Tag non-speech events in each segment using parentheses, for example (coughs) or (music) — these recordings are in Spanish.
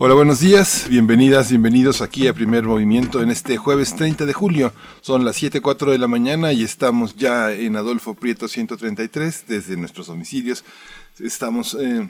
Hola, buenos días, bienvenidas, bienvenidos aquí a Primer Movimiento en este jueves 30 de julio. Son las 7.04 de la mañana y estamos ya en Adolfo Prieto 133 desde nuestros domicilios. Estamos eh,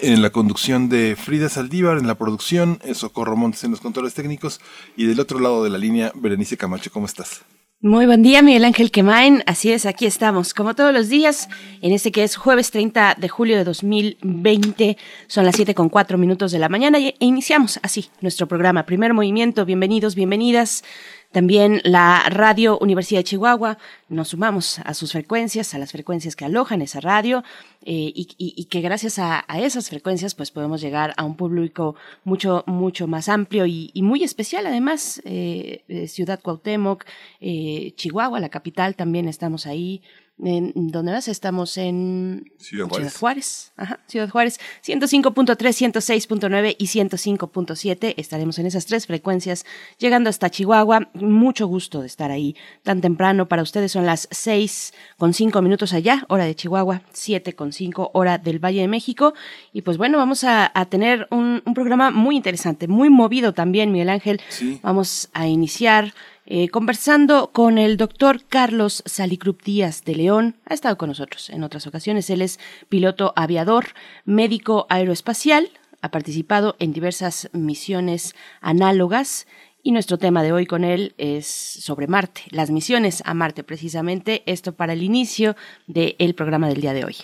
en la conducción de Frida Saldívar, en la producción, Socorro Montes en los controles técnicos y del otro lado de la línea, Berenice Camacho, ¿cómo estás? Muy buen día, Miguel Ángel Quemain. Así es, aquí estamos, como todos los días, en este que es jueves 30 de julio de 2020. Son las 7 con 4 minutos de la mañana e iniciamos así nuestro programa. Primer movimiento, bienvenidos, bienvenidas. También la Radio Universidad de Chihuahua, nos sumamos a sus frecuencias, a las frecuencias que alojan esa radio eh, y, que gracias a, esas frecuencias pues podemos llegar a un público mucho, mucho más amplio y, muy especial además. Eh, eh, Ciudad Cuauhtémoc, Chihuahua, la capital, también estamos ahí en, ¿Dónde más? Estamos en Ciudad Juárez. Ajá, Ciudad Juárez. 105.3, 106.9 y 105.7. Estaremos en esas tres frecuencias llegando hasta Chihuahua. Mucho gusto de estar ahí tan temprano. Para ustedes son las 6 con 5 minutos allá, hora de Chihuahua, 7 con 5 hora del Valle de México. Y pues bueno, vamos a, tener un, un, programa muy interesante, muy movido también, Miguel Ángel. Sí. Vamos a iniciar eh, conversando con el doctor Carlos Salicrup Díaz de León. Ha estado con nosotros en otras ocasiones. Él es piloto aviador, médico aeroespacial, ha participado en diversas misiones análogas. Y nuestro tema de hoy con él es sobre Marte, las misiones a Marte precisamente, esto para el inicio del programa del día de hoy.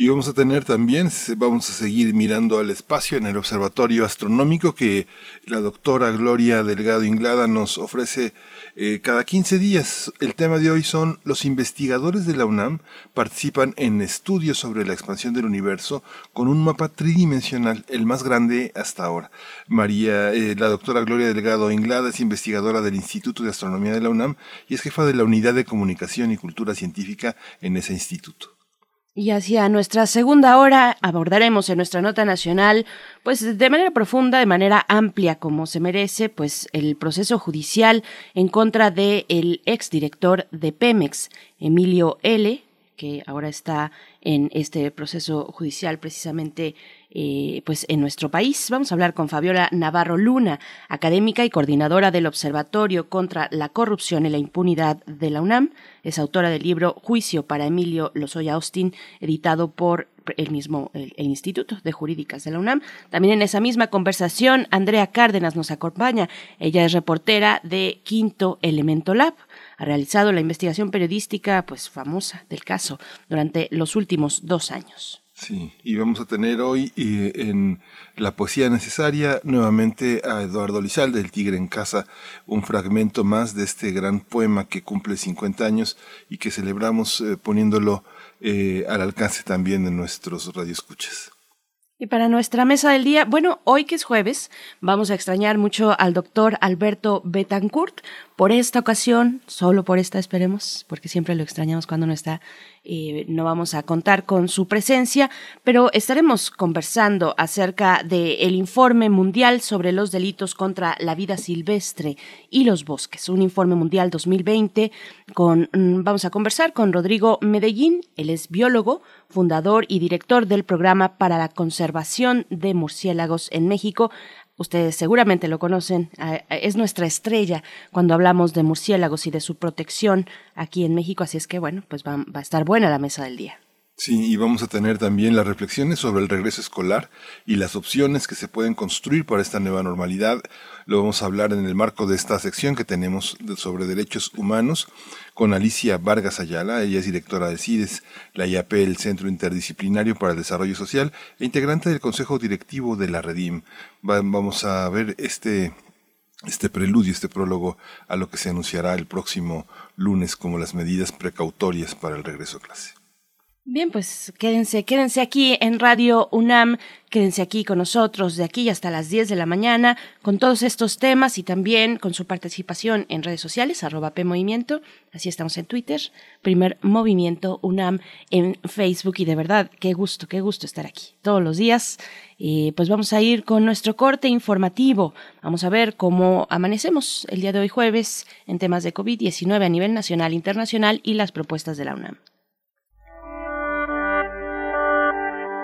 Y vamos a tener también, vamos a seguir mirando al espacio en el Observatorio Astronómico que la doctora Gloria Delgado Inglada nos ofrece eh, cada 15 días. El tema de hoy son los investigadores de la UNAM participan en estudios sobre la expansión del universo con un mapa tridimensional, el más grande hasta ahora. María, eh, la doctora Gloria Delgado Inglada es investigadora del Instituto de Astronomía de la UNAM y es jefa de la Unidad de Comunicación y Cultura Científica en ese instituto. Y hacia nuestra segunda hora abordaremos en nuestra nota nacional, pues de manera profunda, de manera amplia, como se merece, pues el proceso judicial en contra del el exdirector de Pemex, Emilio L., que ahora está en este proceso judicial precisamente eh, pues en nuestro país. Vamos a hablar con Fabiola Navarro Luna, académica y coordinadora del Observatorio contra la Corrupción y la Impunidad de la UNAM. Es autora del libro Juicio para Emilio Lozoya Austin, editado por el mismo el, Instituto de Jurídicas de la UNAM. También en esa misma conversación, Andrea Cárdenas nos acompaña. Ella es reportera de Quinto Elemento Lab ha realizado la investigación periodística pues famosa del caso durante los últimos dos años. Sí, y vamos a tener hoy eh, en la poesía necesaria nuevamente a Eduardo Lizalde, El Tigre en Casa, un fragmento más de este gran poema que cumple 50 años y que celebramos eh, poniéndolo eh, al alcance también de nuestros radioescuchas. Y para nuestra mesa del día, bueno, hoy que es jueves, vamos a extrañar mucho al doctor Alberto Betancourt. Por esta ocasión, solo por esta esperemos, porque siempre lo extrañamos cuando no está, eh, no vamos a contar con su presencia, pero estaremos conversando acerca del informe mundial sobre los delitos contra la vida silvestre y los bosques, un informe mundial 2020. Con, mm, vamos a conversar con Rodrigo Medellín, él es biólogo, fundador y director del programa para la conservación de murciélagos en México. Ustedes seguramente lo conocen, es nuestra estrella cuando hablamos de murciélagos y de su protección aquí en México, así es que bueno, pues va, va a estar buena la mesa del día. Sí, y vamos a tener también las reflexiones sobre el regreso escolar y las opciones que se pueden construir para esta nueva normalidad. Lo vamos a hablar en el marco de esta sección que tenemos sobre derechos humanos con Alicia Vargas Ayala. Ella es directora de CIDES, la IAP, el Centro Interdisciplinario para el Desarrollo Social, e integrante del Consejo Directivo de la Redim. vamos a ver este este preludio, este prólogo a lo que se anunciará el próximo lunes como las medidas precautorias para el regreso a clase. Bien, pues quédense, quédense aquí en Radio UNAM, quédense aquí con nosotros de aquí hasta las 10 de la mañana con todos estos temas y también con su participación en redes sociales, arroba PMovimiento, así estamos en Twitter, primer movimiento UNAM en Facebook y de verdad, qué gusto, qué gusto estar aquí todos los días. Y pues vamos a ir con nuestro corte informativo, vamos a ver cómo amanecemos el día de hoy jueves en temas de COVID-19 a nivel nacional, internacional y las propuestas de la UNAM.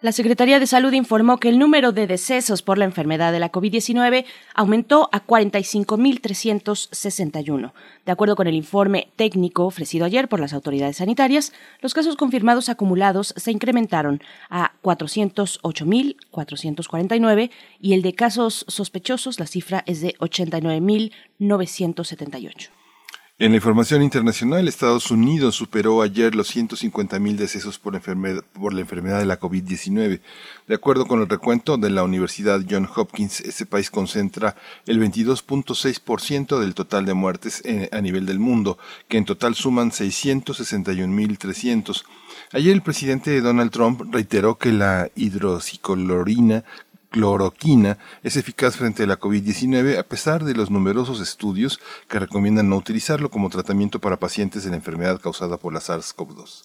La Secretaría de Salud informó que el número de decesos por la enfermedad de la COVID-19 aumentó a 45.361. De acuerdo con el informe técnico ofrecido ayer por las autoridades sanitarias, los casos confirmados acumulados se incrementaron a 408.449 y el de casos sospechosos, la cifra es de 89.978. En la información internacional, Estados Unidos superó ayer los 150.000 decesos por, la enfermedad de la COVID-19. De acuerdo con el recuento de la Universidad Johns Hopkins, ese país concentra el 22.6% del total de muertes a nivel del mundo, que en total suman 661.300. Ayer el presidente Donald Trump reiteró que la hidroxiclorina cloroquina es eficaz frente a la COVID-19 a pesar de los numerosos estudios que recomiendan no utilizarlo como tratamiento para pacientes de la enfermedad causada por la SARS-CoV-2.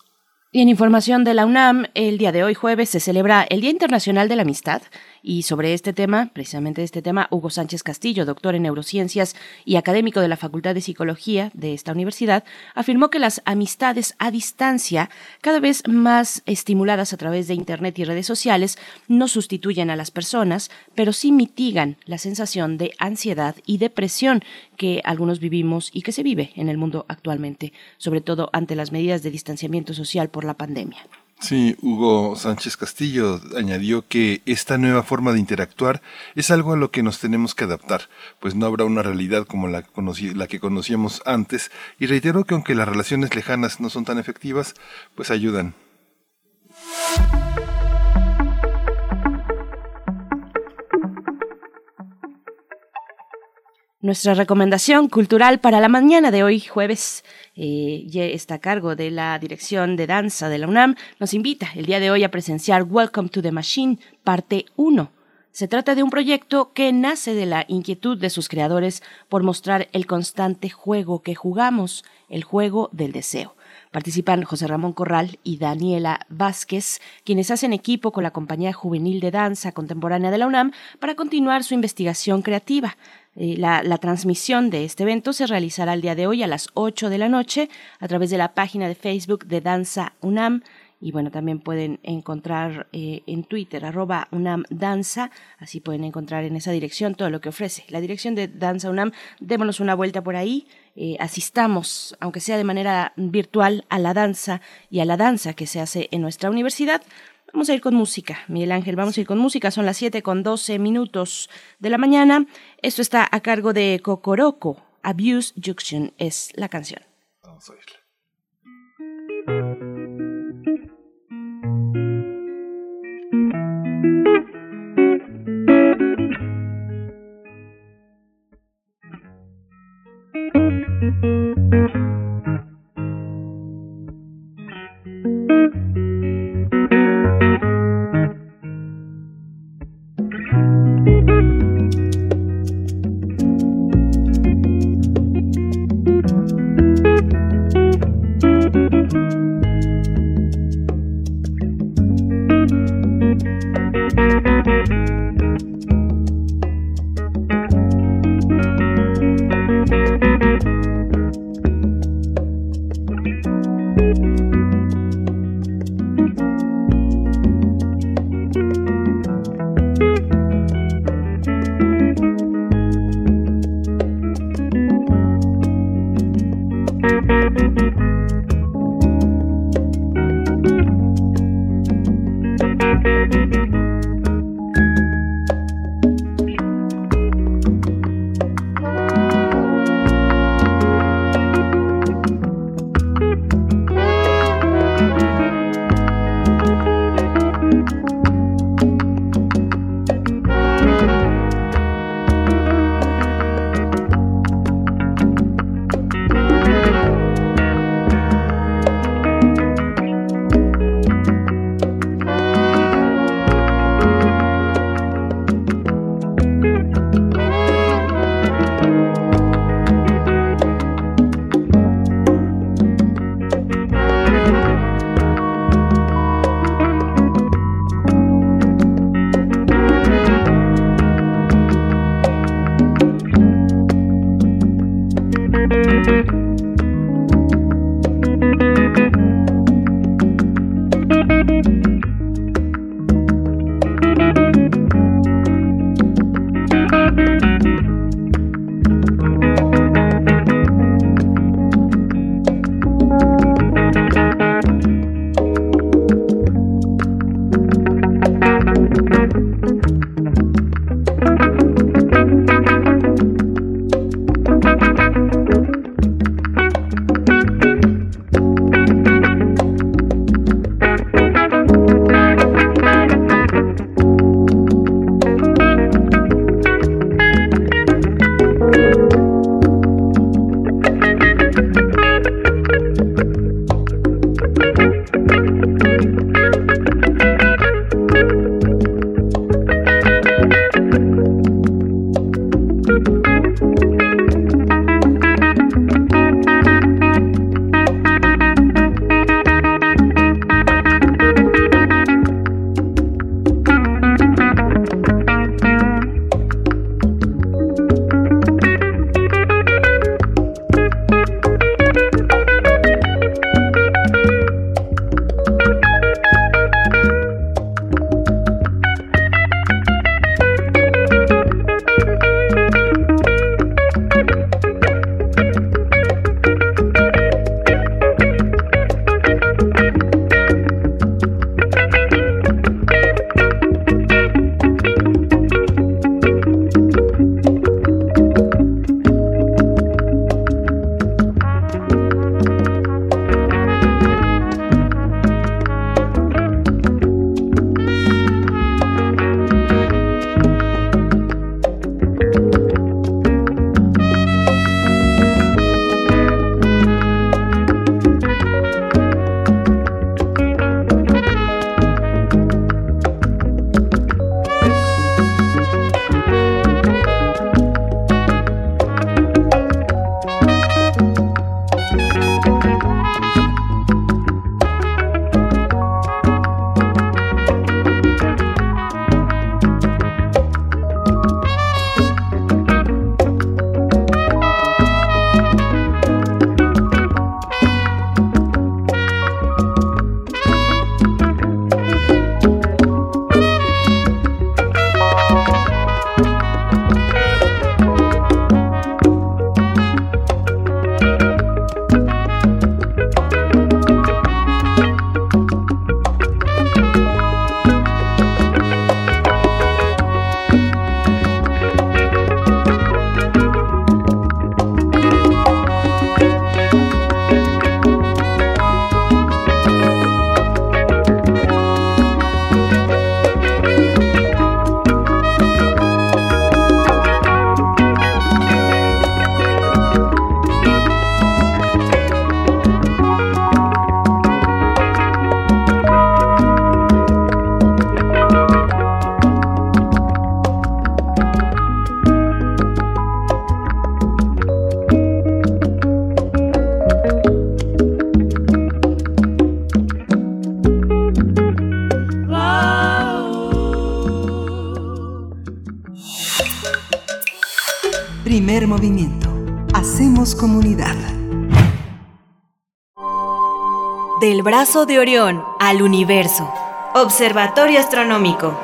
Y en información de la UNAM, el día de hoy jueves se celebra el Día Internacional de la Amistad y sobre este tema, precisamente este tema, Hugo Sánchez Castillo, doctor en neurociencias y académico de la Facultad de Psicología de esta universidad, afirmó que las amistades a distancia, cada vez más estimuladas a través de Internet y redes sociales, no sustituyen a las personas, pero sí mitigan la sensación de ansiedad y depresión que algunos vivimos y que se vive en el mundo actualmente, sobre todo ante las medidas de distanciamiento social por la pandemia. Sí, Hugo Sánchez Castillo añadió que esta nueva forma de interactuar es algo a lo que nos tenemos que adaptar, pues no habrá una realidad como la, la que conocíamos antes, y reiteró que aunque las relaciones lejanas no son tan efectivas, pues ayudan. Nuestra recomendación cultural para la mañana de hoy, jueves, eh, está a cargo de la Dirección de Danza de la UNAM, nos invita el día de hoy a presenciar Welcome to the Machine, parte 1. Se trata de un proyecto que nace de la inquietud de sus creadores por mostrar el constante juego que jugamos, el juego del deseo. Participan José Ramón Corral y Daniela Vázquez, quienes hacen equipo con la Compañía Juvenil de Danza Contemporánea de la UNAM para continuar su investigación creativa. Eh, la, transmisión de este evento se realizará el día de hoy a las 8 de la noche a través de la página de Facebook de Danza UNAM. Y bueno, también pueden encontrar eh, en Twitter, arroba UNAM Danza, así pueden encontrar en esa dirección todo lo que ofrece. La dirección de Danza UNAM, démonos una vuelta por ahí, eh, asistamos, aunque sea de manera virtual, a la danza y a la danza que se hace en nuestra universidad. Vamos a ir con música, Miguel Ángel, vamos a ir con música. Son las 7 con 12 minutos de la mañana. Esto está a cargo de Cocoroco. Abuse Junction es la canción. Vamos a Del brazo de Orión al universo. Observatorio Astronómico.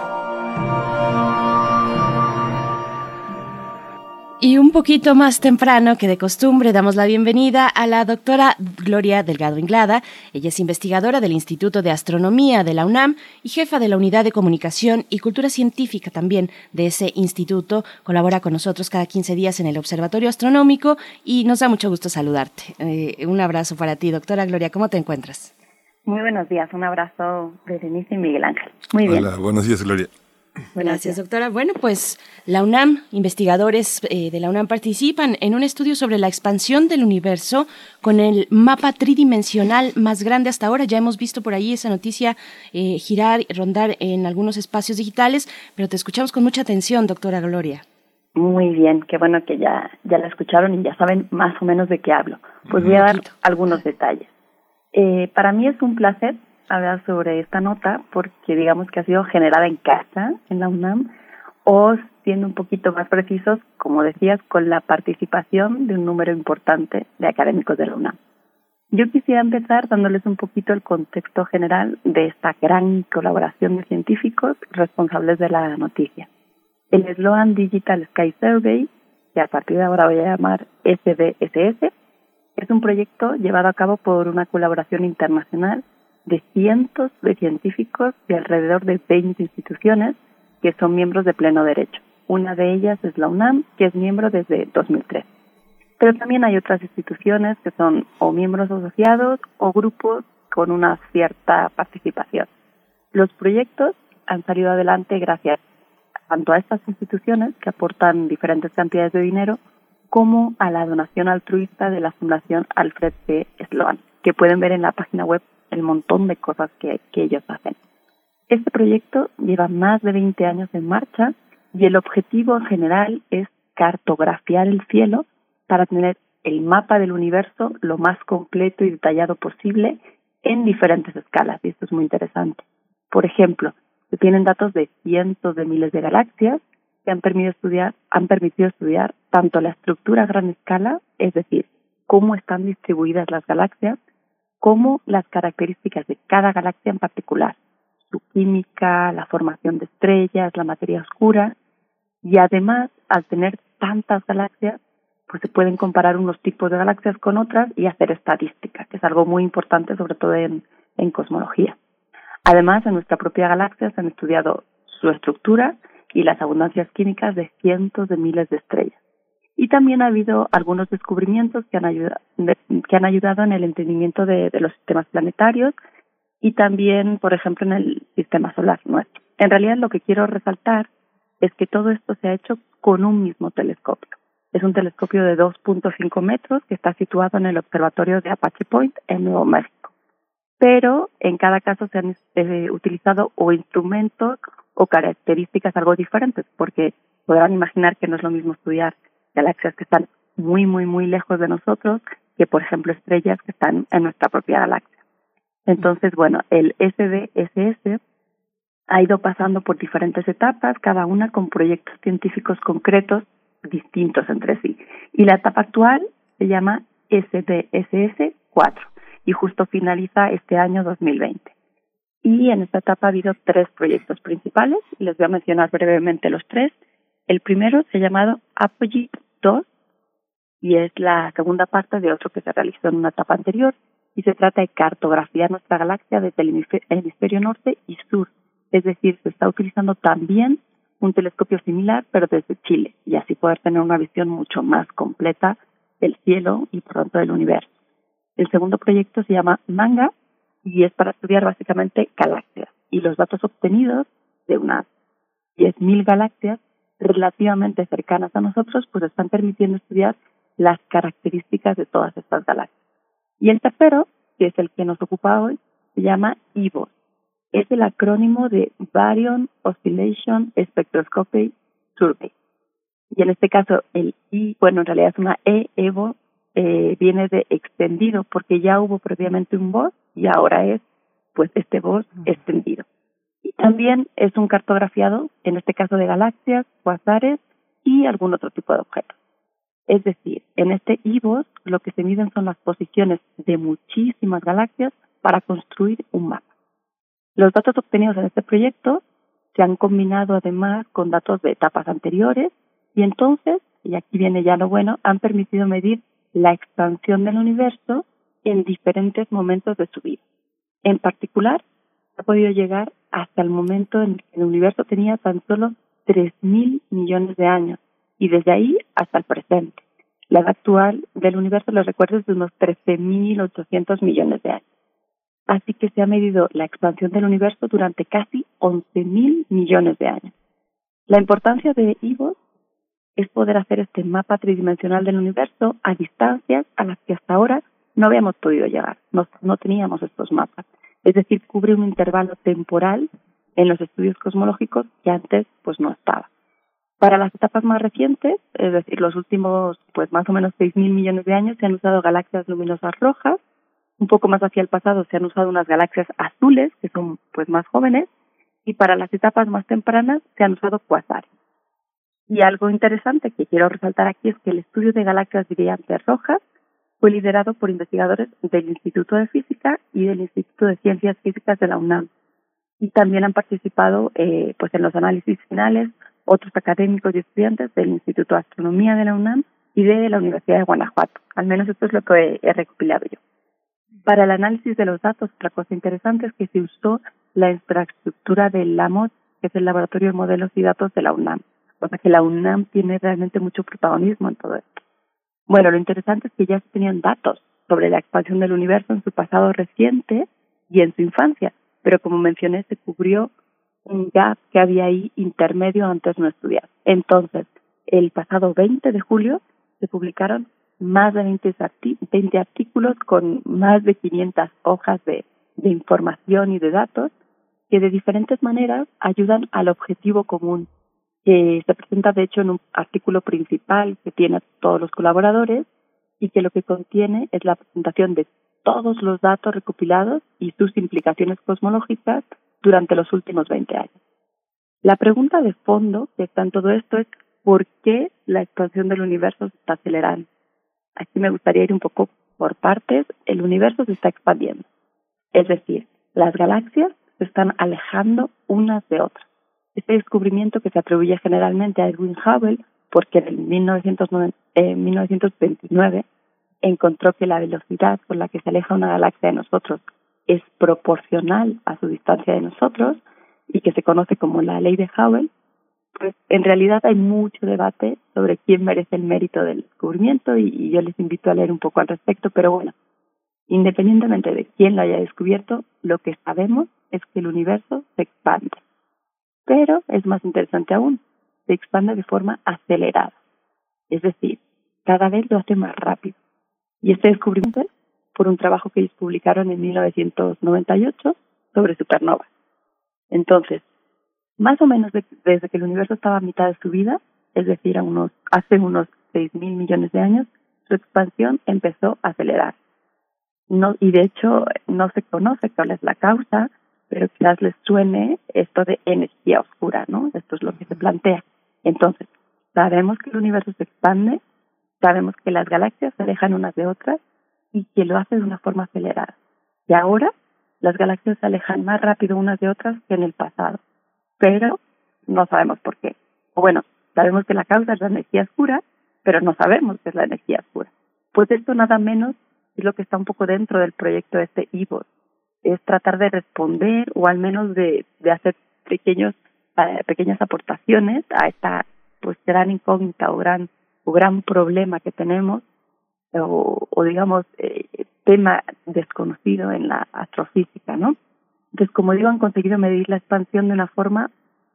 Y un poquito más temprano que de costumbre damos la bienvenida a la doctora Gloria Delgado Inglada. Ella es investigadora del Instituto de Astronomía de la UNAM y jefa de la Unidad de Comunicación y Cultura Científica también de ese instituto. Colabora con nosotros cada 15 días en el Observatorio Astronómico y nos da mucho gusto saludarte. Eh, un abrazo para ti, doctora Gloria. ¿Cómo te encuentras? Muy buenos días. Un abrazo, Berenice y Miguel Ángel. Muy bien. Hola, buenos días, Gloria. Gracias, doctora. Bueno, pues la UNAM, investigadores eh, de la UNAM participan en un estudio sobre la expansión del universo con el mapa tridimensional más grande hasta ahora. Ya hemos visto por ahí esa noticia eh, girar y rondar en algunos espacios digitales, pero te escuchamos con mucha atención, doctora Gloria. Muy bien, qué bueno que ya, ya la escucharon y ya saben más o menos de qué hablo. Pues voy a dar algunos detalles. Eh, para mí es un placer hablar sobre esta nota porque digamos que ha sido generada en casa, en la UNAM, o siendo un poquito más precisos, como decías, con la participación de un número importante de académicos de la UNAM. Yo quisiera empezar dándoles un poquito el contexto general de esta gran colaboración de científicos responsables de la noticia. El Sloan Digital Sky Survey, que a partir de ahora voy a llamar SDSS, es un proyecto llevado a cabo por una colaboración internacional de cientos de científicos de alrededor de 20 instituciones que son miembros de pleno derecho. Una de ellas es la UNAM, que es miembro desde 2003. Pero también hay otras instituciones que son o miembros asociados o grupos con una cierta participación. Los proyectos han salido adelante gracias tanto a estas instituciones que aportan diferentes cantidades de dinero como a la donación altruista de la Fundación Alfred C. Sloan, que pueden ver en la página web el montón de cosas que, que ellos hacen. Este proyecto lleva más de 20 años en marcha y el objetivo en general es cartografiar el cielo para tener el mapa del universo lo más completo y detallado posible en diferentes escalas, y esto es muy interesante. Por ejemplo, se tienen datos de cientos de miles de galaxias han permitido estudiar, han permitido estudiar tanto la estructura a gran escala, es decir, cómo están distribuidas las galaxias, como las características de cada galaxia en particular, su química, la formación de estrellas, la materia oscura, y además, al tener tantas galaxias, pues se pueden comparar unos tipos de galaxias con otras y hacer estadística, que es algo muy importante, sobre todo en, en cosmología. Además, en nuestra propia galaxia se han estudiado su estructura y las abundancias químicas de cientos de miles de estrellas. Y también ha habido algunos descubrimientos que han, ayudado, que han ayudado en el entendimiento de, los sistemas planetarios y también, por ejemplo, en el sistema solar nuestro. En realidad, lo que quiero resaltar es que todo esto se ha hecho con un mismo telescopio. Es un telescopio de 2.5 metros que está situado en el observatorio de Apache Point en Nuevo México. Pero en cada caso se han eh, utilizado o instrumentos o características algo diferentes, porque podrán imaginar que no es lo mismo estudiar galaxias que están muy, muy, muy lejos de nosotros que, por ejemplo, estrellas que están en nuestra propia galaxia. Entonces, bueno, el SDSS ha ido pasando por diferentes etapas, cada una con proyectos científicos concretos distintos entre sí. Y la etapa actual se llama SDSS 4 y justo finaliza este año 2020. Y en esta etapa ha habido tres proyectos principales, les voy a mencionar brevemente los tres. El primero se ha llamado Apogee 2 y es la segunda parte de otro que se realizó en una etapa anterior y se trata de cartografiar nuestra galaxia desde el hemisferio norte y sur. Es decir, se está utilizando también un telescopio similar, pero desde Chile, y así poder tener una visión mucho más completa del cielo y pronto del universo. El segundo proyecto se llama MANGA y es para estudiar básicamente galaxias. Y los datos obtenidos de unas 10.000 galaxias relativamente cercanas a nosotros, pues están permitiendo estudiar las características de todas estas galaxias. Y el tercero, que es el que nos ocupa hoy, se llama IVOS. Es el acrónimo de Baryon Oscillation Spectroscopy Survey. Y en este caso, el I, bueno, en realidad es una E, EVO, eh, viene de extendido, porque ya hubo previamente un VOS y ahora es, pues, este VOS extendido. Y también es un cartografiado, en este caso de galaxias, cuasares y algún otro tipo de objetos. Es decir, en este IVOS lo que se miden son las posiciones de muchísimas galaxias para construir un mapa. Los datos obtenidos en este proyecto se han combinado además con datos de etapas anteriores y entonces, y aquí viene ya lo bueno, han permitido medir la expansión del universo en diferentes momentos de su vida. En particular, ha podido llegar hasta el momento en que el universo tenía tan solo 3.000 millones de años y desde ahí hasta el presente. La edad actual del universo, los recuerdos, de unos 13.800 millones de años. Así que se ha medido la expansión del universo durante casi 11.000 millones de años. La importancia de IVOS es poder hacer este mapa tridimensional del universo a distancias a las que hasta ahora no habíamos podido llegar, no, no teníamos estos mapas. Es decir, cubre un intervalo temporal en los estudios cosmológicos que antes pues no estaba. Para las etapas más recientes, es decir, los últimos pues más o menos 6.000 millones de años, se han usado galaxias luminosas rojas, un poco más hacia el pasado se han usado unas galaxias azules, que son pues más jóvenes, y para las etapas más tempranas se han usado cuasares. Y algo interesante que quiero resaltar aquí es que el estudio de galaxias brillantes rojas fue liderado por investigadores del Instituto de Física y del Instituto de Ciencias Físicas de la UNAM. Y también han participado eh, pues en los análisis finales otros académicos y estudiantes del Instituto de Astronomía de la UNAM y de la Universidad de Guanajuato. Al menos esto es lo que he, recopilado yo. Para el análisis de los datos, otra cosa interesante es que se usó la infraestructura del LAMOD, que es el Laboratorio de Modelos y Datos de la UNAM. O sea que la UNAM tiene realmente mucho protagonismo en todo esto. Bueno, lo interesante es que ya se tenían datos sobre la expansión del universo en su pasado reciente y en su infancia, pero como mencioné, se cubrió un gap que había ahí intermedio antes no estudiar. Entonces, el pasado 20 de julio se publicaron más de 20, 20 artículos con más de 500 hojas de información y de datos que de diferentes maneras ayudan al objetivo común, que se presenta de hecho en un artículo principal que tiene todos los colaboradores y que lo que contiene es la presentación de todos los datos recopilados y sus implicaciones cosmológicas durante los últimos 20 años. La pregunta de fondo que está en todo esto es ¿por qué la expansión del universo se está acelerando? Aquí me gustaría ir un poco por partes. El universo se está expandiendo. Es decir, las galaxias se están alejando unas de otras. Este descubrimiento que se atribuye generalmente a Edwin Hubble, porque en 1929 encontró que la velocidad con la que se aleja una galaxia de nosotros es proporcional a su distancia de nosotros y que se conoce como la ley de Hubble, pues en realidad hay mucho debate sobre quién merece el mérito del descubrimiento y, yo les invito a leer un poco al respecto, pero bueno, independientemente de quién lo haya descubierto, lo que sabemos es que el universo se expande. Pero es más interesante aún, se expande de forma acelerada. Es decir, cada vez lo hace más rápido. Y este descubrimiento por un trabajo que ellos publicaron en 1998 sobre supernovas. Entonces, más o menos desde que el universo estaba a mitad de su vida, es decir, hace unos 6 mil millones de años, su expansión empezó a acelerar. No, y de hecho, no se conoce cuál es la causa, pero quizás les suene esto de energía oscura, ¿no? Esto es lo que se plantea. Entonces, sabemos que el universo se expande, sabemos que las galaxias se alejan unas de otras, y que lo hace de una forma acelerada. Y ahora las galaxias se alejan más rápido unas de otras que en el pasado, pero no sabemos por qué. O bueno, sabemos que la causa es la energía oscura, pero no sabemos qué es la energía oscura. Pues esto nada menos es lo que está un poco dentro del proyecto de este IVOS, es tratar de responder o al menos de, de hacer pequeños eh, pequeñas aportaciones a esta pues gran incógnita o gran o gran problema que tenemos o, o digamos, eh, tema desconocido en la astrofísica, ¿no? Entonces, como digo, han conseguido medir la expansión de una forma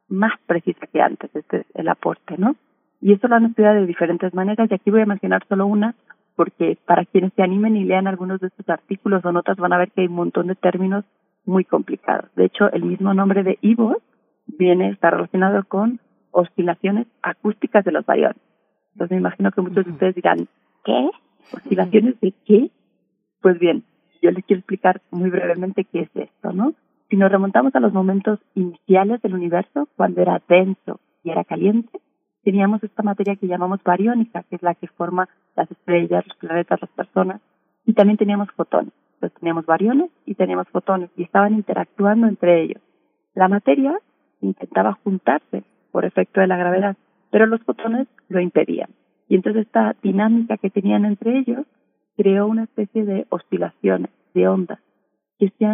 más precisa que antes, este es el aporte, ¿no? Y esto lo han estudiado de diferentes maneras y aquí voy a mencionar solo una porque para quienes se animen y lean algunos de estos artículos o notas van a ver que hay un montón de términos muy complicados. De hecho, el mismo nombre de IVOS viene, está relacionado con oscilaciones acústicas de los bariones. Entonces me imagino que muchos de ustedes dirán, ¿qué? ¿Oscilaciones de qué? Pues bien, yo les quiero explicar muy brevemente qué es esto, ¿no? Si nos remontamos a los momentos iniciales del universo, cuando era denso y era caliente, teníamos esta materia que llamamos bariónica, que es la que forma las estrellas, los planetas, las personas, y también teníamos fotones. Entonces teníamos variones y teníamos fotones y estaban interactuando entre ellos. La materia intentaba juntarse por efecto de la gravedad, pero los fotones lo impedían. Y entonces esta dinámica que tenían entre ellos creó una especie de oscilaciones, de ondas, que se,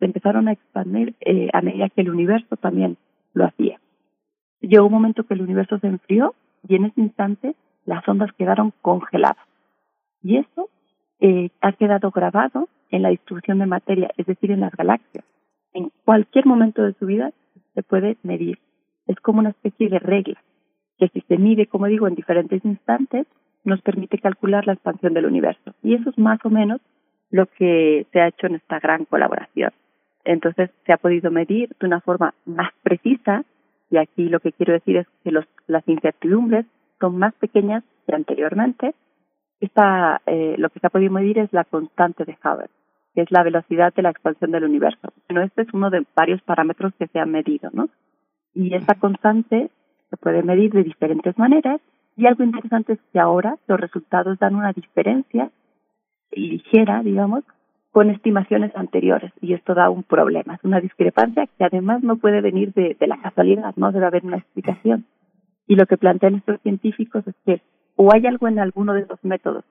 empezaron a expandir eh, a medida que el universo también lo hacía. Llegó un momento que el universo se enfrió y en ese instante las ondas quedaron congeladas. Y eso eh, ha quedado grabado en la distribución de materia, es decir, en las galaxias. En cualquier momento de su vida se puede medir. Es como una especie de regla que si se mide, como digo, en diferentes instantes, nos permite calcular la expansión del universo. Y eso es más o menos lo que se ha hecho en esta gran colaboración. Entonces se ha podido medir de una forma más precisa y aquí lo que quiero decir es que los, las incertidumbres son más pequeñas que anteriormente. Esta, eh, lo que se ha podido medir es la constante de Hubble, que es la velocidad de la expansión del universo. Bueno, este es uno de varios parámetros que se han medido, ¿no? Y esta constante se puede medir de diferentes maneras y algo interesante es que ahora los resultados dan una diferencia ligera, digamos, con estimaciones anteriores y esto da un problema, es una discrepancia que además no puede venir de, de la casualidad, no debe haber una explicación. Y lo que plantean estos científicos es que o hay algo en alguno de los métodos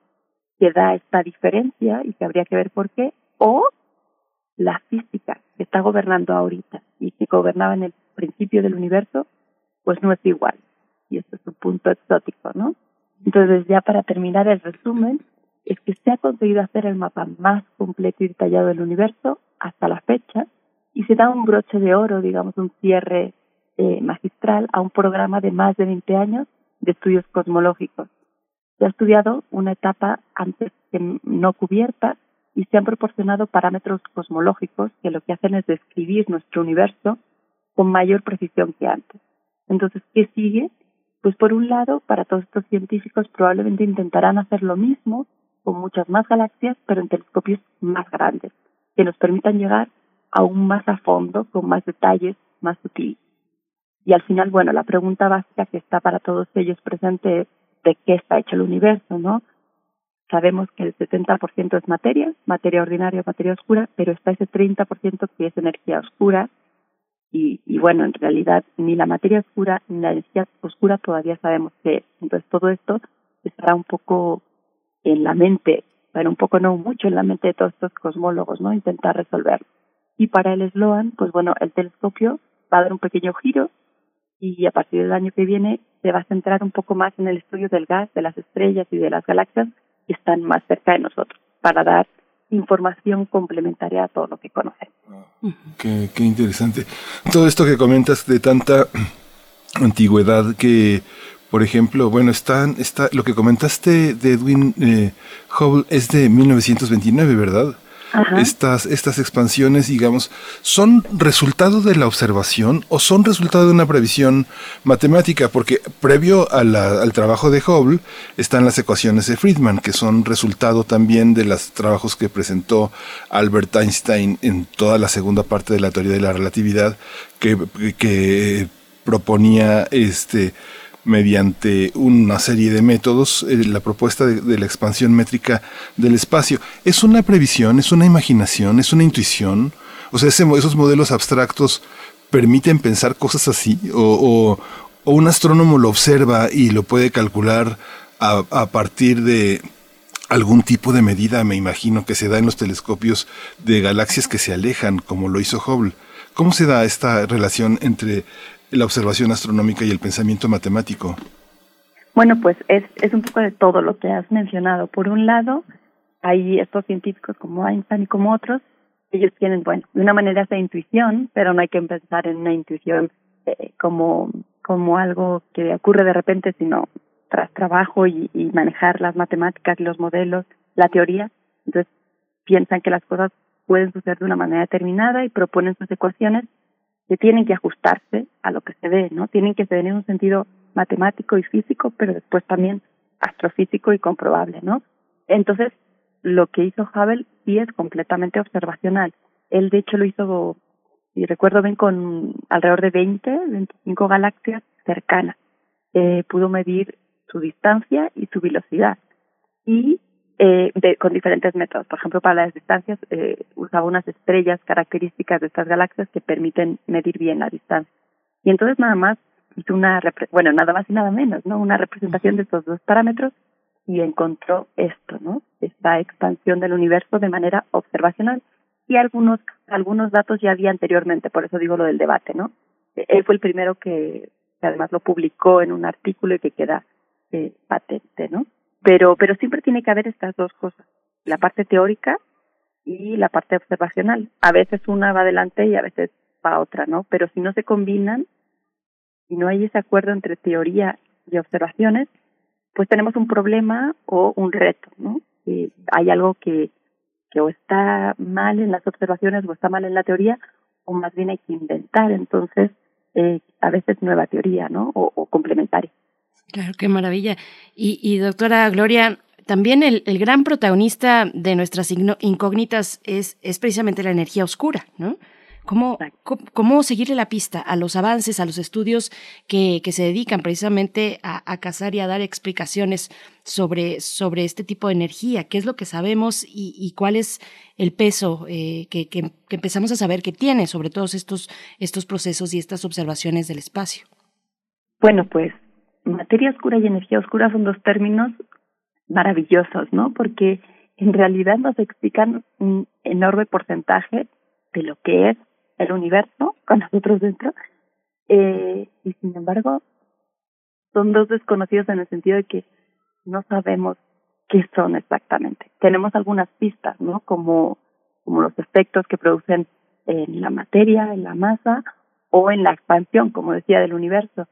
que da esta diferencia y que habría que ver por qué, o la física que está gobernando ahorita y que gobernaba en el principio del universo, pues no es igual. Y esto es un punto exótico, ¿no? Entonces, ya para terminar el resumen, es que se ha conseguido hacer el mapa más completo y detallado del universo hasta la fecha y se da un broche de oro, digamos, un cierre eh, magistral a un programa de más de 20 años de estudios cosmológicos. Se ha estudiado una etapa antes que no cubierta y se han proporcionado parámetros cosmológicos que lo que hacen es describir nuestro universo con mayor precisión que antes. Entonces, ¿qué sigue? Pues por un lado, para todos estos científicos probablemente intentarán hacer lo mismo con muchas más galaxias, pero en telescopios más grandes, que nos permitan llegar aún más a fondo, con más detalles, más sutiles. Y al final, bueno, la pregunta básica que está para todos ellos presente es de qué está hecho el universo, ¿no? Sabemos que el 70% es materia, materia ordinaria, materia oscura, pero está ese 30% que es energía oscura. Y, y bueno, en realidad ni la materia oscura ni la energía oscura todavía sabemos qué es. Entonces todo esto estará un poco en la mente, pero un poco no mucho en la mente de todos estos cosmólogos, ¿no? Intentar resolverlo. Y para el Sloan, pues bueno, el telescopio va a dar un pequeño giro y a partir del año que viene se va a centrar un poco más en el estudio del gas, de las estrellas y de las galaxias que están más cerca de nosotros, para dar información complementaria a todo lo que conocemos. qué, qué interesante. Todo esto que comentas de tanta antigüedad que por ejemplo, bueno, están, está, lo que comentaste de Edwin eh, Hubble es de 1929, ¿verdad? Estas, estas expansiones, digamos, ¿son resultado de la observación o son resultado de una previsión matemática? Porque previo al trabajo de Hubble están las ecuaciones de Friedman, que son resultado también de los trabajos que presentó Albert Einstein en toda la segunda parte de la teoría de la relatividad, que, que proponía este mediante una serie de métodos eh, la propuesta de, la expansión métrica del espacio. ¿Es una previsión, es una imaginación, es una intuición? O sea, esos modelos abstractos permiten pensar cosas así o, un astrónomo lo observa y lo puede calcular a, a partir de algún tipo de medida, me imagino, que se da en los telescopios de galaxias que se alejan, como lo hizo Hubble. ¿Cómo se da esta relación entre la observación astronómica y el pensamiento matemático? Bueno, pues es, es un poco de todo lo que has mencionado. Por un lado, hay estos científicos como Einstein y como otros, ellos tienen, bueno, de una manera esa intuición, pero no hay que pensar en una intuición eh, como, como algo que ocurre de repente, sino tras trabajo y, manejar las matemáticas los modelos, la teoría. Entonces, piensan que las cosas pueden suceder de una manera determinada y proponen sus ecuaciones tienen que ajustarse a lo que se ve, ¿no? Tienen que tener un sentido matemático y físico, pero después también astrofísico y comprobable, ¿no? Entonces, lo que hizo Hubble sí es completamente observacional. Él, de hecho, lo hizo, y recuerdo bien, con alrededor de 20, 25 galaxias cercanas. Eh, pudo medir su distancia y su velocidad. Y eh, con diferentes métodos. Por ejemplo, para las distancias eh, usaba unas estrellas características de estas galaxias que permiten medir bien la distancia. Y entonces nada más hizo una, bueno, nada más y nada menos, ¿no? Una representación de estos dos parámetros y encontró esto, ¿no? Esta expansión del universo de manera observacional. Y algunos, algunos datos ya había anteriormente, por eso digo lo del debate, ¿no? Él fue el primero que, además lo publicó en un artículo y que queda eh, patente, ¿no? Pero, pero siempre tiene que haber estas dos cosas, la parte teórica y la parte observacional. A veces una va adelante y a veces va otra, ¿no? Pero si no se combinan, y no hay ese acuerdo entre teoría y observaciones, pues tenemos un problema o un reto, ¿no? hay algo que, que o está mal en las observaciones o está mal en la teoría, o más bien hay que inventar, entonces, eh, a veces nueva teoría, ¿no? O, complementaria. Claro, qué maravilla. Y, y doctora Gloria, también el, el, gran protagonista de nuestras incógnitas es, es precisamente la energía oscura, ¿no? ¿Cómo, cómo, seguirle la pista a los avances, a los estudios que, que se dedican precisamente a, a, cazar y a dar explicaciones sobre, sobre este tipo de energía? ¿Qué es lo que sabemos y, y cuál es el peso eh, que, que, que, empezamos a saber que tiene sobre todos estos, estos procesos y estas observaciones del espacio? Bueno, pues materia oscura y energía oscura son dos términos maravillosos, ¿no? Porque en realidad nos explican un enorme porcentaje de lo que es el universo con nosotros dentro. Eh, y sin embargo, son dos desconocidos en el sentido de que no sabemos qué son exactamente. Tenemos algunas pistas, ¿no? Como, como los efectos que producen en la materia, en la masa o en la expansión, como decía, del universo.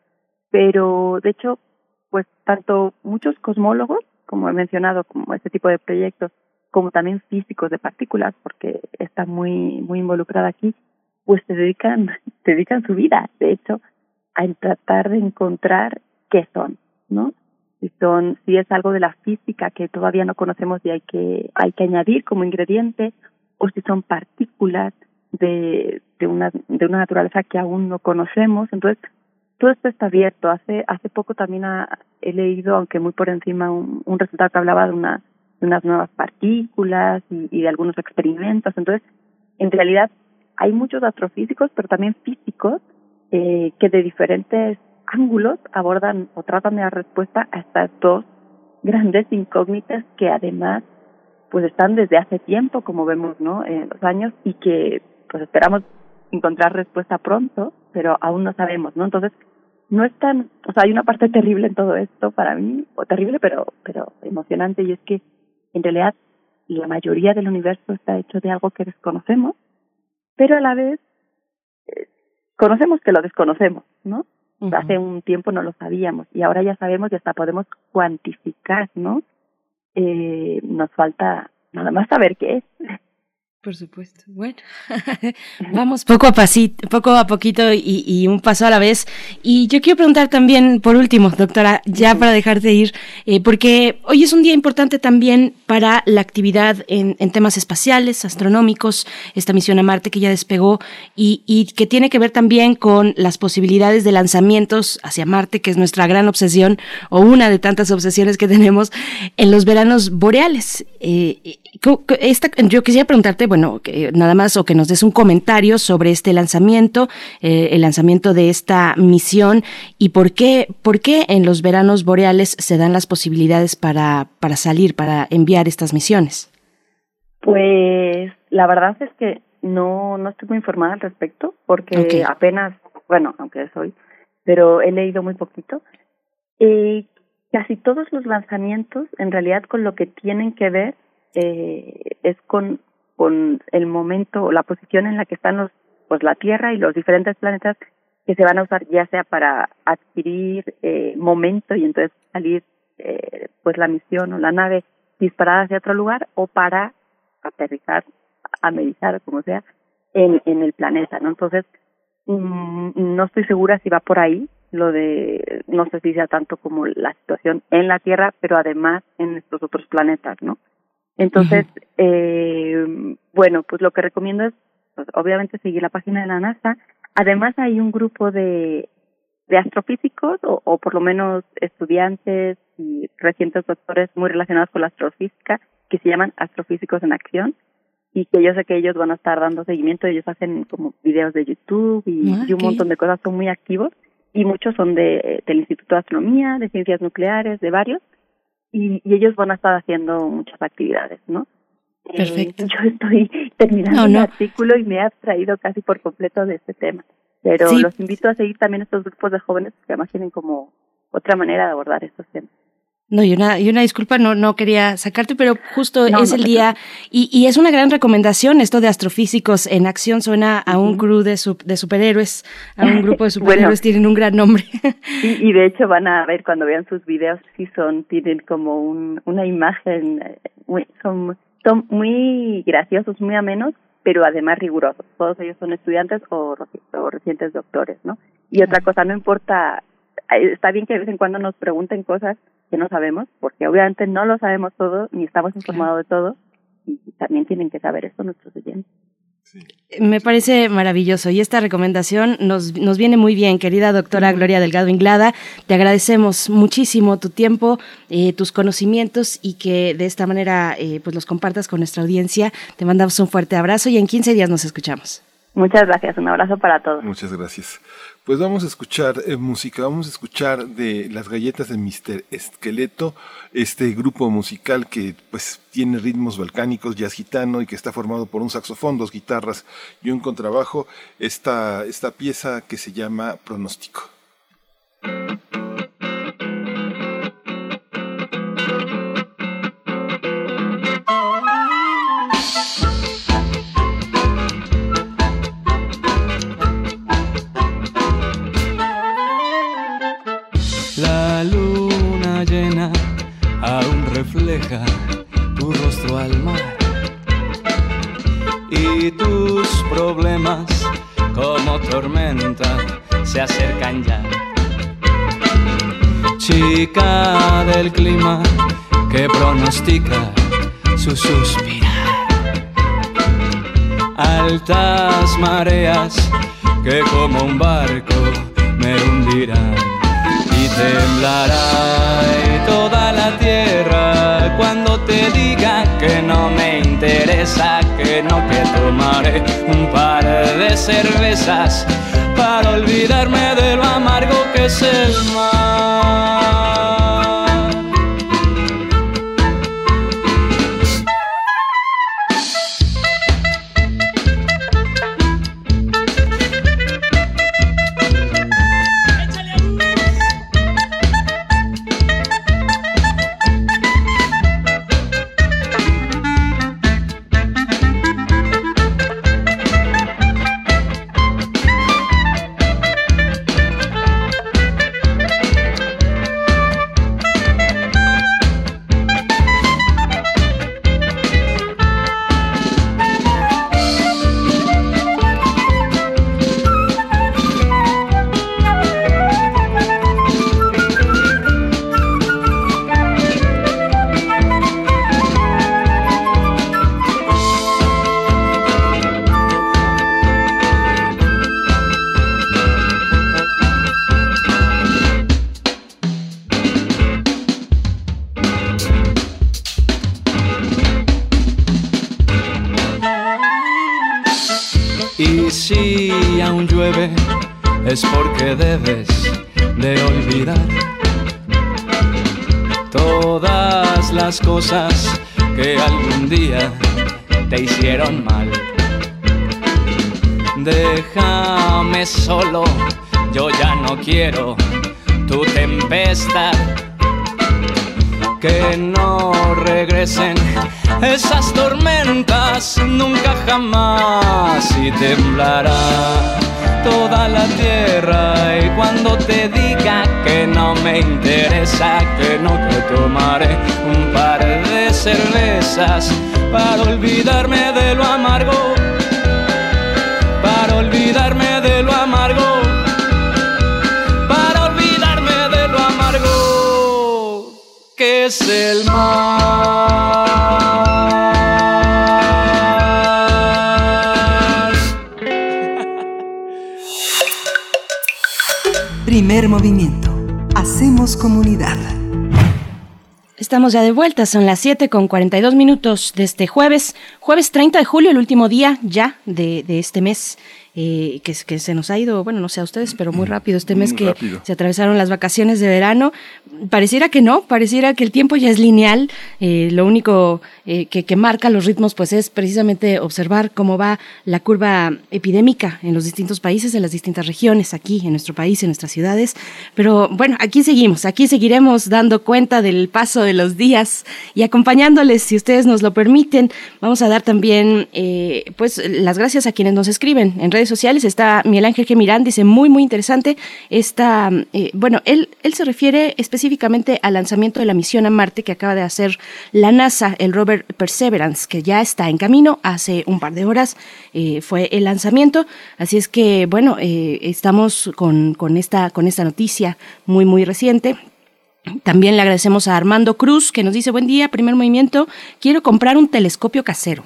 Pero, de hecho, pues tanto muchos cosmólogos, como he mencionado, como este tipo de proyectos, como también físicos de partículas, porque está muy, muy involucrada aquí, pues se dedican, (laughs) se dedican su vida, de hecho, a tratar de encontrar qué son, ¿no? Si son, si es algo de la física que todavía no conocemos y hay que, hay que añadir como ingrediente, o si son partículas de, de una, de una naturaleza que aún no conocemos. Entonces, todo esto está abierto. Hace, hace poco también he leído, aunque muy por encima, un, resultado que hablaba de una, de unas nuevas partículas y, y de algunos experimentos. Entonces, en realidad hay muchos astrofísicos, pero también físicos, eh, que de diferentes ángulos abordan o tratan de dar respuesta a estas dos grandes incógnitas que además pues están desde hace tiempo, como vemos, ¿no? En los años y que pues esperamos encontrar respuesta pronto, pero aún no sabemos, ¿no? Entonces, no es tan, o sea, hay una parte terrible en todo esto para mí, o terrible, pero pero emocionante y es que en realidad la mayoría del universo está hecho de algo que desconocemos pero a la vez eh, conocemos que lo desconocemos, ¿no? Hace un tiempo no lo sabíamos y ahora ya sabemos y hasta podemos cuantificar, ¿no? Eh, nos falta nada más saber qué es. Por supuesto. Bueno, (laughs) vamos poco a pasito, poco a poquito y, y, un paso a la vez. Y yo quiero preguntar también, por último, doctora, ya para dejarte ir, eh, porque hoy es un día importante también para la actividad en, en, temas espaciales, astronómicos, esta misión a Marte que ya despegó y, y que tiene que ver también con las posibilidades de lanzamientos hacia Marte, que es nuestra gran obsesión o una de tantas obsesiones que tenemos en los veranos boreales. Eh, esta, yo quisiera preguntarte, bueno, que nada más o que nos des un comentario sobre este lanzamiento, eh, el lanzamiento de esta misión y por qué, por qué en los veranos boreales se dan las posibilidades para, para salir, para enviar estas misiones. Pues la verdad es que no, no estoy muy informada al respecto porque apenas, bueno, aunque soy, pero he leído muy poquito. Eh, casi todos los lanzamientos en realidad con lo que tienen que ver eh, es con, con el momento o la posición en la que están los, pues la Tierra y los diferentes planetas que se van a usar ya sea para adquirir eh, momento y entonces salir eh, pues la misión o la nave disparada hacia otro lugar o para aterrizar, amerizar, como sea, en, en el planeta, ¿no? Entonces, mm, no estoy segura si va por ahí lo de, no sé si sea tanto como la situación en la Tierra, pero además en estos otros planetas, ¿no? Entonces, eh, bueno, pues lo que recomiendo es, pues, obviamente, seguir la página de la NASA. Además, hay un grupo de, de astrofísicos, o, o por lo menos estudiantes y recientes doctores muy relacionados con la astrofísica, que se llaman Astrofísicos en Acción y que yo sé que ellos van a estar dando seguimiento, ellos hacen como videos de YouTube y, ah, un montón de cosas, son muy activos y muchos son de, del Instituto de Astronomía, de Ciencias Nucleares, de varios, y, y ellos van a estar haciendo muchas actividades, ¿no? Eh, Perfecto. yo estoy (laughs) terminando el artículo y me he abstraído casi por completo de este tema, pero los invito a seguir también estos grupos de jóvenes que además tienen como otra manera de abordar estos temas. No, y una, y una disculpa, no, no quería sacarte, pero justo es el día, y, y, es una gran recomendación esto de astrofísicos en acción, suena a un crew de, de superhéroes, a un grupo de (laughs) superhéroes, tienen un gran nombre. y, y, de hecho van a ver cuando vean sus videos, si son, tienen como un, una imagen, eh, muy, son, son muy graciosos, muy amenos, pero además rigurosos. Todos ellos son estudiantes o, o recientes doctores, ¿no? Y otra cosa, no importa, está bien que de vez en cuando nos pregunten cosas, que no sabemos, porque obviamente no lo sabemos todo, ni estamos informados de todo, y también tienen que saber esto nuestros oyentes. Me parece maravilloso y esta recomendación nos, nos viene muy bien, querida doctora Gloria Delgado Inglada. Te agradecemos muchísimo tu tiempo, eh, tus conocimientos y que de esta manera eh, pues los compartas con nuestra audiencia. Te mandamos un fuerte abrazo y en 15 días nos escuchamos. Muchas gracias, un abrazo para todos. Muchas gracias. Pues vamos a escuchar eh, música, vamos a escuchar de las galletas de Mr. Esqueleto, este grupo musical que pues tiene ritmos balcánicos, jazz gitano y que está formado por un saxofón, dos guitarras y un contrabajo, esta, esta pieza que se llama Pronóstico. Refleja tu rostro al mar y tus problemas como tormenta se acercan ya. Chica del clima que pronostica su suspirar. Altas mareas que como un barco me hundirán y temblará toda la tierra diga que no me interesa, que no que tomaré un par de cervezas para olvidarme de lo amargo que es el mar. Interesa, que no te tomaré un par de cervezas para olvidarme de lo amargo, para olvidarme de lo amargo, para olvidarme de lo amargo que es el mar. Primer movimiento. Hacemos comunidad. Estamos ya de vuelta, son las 7 con 42 minutos de este jueves, jueves 30 de julio, el último día ya de, de este mes. Eh, que, que, se nos ha ido, bueno, no sé a ustedes, pero muy rápido este mes que se atravesaron las vacaciones de verano. Pareciera que no, pareciera que el tiempo ya es lineal. Eh, lo único eh, que, que, marca los ritmos, pues es precisamente observar cómo va la curva epidémica en los distintos países, en las distintas regiones, aquí en nuestro país, en nuestras ciudades. Pero bueno, aquí seguimos, aquí seguiremos dando cuenta del paso de los días y acompañándoles, si ustedes nos lo permiten. Vamos a dar también, pues, las gracias a quienes nos escriben en redes sociales. Está Miguel Ángel Gemirán, dice muy, muy interesante. Está, eh, bueno, él, él se refiere específicamente al lanzamiento de la misión a Marte que acaba de hacer la NASA, el rover Perseverance, que ya está en camino. Hace un par de horas eh, fue el lanzamiento. Así es que, bueno, eh, estamos con, con, esta, con esta noticia muy, muy reciente. También le agradecemos a Armando Cruz, que nos dice, buen día, primer movimiento, quiero comprar un telescopio casero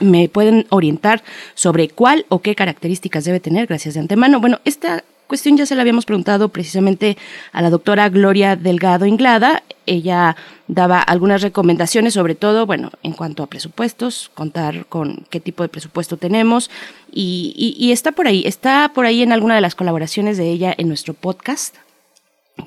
me pueden orientar sobre cuál o qué características debe tener, gracias de antemano. Bueno, esta cuestión ya se la habíamos preguntado precisamente a la doctora Gloria Delgado Inglada. Ella daba algunas recomendaciones, sobre todo, bueno, en cuanto a presupuestos, contar con qué tipo de presupuesto tenemos. Y, y está por ahí, está por ahí en alguna de las colaboraciones de ella en nuestro podcast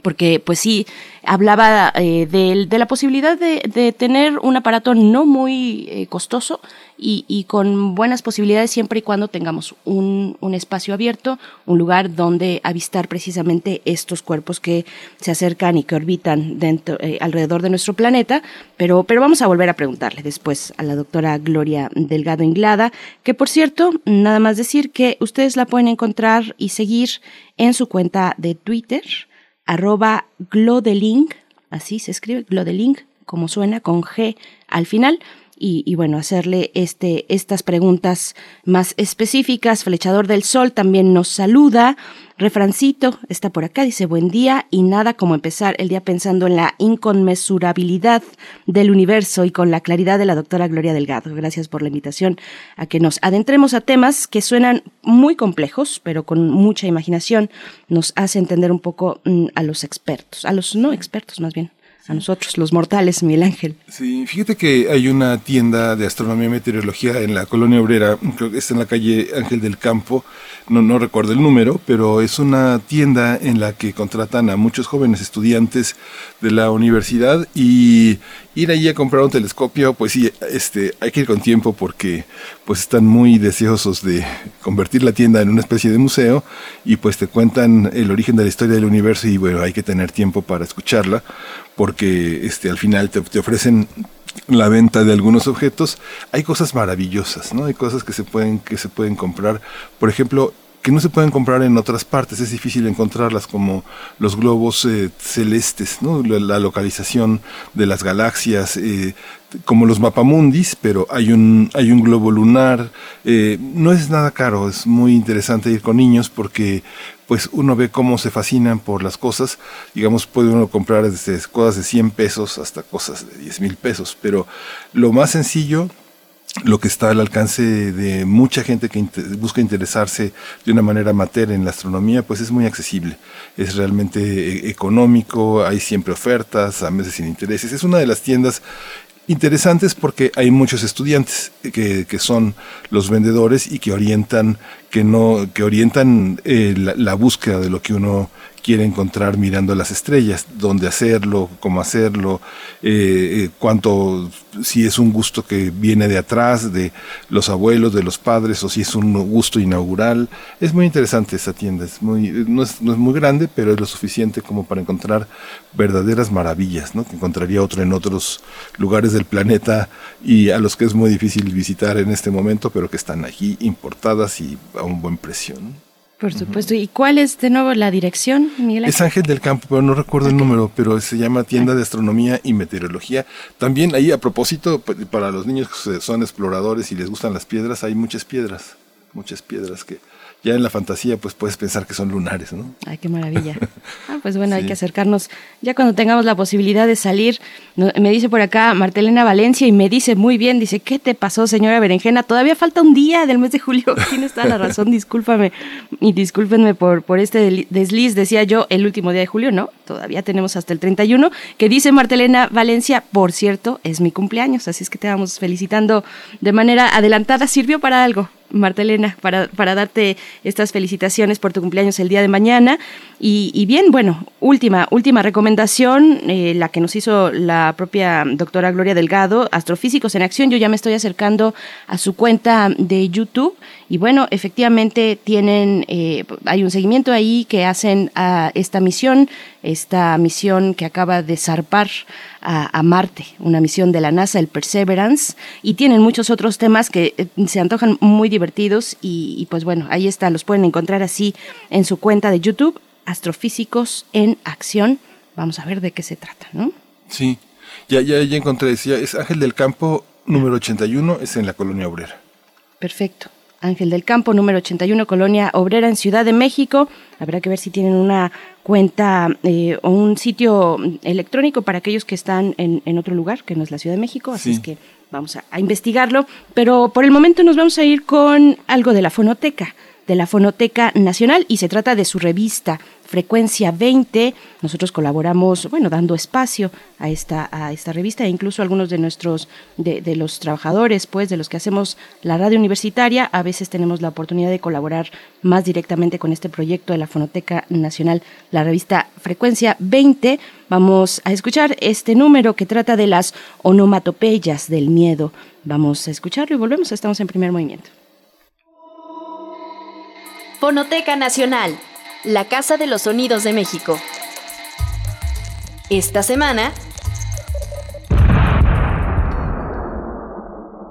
porque pues sí, hablaba eh, de, la posibilidad de, tener un aparato no muy eh, costoso y, con buenas posibilidades siempre y cuando tengamos un, espacio abierto, un lugar donde avistar precisamente estos cuerpos que se acercan y que orbitan dentro, eh, alrededor de nuestro planeta. Pero, pero vamos a volver a preguntarle después a la doctora Gloria Delgado Inglada, que por cierto, nada más decir que ustedes la pueden encontrar y seguir en su cuenta de Twitter arroba glodelink, así se escribe, glodelink, como suena, con G al final. Y, bueno, hacerle este, estas preguntas más específicas. Flechador del Sol también nos saluda. Refrancito está por acá, dice buen día y nada como empezar el día pensando en la inconmensurabilidad del universo y con la claridad de la doctora Gloria Delgado. Gracias por la invitación a que nos adentremos a temas que suenan muy complejos, pero con mucha imaginación nos hace entender un poco mm, a los expertos, a los no expertos más bien a nosotros, los mortales, Miguel Ángel. Sí, fíjate que hay una tienda de astronomía y meteorología en la colonia obrera, creo que está en la calle Ángel del Campo, no, no recuerdo el número, pero es una tienda en la que contratan a muchos jóvenes estudiantes de la universidad y ir allí a comprar un telescopio, pues sí, este, hay que ir con tiempo porque pues están muy deseosos de convertir la tienda en una especie de museo y pues te cuentan el origen de la historia del universo y bueno, hay que tener tiempo para escucharla porque este, al final te, te ofrecen la venta de algunos objetos, hay cosas maravillosas, ¿no? Hay cosas que se pueden, que se pueden comprar. Por ejemplo, que no se pueden comprar en otras partes, es difícil encontrarlas como los globos eh, celestes, ¿no? la, localización de las galaxias, eh, como los mapamundis, pero hay un, hay un globo lunar, eh, no es nada caro, es muy interesante ir con niños porque pues uno ve cómo se fascinan por las cosas, digamos puede uno comprar desde cosas de 100 pesos hasta cosas de 10 mil pesos, pero lo más sencillo lo que está al alcance de mucha gente que busca interesarse de una manera amateur en la astronomía, pues es muy accesible. Es realmente eh, económico, hay siempre ofertas, a meses sin intereses. Es una de las tiendas interesantes porque hay muchos estudiantes que, que son los vendedores y que orientan que no que orientan eh, la, búsqueda de lo que uno quiere encontrar mirando las estrellas, dónde hacerlo, cómo hacerlo, eh, eh, cuánto, si es un gusto que viene de atrás, de los abuelos, de los padres, o si es un gusto inaugural. Es muy interesante esa tienda, es muy, no, es, no es muy grande, pero es lo suficiente como para encontrar verdaderas maravillas, ¿no? que encontraría otro en otros lugares del planeta y a los que es muy difícil visitar en este momento, pero que están aquí importadas y a un buen precio. Por supuesto. ¿Y cuál es de nuevo la dirección, Miguel? Es Ángel del Campo, pero no recuerdo el número, pero se llama Tienda de Astronomía y Meteorología. También ahí, a propósito, para los niños que son exploradores y les gustan las piedras, hay muchas piedras muchas piedras que ya en la fantasía pues puedes pensar que son lunares, ¿no? Ay, qué maravilla. (laughs) Ah, pues bueno, hay que acercarnos ya cuando tengamos la posibilidad de salir. Me dice por acá Martelena Valencia y me dice muy bien, dice, ¿qué te pasó, señora Berenjena? Todavía falta un día del mes de julio. (laughs) Tienes toda la razón, discúlpame y discúlpenme por, por este desliz. Decía yo el último día de julio, ¿no? Todavía tenemos hasta el 31, que dice Martelena Valencia, por cierto, es mi cumpleaños, así es que te vamos felicitando de manera adelantada. ¿Sirvió para algo? Martelena, para, para darte estas felicitaciones por tu cumpleaños el día de mañana. Y, bien, bueno, última, última recomendación, eh, la que nos hizo la propia doctora Gloria Delgado, Astrofísicos en Acción. Yo ya me estoy acercando a su cuenta de YouTube y bueno, efectivamente tienen, eh, hay un seguimiento ahí que hacen a esta misión, esta misión que acaba de zarpar a, Marte, una misión de la NASA, el Perseverance, y tienen muchos otros temas que eh, se antojan muy divertidos y, y pues bueno, ahí está, los pueden encontrar así en su cuenta de YouTube, Astrofísicos en Acción. Vamos a ver de qué se trata, ¿no? Sí, ya, ya, ya encontré, decía, es Ángel del Campo número 81, es en la colonia obrera. Perfecto. Ángel del Campo, número 81, Colonia Obrera en Ciudad de México. Habrá que ver si tienen una cuenta eh, o un sitio electrónico para aquellos que están en, otro lugar, que no es la Ciudad de México. Así es que vamos a investigarlo. Pero por el momento nos vamos a ir con algo de la fonoteca de la Fonoteca Nacional y se trata de su revista Frecuencia 20. Nosotros colaboramos, bueno, dando espacio a esta, a esta revista e incluso algunos de nuestros, de, los trabajadores, pues, de los que hacemos la radio universitaria, a veces tenemos la oportunidad de colaborar más directamente con este proyecto de la Fonoteca Nacional, la revista Frecuencia 20. Vamos a escuchar este número que trata de las onomatopeyas del miedo. Vamos a escucharlo y volvemos, estamos en primer movimiento. Fonoteca Nacional, la Casa de los Sonidos de México. Esta semana,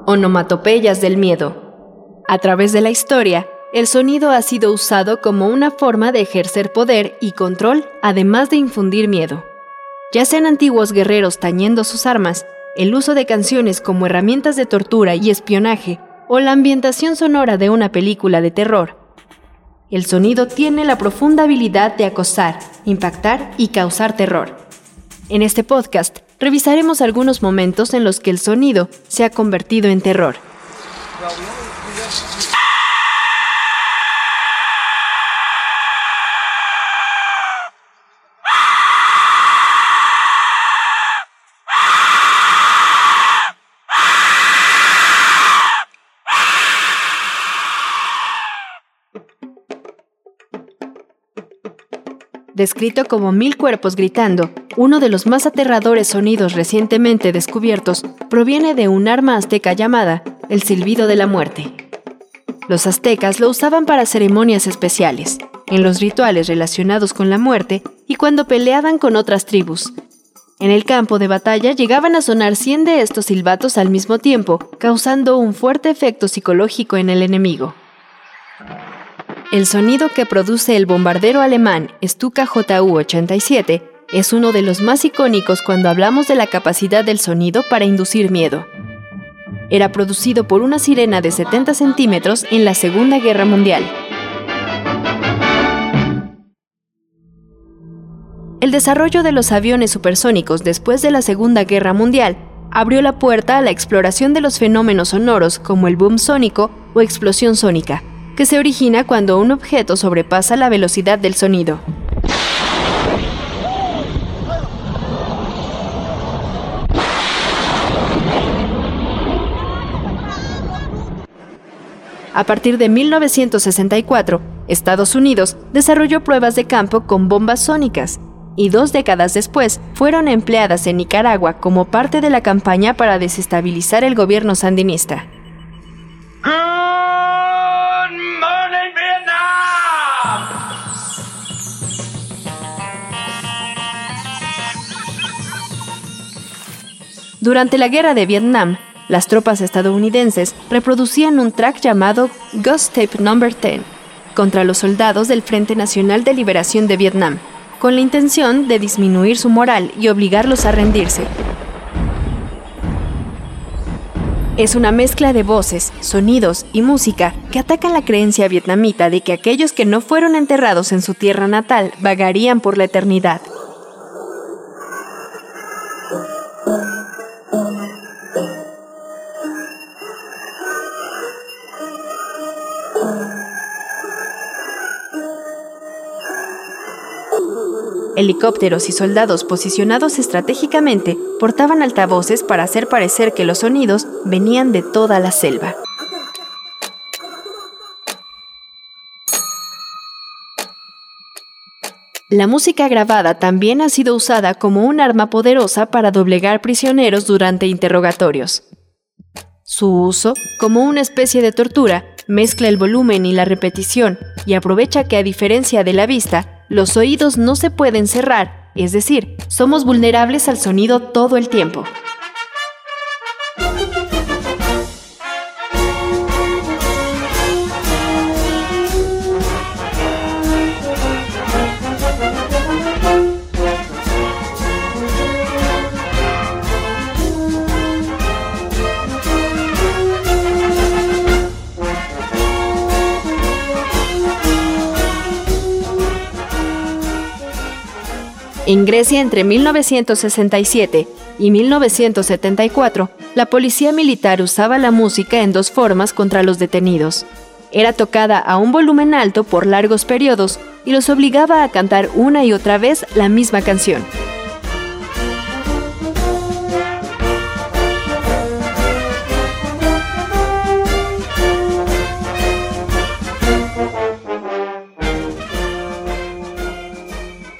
Onomatopeyas del Miedo. A través de la historia, el sonido ha sido usado como una forma de ejercer poder y control, además de infundir miedo. Ya sean antiguos guerreros tañendo sus armas, el uso de canciones como herramientas de tortura y espionaje, o la ambientación sonora de una película de terror, el sonido tiene la profunda habilidad de acosar, impactar y causar terror. En este podcast revisaremos algunos momentos en los que el sonido se ha convertido en terror. Descrito como mil cuerpos gritando, uno de los más aterradores sonidos recientemente descubiertos proviene de un arma azteca llamada el silbido de la muerte. Los aztecas lo usaban para ceremonias especiales, en los rituales relacionados con la muerte y cuando peleaban con otras tribus. En el campo de batalla llegaban a sonar 100 de estos silbatos al mismo tiempo, causando un fuerte efecto psicológico en el enemigo. El sonido que produce el bombardero alemán Stuka JU-87 es uno de los más icónicos cuando hablamos de la capacidad del sonido para inducir miedo. Era producido por una sirena de 70 centímetros en la Segunda Guerra Mundial. El desarrollo de los aviones supersónicos después de la Segunda Guerra Mundial abrió la puerta a la exploración de los fenómenos sonoros como el boom sónico o explosión sónica que se origina cuando un objeto sobrepasa la velocidad del sonido. A partir de 1964, Estados Unidos desarrolló pruebas de campo con bombas sónicas y dos décadas después fueron empleadas en Nicaragua como parte de la campaña para desestabilizar el gobierno sandinista. Durante la guerra de Vietnam, las tropas estadounidenses reproducían un track llamado Ghost Tape No. 10 contra los soldados del Frente Nacional de Liberación de Vietnam, con la intención de disminuir su moral y obligarlos a rendirse. Es una mezcla de voces, sonidos y música que atacan la creencia vietnamita de que aquellos que no fueron enterrados en su tierra natal vagarían por la eternidad. Helicópteros y soldados posicionados estratégicamente portaban altavoces para hacer parecer que los sonidos venían de toda la selva. La música grabada también ha sido usada como un arma poderosa para doblegar prisioneros durante interrogatorios. Su uso, como una especie de tortura, mezcla el volumen y la repetición y aprovecha que a diferencia de la vista, los oídos no se pueden cerrar, es decir, somos vulnerables al sonido todo el tiempo. En Grecia entre 1967 y 1974, la policía militar usaba la música en dos formas contra los detenidos. Era tocada a un volumen alto por largos periodos y los obligaba a cantar una y otra vez la misma canción.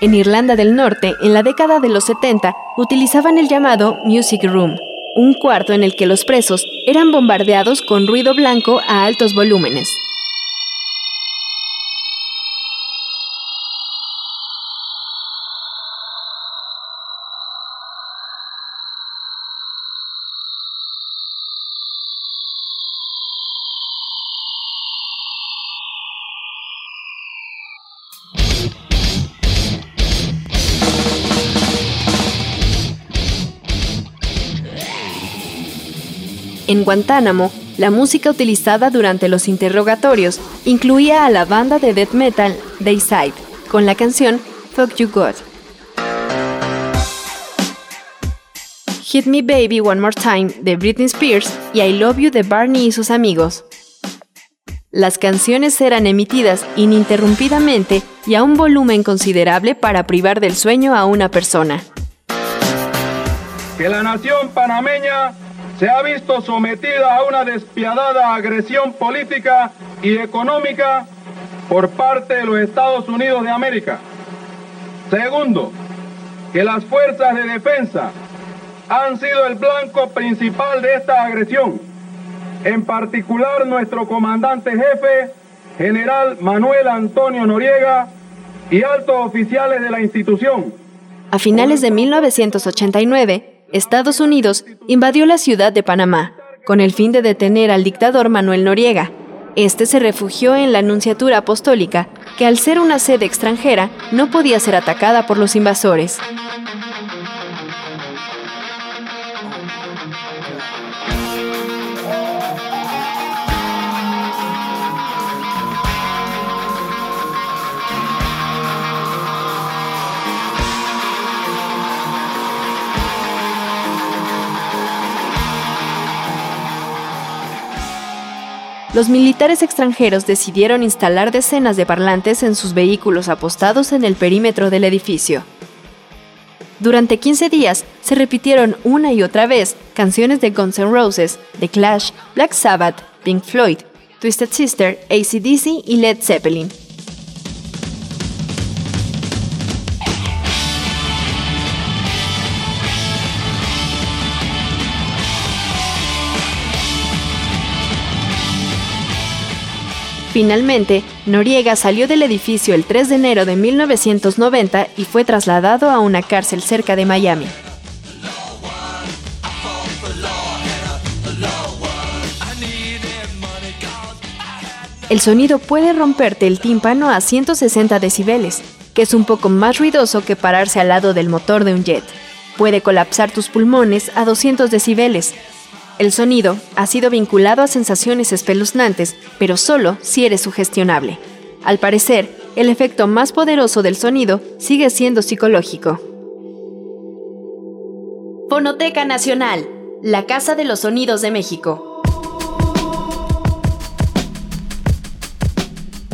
En Irlanda del Norte, en la década de los 70, utilizaban el llamado Music Room, un cuarto en el que los presos eran bombardeados con ruido blanco a altos volúmenes. En Guantánamo, la música utilizada durante los interrogatorios incluía a la banda de death metal Dayside con la canción Fuck You God. Hit Me Baby One More Time de Britney Spears y I Love You de Barney y sus amigos. Las canciones eran emitidas ininterrumpidamente y a un volumen considerable para privar del sueño a una persona. Que la nación panameña se ha visto sometida a una despiadada agresión política y económica por parte de los Estados Unidos de América. Segundo, que las fuerzas de defensa han sido el blanco principal de esta agresión, en particular nuestro comandante jefe, general Manuel Antonio Noriega, y altos oficiales de la institución. A finales de 1989, Estados Unidos invadió la ciudad de Panamá con el fin de detener al dictador Manuel Noriega. Este se refugió en la Anunciatura Apostólica, que al ser una sede extranjera no podía ser atacada por los invasores. Los militares extranjeros decidieron instalar decenas de parlantes en sus vehículos apostados en el perímetro del edificio. Durante 15 días se repitieron una y otra vez canciones de Guns N' Roses, The Clash, Black Sabbath, Pink Floyd, Twisted Sister, ACDC y Led Zeppelin. Finalmente, Noriega salió del edificio el 3 de enero de 1990 y fue trasladado a una cárcel cerca de Miami. El sonido puede romperte el tímpano a 160 decibeles, que es un poco más ruidoso que pararse al lado del motor de un jet. Puede colapsar tus pulmones a 200 decibeles, El sonido ha sido vinculado a sensaciones espeluznantes, pero solo si eres sugestionable. Al parecer, el efecto más poderoso del sonido sigue siendo psicológico. Fonoteca Nacional, la Casa de los Sonidos de México.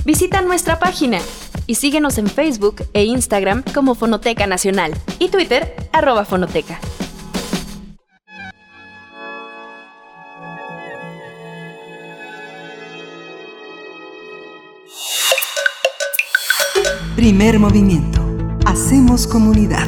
Visita nuestra página y síguenos en Facebook e Instagram como Fonoteca Nacional y Twitter arroba Fonoteca. Primer movimiento. Hacemos comunidad.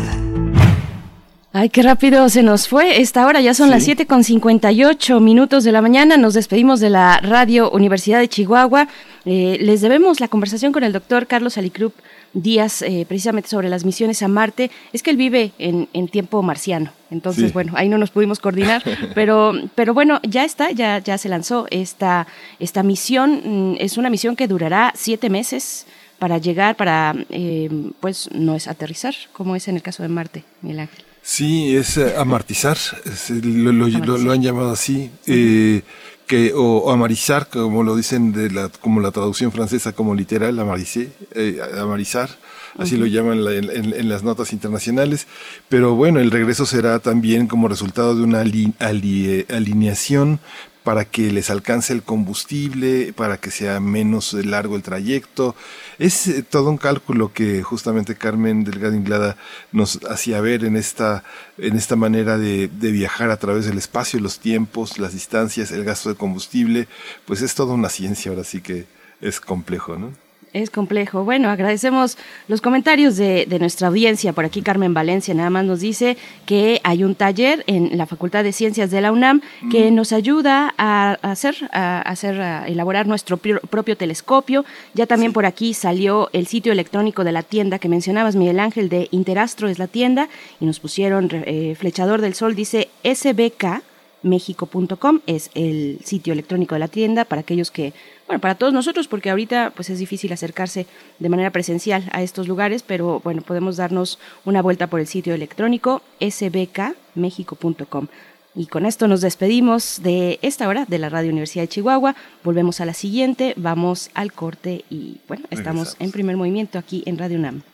Ay, qué rápido se nos fue esta hora. Ya son las 7 con 58 minutos de la mañana. Nos despedimos de la Radio Universidad de Chihuahua. Eh, les debemos la conversación con el doctor Carlos Alicrup Díaz, eh, precisamente sobre las misiones a Marte. Es que él vive en, tiempo marciano. Entonces, bueno, ahí no nos pudimos coordinar. (laughs) pero, pero bueno, ya está, ya, ya se lanzó esta, esta misión. Mm, es una misión que durará siete meses para llegar, para, eh, pues no es aterrizar, como es en el caso de Marte, Miguel Ángel. Sí, es eh, amartizar, lo, han llamado así, eh, que, o, amarizar, como lo dicen de la, como la traducción francesa como literal, amarizar, amarizar, así lo llaman en, las notas internacionales, pero bueno, el regreso será también como resultado de una alineación para que les alcance el combustible, para que sea menos largo el trayecto. Es eh, todo un cálculo que justamente Carmen Delgado Inglada nos hacía ver en esta, en esta manera de, de viajar a través del espacio, los tiempos, las distancias, el gasto de combustible. Pues es toda una ciencia, ahora sí que es complejo, ¿no? Es complejo. Bueno, agradecemos los comentarios de, nuestra audiencia. Por aquí Carmen Valencia nada más nos dice que hay un taller en la Facultad de Ciencias de la UNAM que mm. nos ayuda a hacer, a hacer, a elaborar nuestro propio telescopio. Ya también por aquí salió el sitio electrónico de la tienda que mencionabas, Miguel Ángel, de Interastro es la tienda, y nos pusieron eh, Flechador del Sol, dice SBK mexico.com es el sitio electrónico de la tienda para aquellos que, bueno, para todos nosotros, porque ahorita pues es difícil acercarse de manera presencial a estos lugares, pero bueno, podemos darnos una vuelta por el sitio electrónico sbkmexico.com. Y con esto nos despedimos de esta hora de la Radio Universidad de Chihuahua. Volvemos a la siguiente, vamos al corte y bueno, estamos en primer movimiento aquí en Radio UNAM.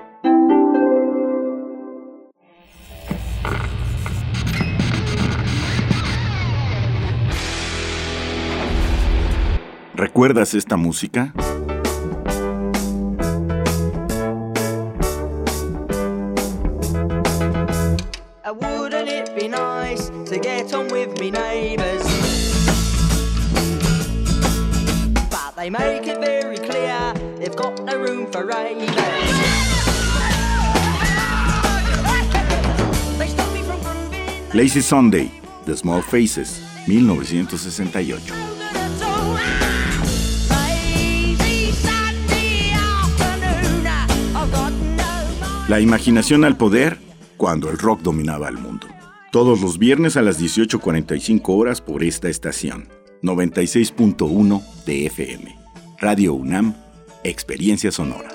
¿Recuerdas esta música? They make it very clear they've got no room for ravers. Lazy Sunday The Small Faces, 1968. La imaginación al poder cuando el rock dominaba el mundo. Todos los viernes a las 18.45 horas por esta estación. 96.1 de FM. Radio UNAM, Experiencia Sonora.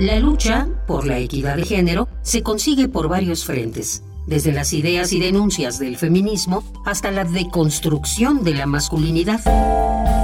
La lucha por la equidad de género se consigue por varios frentes, desde las ideas y denuncias del feminismo hasta la deconstrucción de la masculinidad.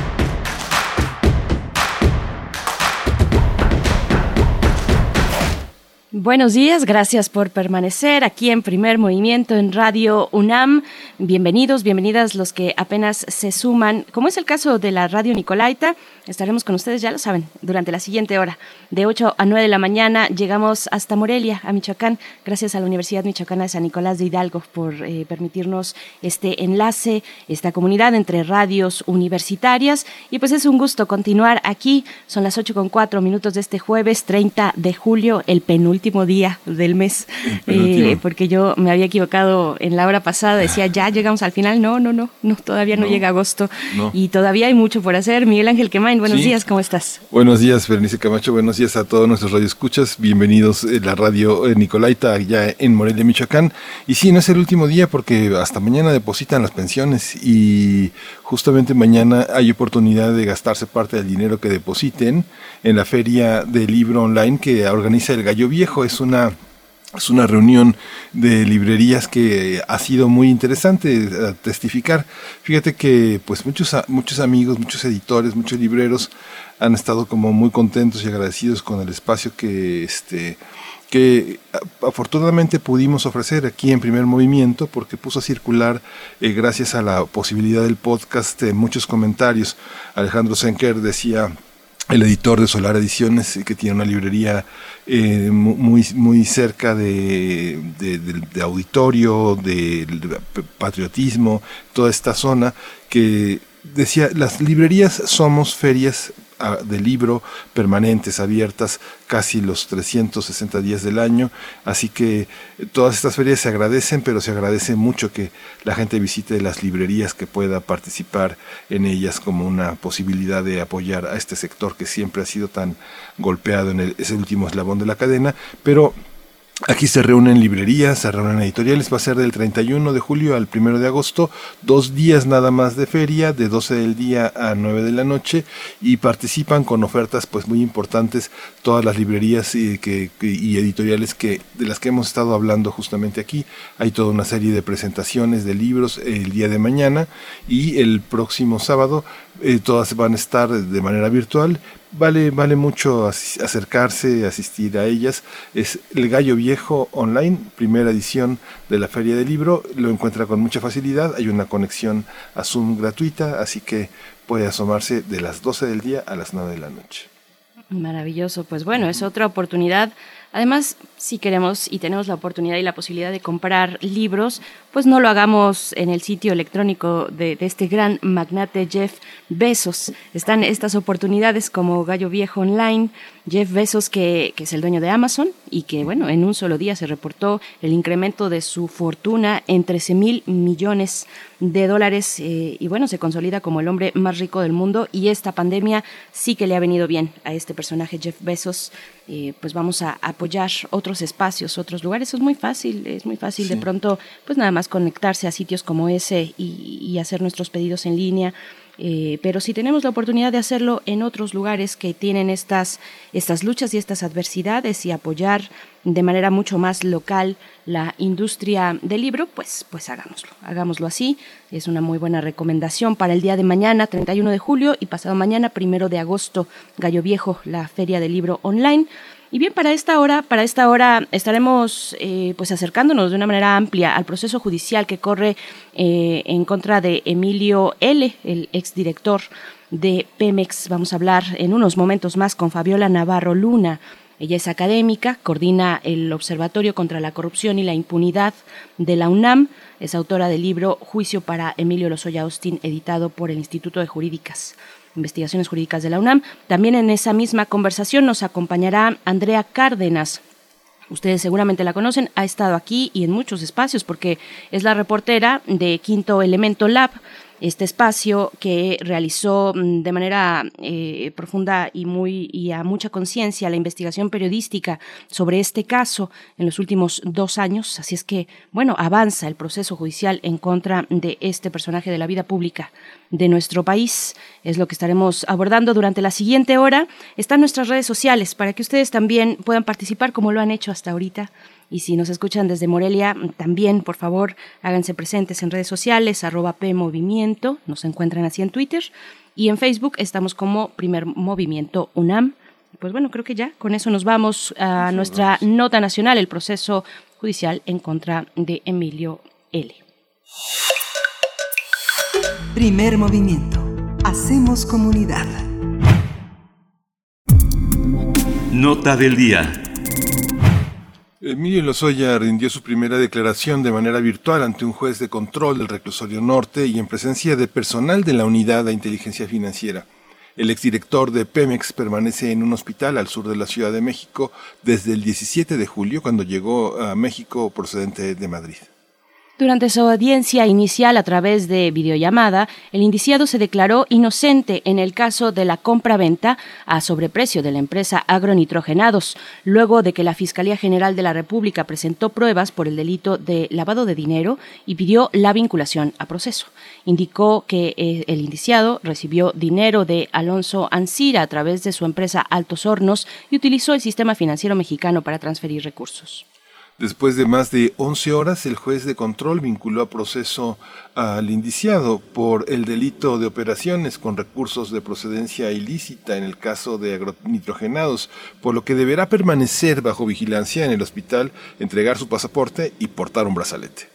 Buenos días, gracias por permanecer aquí en Primer Movimiento en Radio UNAM. Bienvenidos, bienvenidas los que apenas se suman, como es el caso de la Radio Nicolaita. Estaremos con ustedes, ya lo saben, durante la siguiente hora. De 8 a 9 de la mañana llegamos hasta Morelia, a Michoacán, gracias a la Universidad Michoacana de San Nicolás de Hidalgo por eh, permitirnos este enlace, esta comunidad entre radios universitarias. Y pues es un gusto continuar aquí. Son las 8 con 4 minutos de este jueves 30 de julio, el penúltimo último día del mes, eh, porque yo me había equivocado en la hora pasada, decía ya llegamos al final, no, no, no, no todavía no, llega agosto y todavía hay mucho por hacer. Miguel Ángel Buenos días, ¿cómo estás? Buenos días, Berenice Camacho, buenos días a todos nuestros radioescuchas, bienvenidos a la radio eh, Nicolaita allá en Morelia, Michoacán. Y sí, no es el último día porque hasta mañana depositan las pensiones y justamente mañana hay oportunidad de gastarse parte del dinero que depositen en la feria del libro online que organiza el Gallo Viejo es una es una reunión de librerías que ha sido muy interesante eh, testificar. Fíjate que pues muchos, muchos amigos, muchos editores, muchos libreros han estado como muy contentos y agradecidos con el espacio que este que afortunadamente pudimos ofrecer aquí en primer movimiento porque puso a circular eh, gracias a la posibilidad del podcast muchos comentarios. Alejandro Senker decía el editor de Solar Ediciones, que tiene una librería eh, muy, muy cerca de, de, auditorio, de, patriotismo, toda esta zona, que decía, las librerías somos ferias de libro permanentes, abiertas casi los 360 días del año. Así que todas estas ferias se agradecen, pero se agradece mucho que la gente visite las librerías, que pueda participar en ellas como una posibilidad de apoyar a este sector que siempre ha sido tan golpeado en ese último eslabón de la cadena. Pero Aquí se reúnen librerías, se reúnen editoriales, va a ser del 31 de julio al 1 de agosto, dos días nada más de feria, de 12 del día a 9 de la noche, y participan con ofertas pues muy importantes todas las librerías y, que, y editoriales que, de las que hemos estado hablando justamente aquí. Hay toda una serie de presentaciones de libros el día de mañana. Y el próximo sábado eh, todas van a estar de manera virtual, Vale, vale mucho acercarse, asistir a ellas. Es El Gallo Viejo Online, primera edición de la Feria del Libro. Lo encuentra con mucha facilidad. Hay una conexión a Zoom gratuita, así que puede asomarse de las 12 del día a las 9 de la noche. Maravilloso. Pues bueno, es otra oportunidad. Además, si queremos y tenemos la oportunidad y la posibilidad de comprar libros, pues no lo hagamos en el sitio electrónico de, este gran magnate Jeff Bezos. Están estas oportunidades como Gallo Viejo Online, Jeff Bezos que, es el dueño de Amazon y que bueno, en un solo día se reportó el incremento de su fortuna en 13 mil millones de dólares eh, y bueno, se consolida como el hombre más rico del mundo y esta pandemia sí que le ha venido bien a este personaje Jeff Bezos. Eh, pues vamos a apoyar otros espacios, otros lugares. Es muy fácil, es muy fácil de pronto, pues nada más conectarse a sitios como ese y, hacer nuestros pedidos en línea. Eh, pero si tenemos la oportunidad de hacerlo en otros lugares que tienen estas, estas luchas y estas adversidades y apoyar de manera mucho más local la industria del libro, pues, pues hagámoslo, hagámoslo así. Es una muy buena recomendación para el día de mañana, 31 de julio, y pasado mañana, primero de agosto, Gallo Viejo, la Feria del Libro Online. Y bien, para esta hora, para esta hora estaremos eh, pues acercándonos de una manera amplia al proceso judicial que corre eh, en contra de Emilio L., el exdirector de Pemex. Vamos a hablar en unos momentos más con Fabiola Navarro Luna. Ella es académica, coordina el Observatorio contra la Corrupción y la Impunidad de la UNAM, es autora del libro Juicio para Emilio Lozoya Austin, editado por el Instituto de Jurídicas. Investigaciones Jurídicas de la UNAM. También en esa misma conversación nos acompañará Andrea Cárdenas, Ustedes seguramente la conocen, ha estado aquí y en muchos espacios porque es la reportera de Quinto Elemento Lab, este espacio que realizó mm, de manera eh, profunda y muy y a mucha conciencia la investigación periodística sobre este caso en los últimos dos años. Así es que, bueno, avanza el proceso judicial en contra de este personaje de la vida pública de nuestro país. Es lo que estaremos abordando durante la siguiente hora. Están nuestras redes sociales para que ustedes también puedan participar como lo han hecho hasta ahorita y si nos escuchan desde Morelia, también, por favor, háganse presentes en redes sociales, arroba PMovimiento, nos encuentran así en Twitter. Y en Facebook estamos como Primer Movimiento UNAM. Pues bueno, creo que ya con eso nos vamos a nuestra nota nacional, el proceso judicial en contra de Emilio L. Primer movimiento. Hacemos comunidad. Nota del día. Emilio Lozoya rindió su primera declaración de manera virtual ante un juez de control del reclusorio norte y en presencia de personal de la unidad de inteligencia financiera. El exdirector de Pemex permanece en un hospital al sur de la Ciudad de México desde el 17 de julio, cuando llegó a México procedente de Madrid. Durante su audiencia inicial a través de videollamada, el indiciado se declaró inocente en el caso de la compra-venta a sobreprecio de la empresa Agronitrogenados, luego de que la Fiscalía General de la República presentó pruebas por el delito de lavado de dinero y pidió la vinculación a proceso. Indicó que eh, el indiciado recibió dinero de Alonso Ancira a través de su empresa Altos Hornos y utilizó el sistema financiero mexicano para transferir recursos. Después de más de 11 horas, el juez de control vinculó a proceso al indiciado por el delito de operaciones con recursos de procedencia ilícita en el caso de agronitrogenados, por lo que deberá permanecer bajo vigilancia en el hospital, entregar su pasaporte y portar un brazalete.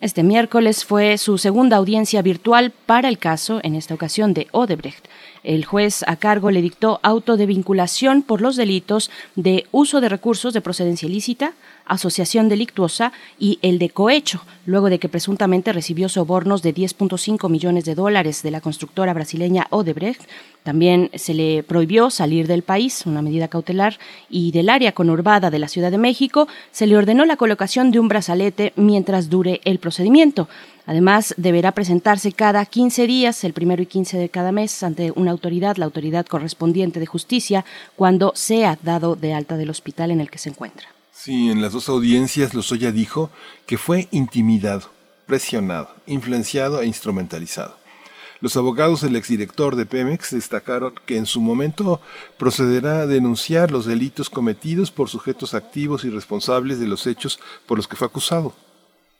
Este miércoles fue su segunda audiencia virtual para el caso, en esta ocasión de Odebrecht. El juez a cargo le dictó auto de vinculación por los delitos de uso de recursos de procedencia ilícita, asociación delictuosa y el de cohecho, luego de que presuntamente recibió sobornos de 10.5 millones de dólares de la constructora brasileña Odebrecht. También se le prohibió salir del país, una medida cautelar, y del área conurbada de la Ciudad de México se le ordenó la colocación de un brazalete mientras dure el procedimiento. Además, deberá presentarse cada 15 días, el primero y 15 de cada mes, ante una autoridad, la autoridad correspondiente de justicia, cuando sea dado de alta del hospital en el que se encuentra. Sí, en las dos audiencias Lozoya dijo que fue intimidado, presionado, influenciado e instrumentalizado. Los abogados del exdirector de Pemex destacaron que en su momento procederá a denunciar los delitos cometidos por sujetos activos y responsables de los hechos por los que fue acusado.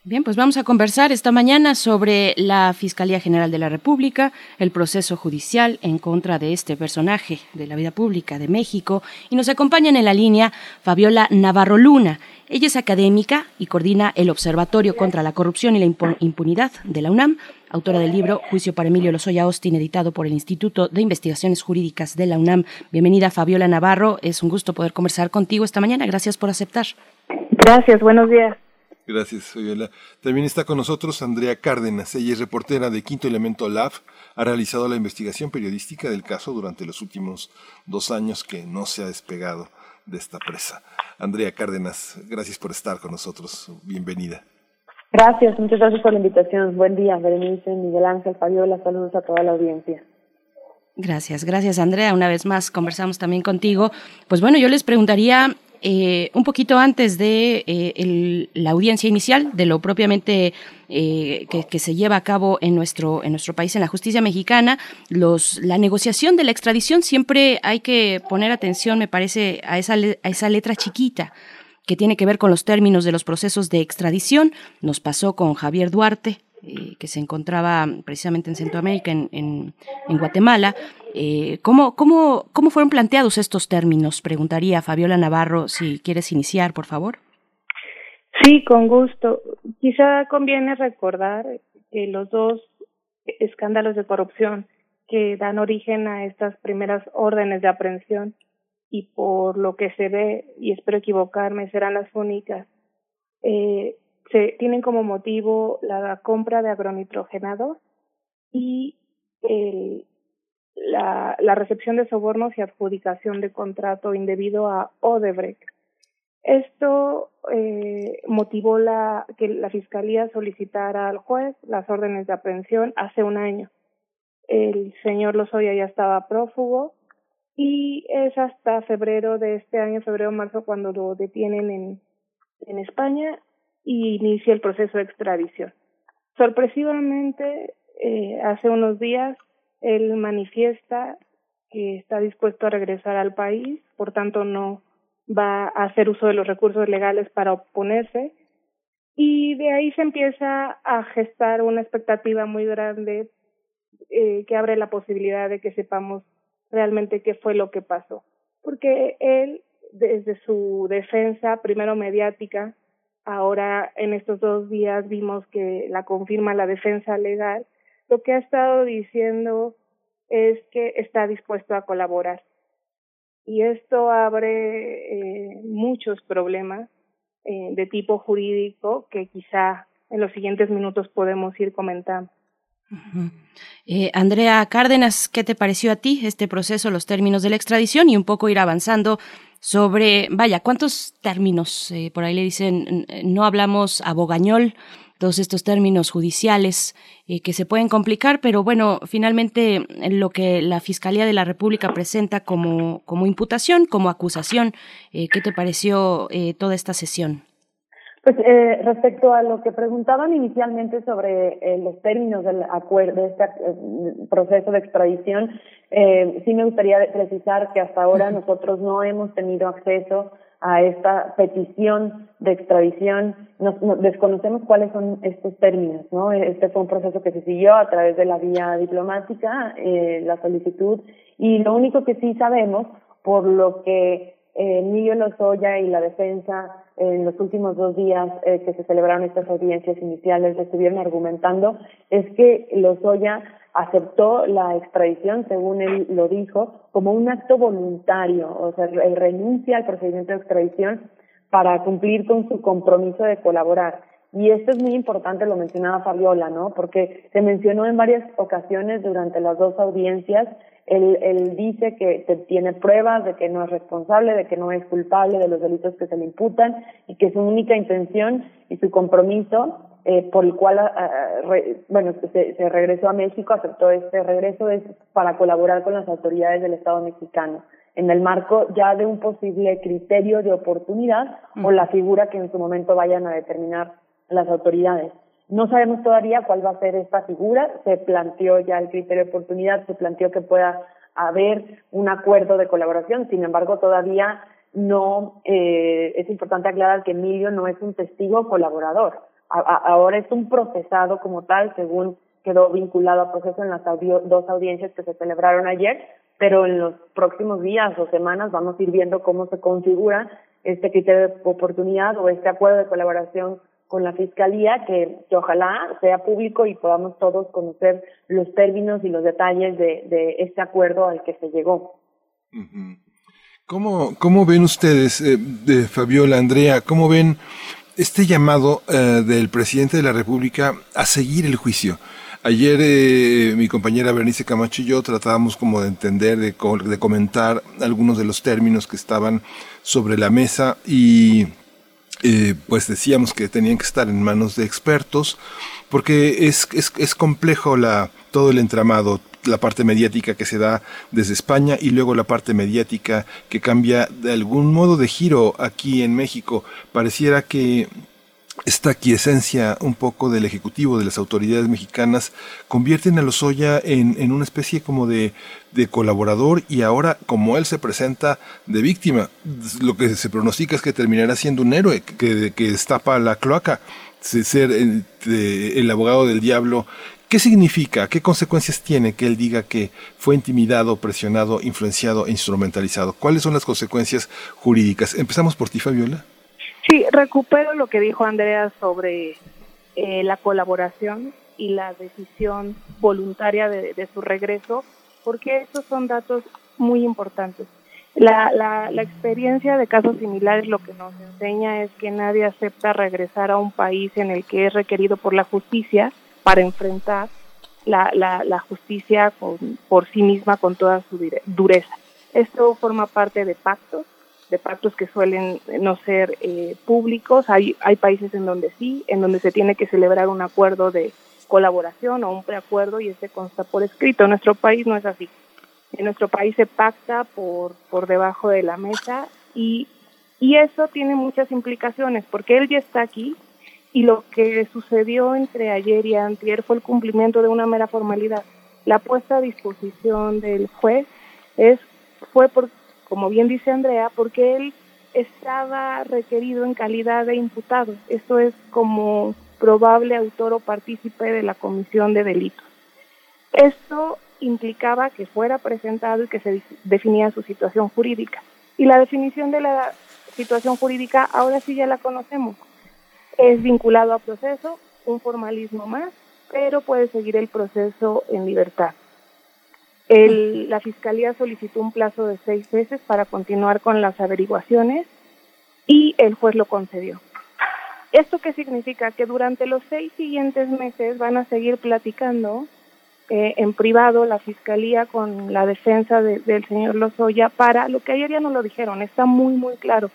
Bien, pues vamos a conversar esta mañana sobre la Fiscalía General de la República, el proceso judicial en contra de este personaje de la vida pública de México. Y nos acompañan en la línea Fabiola Navarro Luna. Ella es académica y coordina el Observatorio contra la Corrupción y la Impunidad de la UNAM, autora del libro Juicio para Emilio Lozoya Austin, editado por el Instituto de Investigaciones Jurídicas de la UNAM. Bienvenida, Fabiola Navarro. Es un gusto poder conversar contigo esta mañana. Gracias por aceptar. Gracias, buenos días. Gracias, Fabiola. También está con nosotros Andrea Cárdenas. Ella es reportera de Quinto Elemento Lab. Ha realizado la investigación periodística del caso durante los últimos dos años que no se ha despegado de esta presa. Andrea Cárdenas, gracias por estar con nosotros. Bienvenida. Gracias, muchas gracias por la invitación. Buen día, Berenice, Miguel Ángel, Fabiola. Saludos a toda la audiencia. Gracias, gracias Andrea. Una vez más conversamos también contigo. Pues bueno, yo les preguntaría eh, un poquito antes de eh, la audiencia inicial, de lo propiamente eh, que, se lleva a cabo en nuestro, en nuestro país, en la justicia mexicana, la negociación de la extradición, siempre hay que poner atención, me parece, a esa, a esa letra chiquita que tiene que ver con los términos de los procesos de extradición. Nos pasó con Javier Duarte, eh, que se encontraba precisamente en Centroamérica, en, Guatemala. Eh, ¿cómo, cómo, ¿Cómo fueron planteados estos términos? Preguntaría Fabiola Navarro, si quieres iniciar, por favor. Sí, con gusto. Quizá conviene recordar que los dos escándalos de corrupción que dan origen a estas primeras órdenes de aprehensión y por lo que se ve, y espero equivocarme, serán las únicas, eh, se tienen como motivo la compra de agronitrogenados y el, la, recepción de sobornos y adjudicación de contrato indebido a Odebrecht. Esto eh, motivó que la Fiscalía solicitara al juez las órdenes de aprehensión hace un año. El señor Lozoya ya estaba prófugo y es hasta febrero de este año, febrero-marzo, cuando lo detienen en, en España y inicia el proceso de extradición. Sorpresivamente, eh, hace unos días, él manifiesta que está dispuesto a regresar al país, por tanto no va a hacer uso de los recursos legales para oponerse y de ahí se empieza a gestar una expectativa muy grande eh, que abre la posibilidad de que sepamos realmente qué fue lo que pasó. Porque él, desde su defensa, primero mediática, ahora en estos dos días vimos que la confirma la defensa legal, lo que ha estado diciendo es que está dispuesto a colaborar. Y esto abre eh, muchos problemas eh, de tipo jurídico que quizá en los siguientes minutos podemos ir comentando. Eh, Andrea Cárdenas, ¿qué te pareció a ti este proceso, los términos de la extradición y un poco ir avanzando sobre, vaya, ¿cuántos términos? Eh, por ahí le dicen, no hablamos abogañol, todos estos términos judiciales eh, que se pueden complicar, pero bueno, finalmente lo que la Fiscalía de la República presenta como, como imputación, como acusación, ¿qué te pareció toda esta sesión? Pues eh, respecto a lo que preguntaban inicialmente sobre eh, los términos del acuerdo, de este eh, proceso de extradición, eh, sí me gustaría precisar que hasta ahora nosotros no hemos tenido acceso a esta petición de extradición. Nos, desconocemos cuáles son estos términos, ¿no? Este fue un proceso que se siguió a través de la vía diplomática, eh, la solicitud, y lo único que sí sabemos, por lo que Emilio Lozoya y la defensa en los últimos dos días eh, que se celebraron estas audiencias iniciales estuvieron argumentando es que Lozoya aceptó la extradición, según él lo dijo, como un acto voluntario, o sea, él renuncia al procedimiento de extradición para cumplir con su compromiso de colaborar. Y esto es muy importante, lo mencionaba Fabiola, ¿no? Porque se mencionó en varias ocasiones durante las dos audiencias él, él dice que tiene pruebas de que no es responsable, de que no es culpable de los delitos que se le imputan y que su única intención y su compromiso eh, por el cual, ah, ah, bueno, se, se regresó a México, aceptó este regreso es para colaborar con las autoridades del Estado mexicano en el marco ya de un posible criterio de oportunidad o la figura que en su momento vayan a determinar las autoridades. No sabemos todavía cuál va a ser esta figura, se planteó ya el criterio de oportunidad, se planteó que pueda haber un acuerdo de colaboración, sin embargo todavía no, eh, es importante aclarar que Emilio no es un testigo colaborador, ahora es un procesado como tal, según quedó vinculado a proceso en las dos audiencias que se celebraron ayer, pero en los próximos días o semanas vamos a ir viendo cómo se configura este criterio de oportunidad o este acuerdo de colaboración con la Fiscalía, que, ojalá sea público y podamos todos conocer los términos y los detalles de, de este acuerdo al que se llegó. ¿Cómo, cómo ven ustedes, eh, Fabiola, Andrea, cómo ven este llamado eh, del presidente de la República a seguir el juicio? Ayer eh, mi compañera Bernice Camacho y yo tratábamos como de entender, de, de comentar algunos de los términos que estaban sobre la mesa y eh, pues decíamos que tenían que estar en manos de expertos, porque es, es, es complejo la, todo el entramado. la parte mediática que se da desde España y luego la parte mediática que cambia de algún modo de giro aquí en México. Pareciera que esta quiesencia un poco del Ejecutivo, de las autoridades mexicanas, convierten a Lozoya en, en una especie como de, de, colaborador y ahora como él se presenta de víctima, lo que se pronostica es que terminará siendo un héroe que, que destapa la cloaca, ser el, el abogado del diablo ¿Qué significa? ¿Qué consecuencias tiene que él diga que fue intimidado, presionado, influenciado e instrumentalizado? ¿Cuáles son las consecuencias jurídicas? Empezamos por ti, Fabiola. Sí, recupero lo que dijo Andrea sobre eh, la colaboración y la decisión voluntaria de, su regreso, porque estos son datos muy importantes. La, la, la experiencia de casos similares lo que nos enseña es que nadie acepta regresar a un país en el que es requerido por la justicia para enfrentar la, la, la justicia con, por sí misma con toda su dureza. Esto forma parte de pactos de pactos que suelen no ser eh, públicos. Hay, hay países en donde sí, en donde se tiene que celebrar un acuerdo de colaboración o un preacuerdo y este consta por escrito. En nuestro país no es así. En nuestro país se pacta por, por debajo de la mesa y, y eso tiene muchas implicaciones porque él ya está aquí y lo que sucedió entre ayer y antier fue el cumplimiento de una mera formalidad. La puesta a disposición del juez es fue por como bien dice Andrea, porque él estaba requerido en calidad de imputado. Esto es como probable autor o partícipe de la comisión de delitos. Esto implicaba que fuera presentado y que se definía su situación jurídica. Y la definición de la situación jurídica ahora sí ya la conocemos. Es vinculado a proceso, un formalismo más, pero puede seguir el proceso en libertad. El, la Fiscalía solicitó un plazo de seis meses para continuar con las averiguaciones y el juez lo concedió. ¿Esto qué significa? Que durante los seis siguientes meses van a seguir platicando eh, en privado la Fiscalía con la defensa de, del señor Lozoya para, lo que ayer ya no lo dijeron, está muy, muy claro.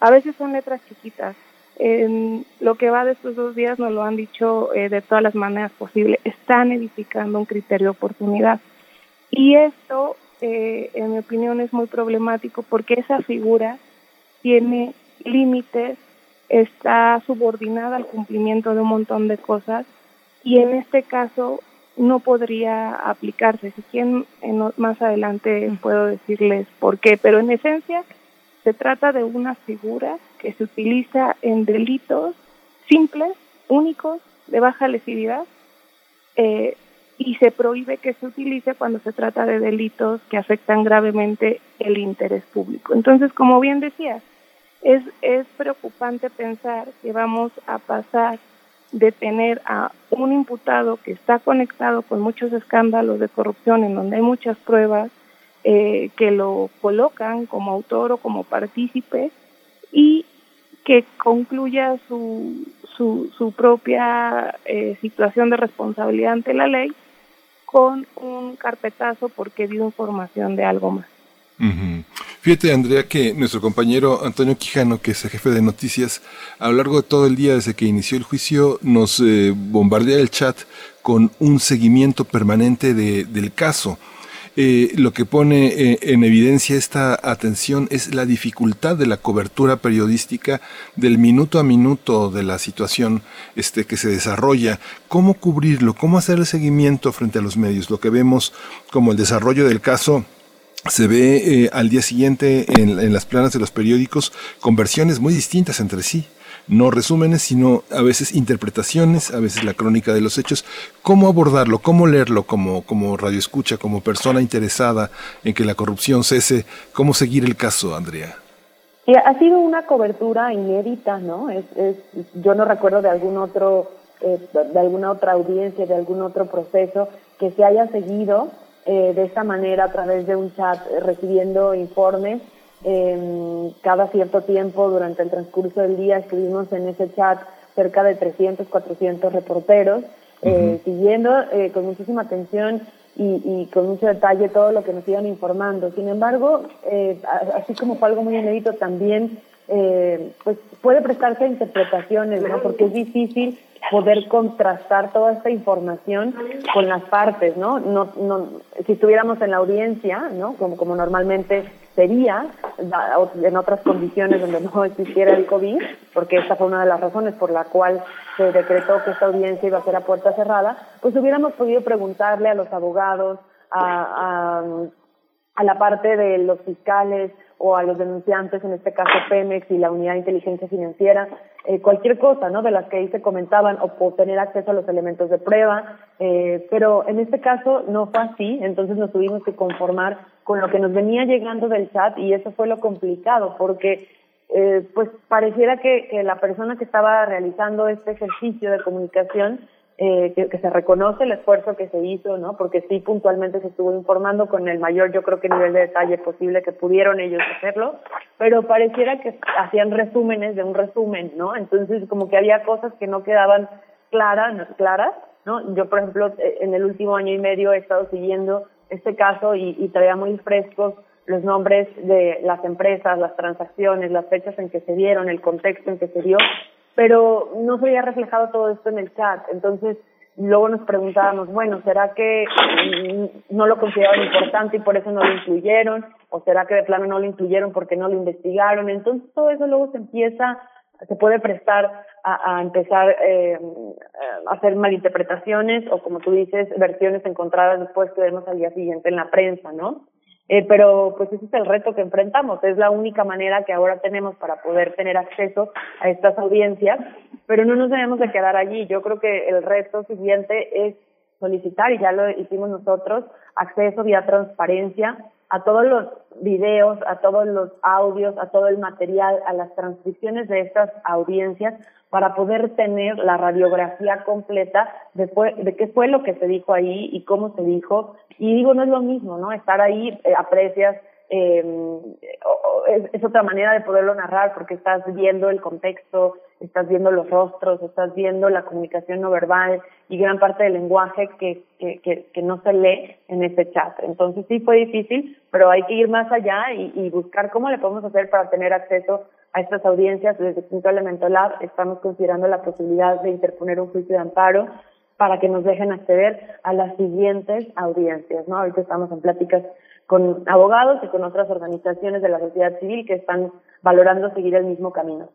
A veces son letras chiquitas. En lo que va de estos dos días nos lo han dicho eh, de todas las maneras posibles. Están edificando un criterio de oportunidad. Y esto, eh, en mi opinión, es muy problemático porque esa figura tiene límites, está subordinada al cumplimiento de un montón de cosas y en este caso no podría aplicarse. Si quieren, en, más adelante puedo decirles por qué, pero en esencia se trata de una figura que se utiliza en delitos simples, únicos, de baja lesividad, eh, y se prohíbe que se utilice cuando se trata de delitos que afectan gravemente el interés público. Entonces, como bien decía, es, es preocupante pensar que vamos a pasar de tener a un imputado que está conectado con muchos escándalos de corrupción en donde hay muchas pruebas eh, que lo colocan como autor o como partícipe y que concluya su, su, su propia eh, situación de responsabilidad ante la ley con un carpetazo porque dio información de algo más. Fíjate, Andrea, que nuestro compañero Antonio Quijano, que es el jefe de noticias, a lo largo de todo el día desde que inició el juicio, nos eh, bombardea el chat con un seguimiento permanente de, del caso. Eh, lo que pone eh, en evidencia esta atención es la dificultad de la cobertura periodística del minuto a minuto de la situación este, que se desarrolla, cómo cubrirlo, cómo hacer el seguimiento frente a los medios. Lo que vemos como el desarrollo del caso se ve eh, al día siguiente en, en las planas de los periódicos con versiones muy distintas entre sí no resúmenes, sino a veces interpretaciones, a veces la crónica de los hechos. ¿Cómo abordarlo? ¿Cómo leerlo como, como radioescucha, como persona interesada en que la corrupción cese? ¿Cómo seguir el caso, Andrea? Y ha sido una cobertura inédita, ¿no? Es, es, yo no recuerdo de algún otro, eh, de alguna otra audiencia, de algún otro proceso que se haya seguido eh, de esta manera a través de un chat, eh, recibiendo informes eh, cada cierto tiempo durante el transcurso del día escribimos en ese chat cerca de 300, 400 reporteros, eh, siguiendo eh, con muchísima atención y, y, con mucho detalle todo lo que nos iban informando. Sin embargo, eh, así como fue algo muy inédito, también eh, pues puede prestarse a interpretaciones, ¿no? Porque es difícil poder contrastar toda esta información con las partes, ¿no? No, no si estuviéramos en la audiencia, ¿no? Como, como normalmente sería en otras condiciones donde no existiera el COVID, porque esta fue una de las razones por la cual se decretó que esta audiencia iba a ser a puerta cerrada, pues hubiéramos podido preguntarle a los abogados, a, a, a la parte de los fiscales, o a los denunciantes, en este caso Pemex y la Unidad de Inteligencia Financiera, eh, cualquier cosa, ¿no? De las que ahí se comentaban o por tener acceso a los elementos de prueba, eh, pero en este caso no fue así, entonces nos tuvimos que conformar con lo que nos venía llegando del chat y eso fue lo complicado porque eh, pues pareciera que, que la persona que estaba realizando este ejercicio de comunicación eh, que, se reconoce el esfuerzo que se hizo, ¿no? Porque sí, puntualmente se estuvo informando con el mayor, yo creo que nivel de detalle posible que pudieron ellos hacerlo, pero pareciera que hacían resúmenes de un resumen, ¿no? Entonces, como que había cosas que no quedaban claras, claras, ¿no? Yo, por ejemplo, eh, en el último año y medio he estado siguiendo este caso y, y traía muy frescos los nombres de las empresas, las transacciones, las fechas en que se dieron, el contexto en que se dio, pero no se había reflejado todo esto en el chat. Entonces, luego nos preguntábamos, bueno, ¿será que no lo consideraban importante y por eso no lo incluyeron? ¿O será que de plano no lo incluyeron porque no lo investigaron? Entonces, todo eso luego se empieza, se puede prestar a, a empezar eh, a hacer malinterpretaciones o, como tú dices, versiones encontradas después que vemos al día siguiente en la prensa, ¿no? Eh, pero pues ese es el reto que enfrentamos, es la única manera que ahora tenemos para poder tener acceso a estas audiencias, pero no nos debemos de quedar allí. Yo creo que el reto siguiente es solicitar, y ya lo hicimos nosotros, acceso vía transparencia a todos los videos, a todos los audios, a todo el material, a las transcripciones de estas audiencias para poder tener la radiografía completa de, de qué fue lo que se dijo ahí y cómo se dijo. Y digo, no es lo mismo, ¿no? Estar ahí, eh, aprecias, eh, es, es, otra manera de poderlo narrar porque estás viendo el contexto, estás viendo los rostros, estás viendo la comunicación no verbal y gran parte del lenguaje que, que, que, que no se lee en ese chat. Entonces sí fue difícil, pero hay que ir más allá y, y buscar cómo le podemos hacer para tener acceso a estas audiencias. Desde Quinto Elemento Lab estamos considerando la posibilidad de interponer un juicio de amparo para que nos dejen acceder a las siguientes audiencias, ¿no? Ahorita estamos en pláticas con abogados y con otras organizaciones de la sociedad civil que están valorando seguir el mismo camino.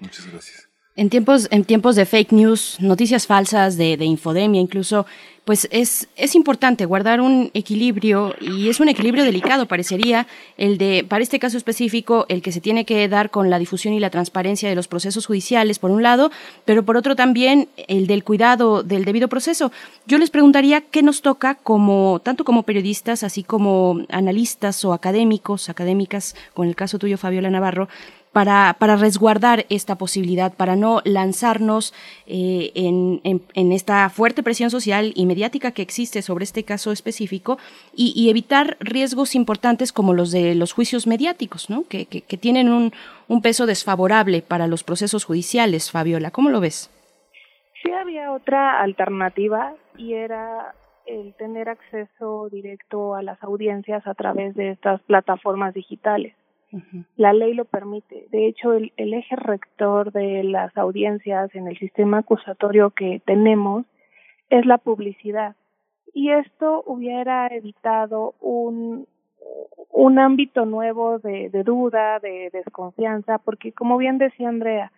Muchas gracias. En tiempos, en tiempos de fake news, noticias falsas, de, de infodemia incluso, pues es, es importante guardar un equilibrio y es un equilibrio delicado, parecería, el de, para este caso específico, el que se tiene que dar con la difusión y la transparencia de los procesos judiciales, por un lado, pero por otro también el del cuidado del debido proceso. Yo les preguntaría qué nos toca como, tanto como periodistas, así como analistas o académicos, académicas, con el caso tuyo, Fabiola Navarro, para, para resguardar esta posibilidad, para no lanzarnos eh, en, en, esta fuerte presión social y mediática que existe sobre este caso específico y, evitar riesgos importantes como los de los juicios mediáticos, ¿no? que, que, que tienen un, un peso desfavorable para los procesos judiciales. Fabiola, ¿cómo lo ves? Sí había otra alternativa y era el tener acceso directo a las audiencias a través de estas plataformas digitales. La ley lo permite. De hecho, el, eje rector de las audiencias en el sistema acusatorio que tenemos es la publicidad. Y esto hubiera evitado un, un ámbito nuevo de, de duda, de desconfianza, porque como bien decía Andrea,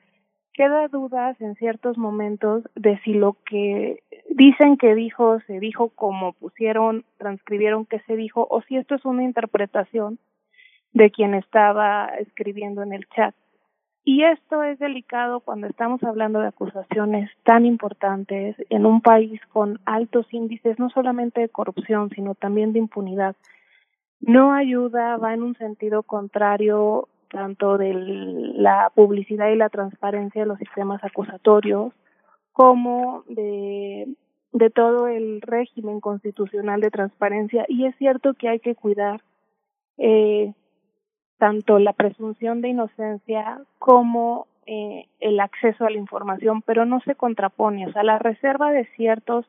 queda dudas en ciertos momentos de si lo que dicen que dijo se dijo como pusieron, transcribieron que se dijo, o si esto es una interpretación de quien estaba escribiendo en el chat. Y esto es delicado cuando estamos hablando de acusaciones tan importantes en un país con altos índices, no solamente de corrupción, sino también de impunidad. No ayuda, va en un sentido contrario tanto de la publicidad y la transparencia de los sistemas acusatorios como de, de todo el régimen constitucional de transparencia. Y es cierto que hay que cuidar eh, tanto la presunción de inocencia como eh, el acceso a la información, pero no se contrapone. O sea, la reserva de ciertos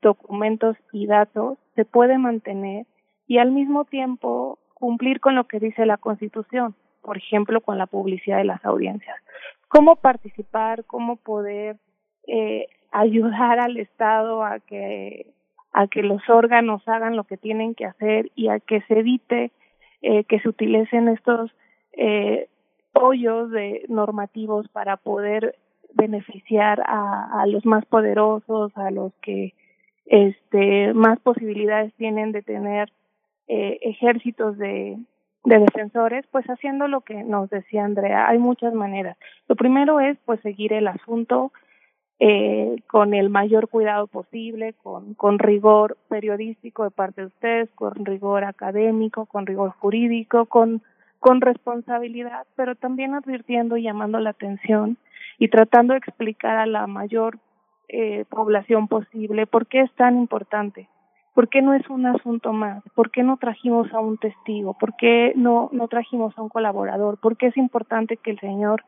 documentos y datos se puede mantener y al mismo tiempo cumplir con lo que dice la Constitución, por ejemplo, con la publicidad de las audiencias. ¿Cómo participar? ¿Cómo poder eh, ayudar al Estado a que a que los órganos hagan lo que tienen que hacer y a que se evite eh, que se utilicen estos eh, hoyos de normativos para poder beneficiar a, los más poderosos, a los que este más posibilidades tienen de tener eh, ejércitos de, de defensores, pues haciendo lo que nos decía Andrea, hay muchas maneras. Lo primero es pues seguir el asunto eh, con el mayor cuidado posible, con, rigor periodístico de parte de ustedes, con rigor académico, con rigor jurídico, con, con responsabilidad, pero también advirtiendo y llamando la atención y tratando de explicar a la mayor eh, población posible por qué es tan importante, por qué no es un asunto más, por qué no trajimos a un testigo, por qué no, no trajimos a un colaborador, por qué es importante que el señor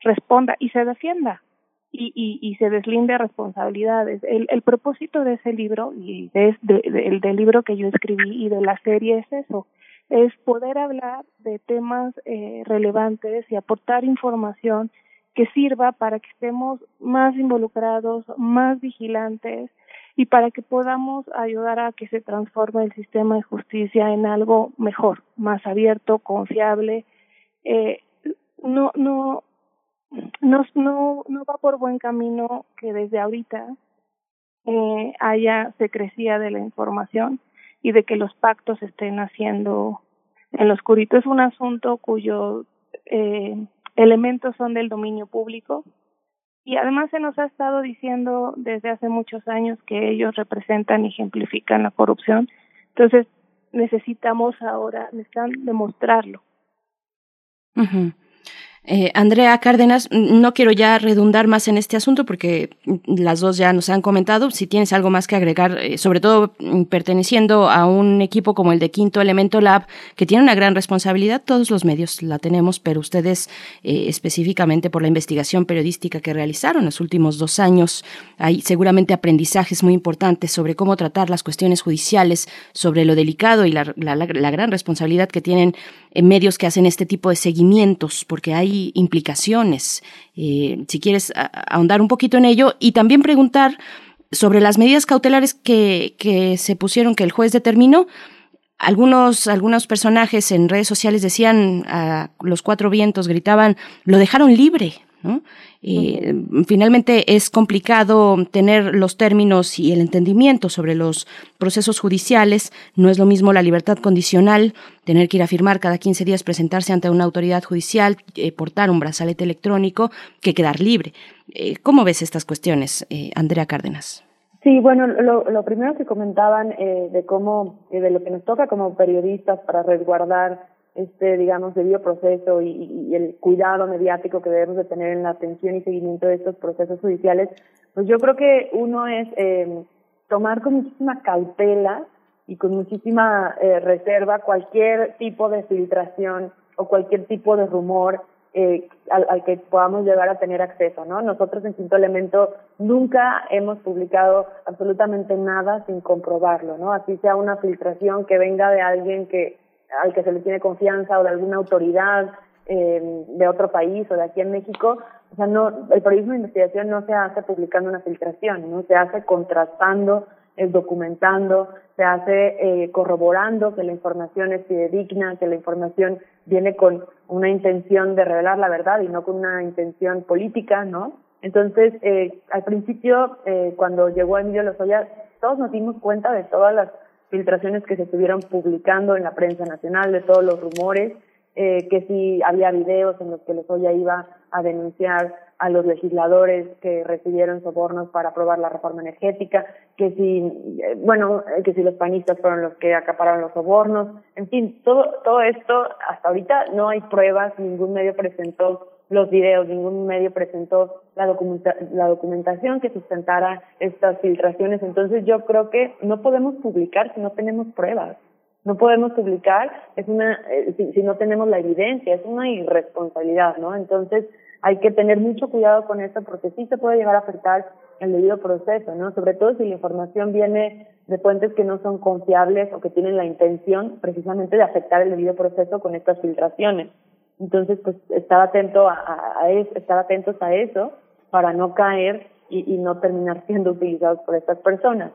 responda y se defienda y, y, se deslinde responsabilidades. El, propósito de ese libro y de, de, el del libro que yo escribí y de la serie es eso, es poder hablar de temas eh, relevantes y aportar información que sirva para que estemos más involucrados, más vigilantes y para que podamos ayudar a que se transforme el sistema de justicia en algo mejor, más abierto, confiable. Eh, no, no, no, no, no va por buen camino que desde ahorita eh, haya secrecía de la información y de que los pactos estén haciendo en lo oscurito. Es un asunto cuyo eh, elementos son del dominio público y además se nos ha estado diciendo desde hace muchos años que ellos representan y ejemplifican la corrupción. Entonces necesitamos ahora, necesitan demostrarlo. Eh, Andrea Cárdenas, no quiero ya redundar más en este asunto porque las dos ya nos han comentado. Si tienes algo más que agregar, eh, sobre todo mm, perteneciendo a un equipo como el de Quinto Elemento Lab, que tiene una gran responsabilidad, todos los medios la tenemos, pero ustedes eh, específicamente por la investigación periodística que realizaron los últimos dos años, hay seguramente aprendizajes muy importantes sobre cómo tratar las cuestiones judiciales, sobre lo delicado y la, la, la gran responsabilidad que tienen medios que hacen este tipo de seguimientos, porque hay implicaciones. Eh, si quieres ahondar un poquito en ello y también preguntar sobre las medidas cautelares que, que se pusieron, que el juez determinó. Algunos, algunos personajes en redes sociales decían a los cuatro vientos, gritaban, lo dejaron libre, ¿no? Eh, finalmente es complicado tener los términos y el entendimiento sobre los procesos judiciales. No es lo mismo la libertad condicional, tener que ir a firmar cada 15 días, presentarse ante una autoridad judicial, eh, portar un brazalete electrónico, que quedar libre. Eh, ¿Cómo ves estas cuestiones, Andrea Cárdenas? Sí, bueno, lo, lo primero que comentaban de cómo, de lo que nos toca como periodistas para resguardar este, digamos, debido proceso y, y, el cuidado mediático que debemos de tener en la atención y seguimiento de estos procesos judiciales, pues yo creo que uno es eh, tomar con muchísima cautela y con muchísima eh, reserva cualquier tipo de filtración o cualquier tipo de rumor eh, al, al, que podamos llegar a tener acceso, ¿no? Nosotros en Quinto Elemento nunca hemos publicado absolutamente nada sin comprobarlo, ¿no? Así sea una filtración que venga de alguien que al que se le tiene confianza o de alguna autoridad eh, de otro país o de aquí en México, o sea, no, el periodismo de investigación no se hace publicando una filtración, no se hace contrastando, es documentando, se hace eh, corroborando que la información es fidedigna, que la información viene con una intención de revelar la verdad y no con una intención política, ¿no? Entonces, eh, al principio, eh, cuando llegó Emilio Lozoya, todos nos dimos cuenta de todas las filtraciones que se estuvieron publicando en la prensa nacional, de todos los rumores, eh, que si había videos en los que Lozoya iba a denunciar a los legisladores que recibieron sobornos para aprobar la reforma energética, que si, eh, bueno, eh, que si los panistas fueron los que acapararon los sobornos, en fin, todo, todo esto, hasta ahorita no hay pruebas, ningún medio presentó los videos, ningún medio presentó la, documenta la documentación que sustentara estas filtraciones. Entonces yo creo que no podemos publicar si no tenemos pruebas. No podemos publicar es una, eh, si, no tenemos la evidencia, es una irresponsabilidad, ¿no? Entonces hay que tener mucho cuidado con esto porque sí se puede llegar a afectar el debido proceso, ¿no? Sobre todo si la información viene de fuentes que no son confiables o que tienen la intención precisamente de afectar el debido proceso con estas filtraciones. Entonces, pues estaba atento a, a, estar atentos a eso para no caer y, y, no terminar (laughs) siendo utilizados por estas personas.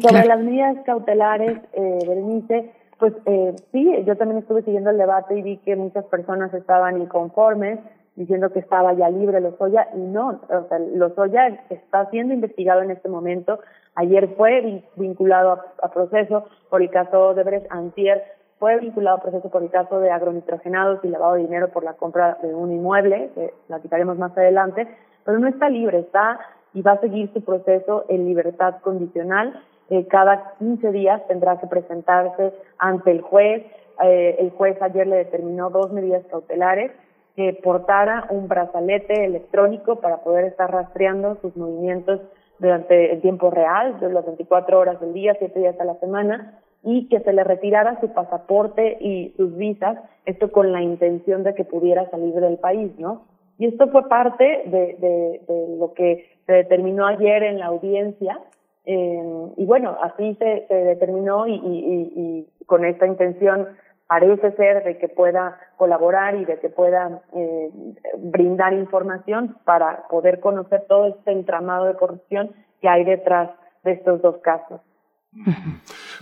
sobre las medidas cautelares, eh, Berenice, pues eh, sí, yo también estuve siguiendo el debate y vi que muchas personas estaban inconformes, diciendo que estaba ya libre Lozoya, y no, o sea, Lozoya está siendo investigado en este momento. Ayer fue vinculado a, proceso por el caso de Brecht, Antier fue vinculado a proceso por el caso de agronitrogenados y lavado de dinero por la compra de un inmueble, que platicaremos más adelante, pero no está libre, está y va a seguir su proceso en libertad condicional. Eh, cada 15 días tendrá que presentarse ante el juez. Eh, el juez ayer le determinó dos medidas cautelares, que portara un brazalete electrónico para poder estar rastreando sus movimientos durante el tiempo real, de las 24 horas del día, 7 días a la semana, y que se le retirara su pasaporte y sus visas, esto con la intención de que pudiera salir del país, ¿no? Y esto fue parte de, de, de lo que se determinó ayer en la audiencia, eh, y bueno, así se, se determinó y, con esta intención parece ser de que pueda colaborar y de que pueda eh, brindar información para poder conocer todo este entramado de corrupción que hay detrás de estos dos casos.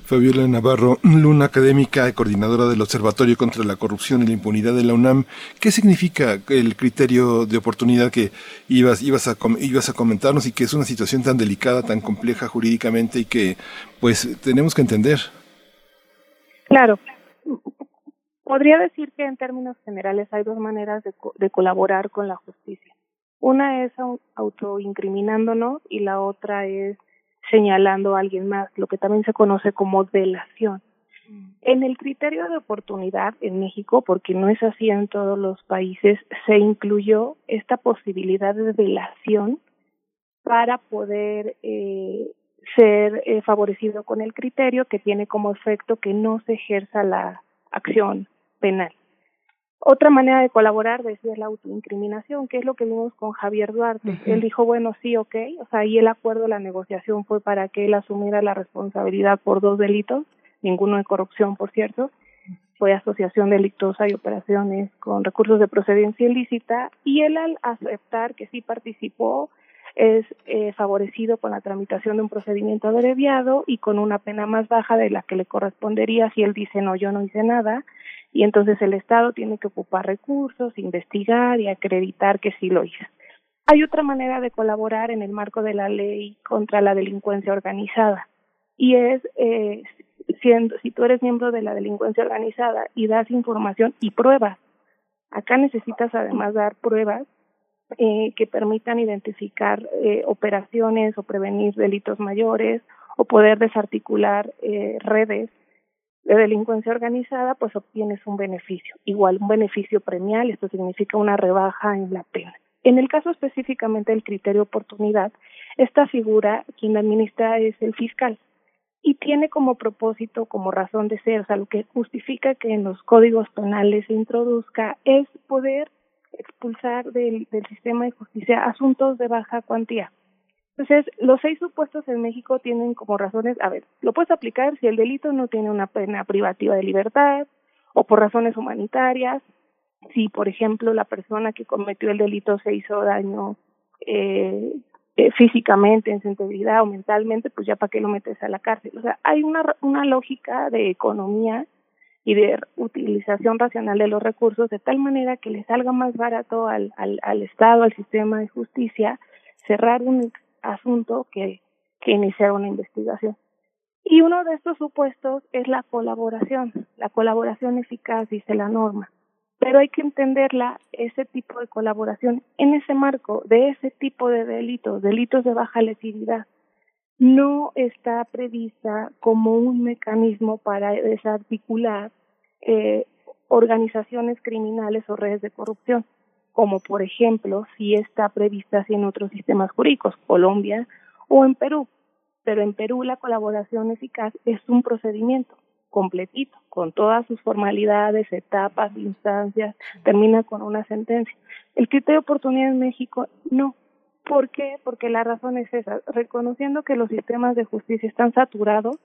Fabiola Navarro, Luna académica y coordinadora del Observatorio contra la Corrupción y la Impunidad de la UNAM. ¿Qué significa el criterio de oportunidad que ibas, ibas, a, ibas a comentarnos y que es una situación tan delicada, tan compleja jurídicamente y que pues tenemos que entender? Claro. Podría decir que en términos generales hay dos maneras de, de colaborar con la justicia. Una es autoincriminándonos y la otra es señalando a alguien más, lo que también se conoce como delación. Mm. En el criterio de oportunidad en México, porque no es así en todos los países, se incluyó esta posibilidad de delación para poder eh, ser eh, favorecido con el criterio que tiene como efecto que no se ejerza la acción penal. Otra manera de colaborar, decía, es la autoincriminación, que es lo que vimos con Javier Duarte. Él dijo, bueno, sí, ok, o sea, y el acuerdo, la negociación fue para que él asumiera la responsabilidad por dos delitos, ninguno de corrupción, por cierto, fue asociación delictosa y operaciones con recursos de procedencia ilícita, y él al aceptar que sí participó, es eh, favorecido con la tramitación de un procedimiento abreviado y con una pena más baja de la que le correspondería si él dice no, yo no hice nada, y entonces el Estado tiene que ocupar recursos, investigar y acreditar que sí lo hizo. Hay otra manera de colaborar en el marco de la ley contra la delincuencia organizada y es eh, siendo si tú eres miembro de la delincuencia organizada y das información y pruebas. Acá necesitas además dar pruebas eh, que permitan identificar eh, operaciones o prevenir delitos mayores o poder desarticular eh, redes de delincuencia organizada, pues obtienes un beneficio, igual un beneficio premial, esto significa una rebaja en la pena. En el caso específicamente del criterio oportunidad, esta figura quien administra es el fiscal y tiene como propósito, como razón de ser, o sea, lo que justifica que en los códigos penales se introduzca es poder expulsar del, del sistema de justicia asuntos de baja cuantía. Entonces, los seis supuestos en México tienen como razones, a ver, lo puedes aplicar si el delito no tiene una pena privativa de libertad o por razones humanitarias, si por ejemplo la persona que cometió el delito se hizo daño eh, eh, físicamente, en su o mentalmente, pues ya para qué lo metes a la cárcel. O sea, hay una, una lógica de economía y de utilización racional de los recursos de tal manera que le salga más barato al, al, al Estado, al sistema de justicia, cerrar un asunto que, que iniciar una investigación. Y uno de estos supuestos es la colaboración, la colaboración eficaz, dice la norma. Pero hay que entenderla, ese tipo de colaboración, en ese marco de ese tipo de delitos, delitos de baja lesividad, no está prevista como un mecanismo para desarticular eh, organizaciones criminales o redes de corrupción como por ejemplo si está prevista así en otros sistemas jurídicos, Colombia o en Perú. Pero en Perú la colaboración eficaz es un procedimiento completito, con todas sus formalidades, etapas, instancias, termina con una sentencia. El criterio de oportunidad en México no. ¿Por qué? Porque la razón es esa, reconociendo que los sistemas de justicia están saturados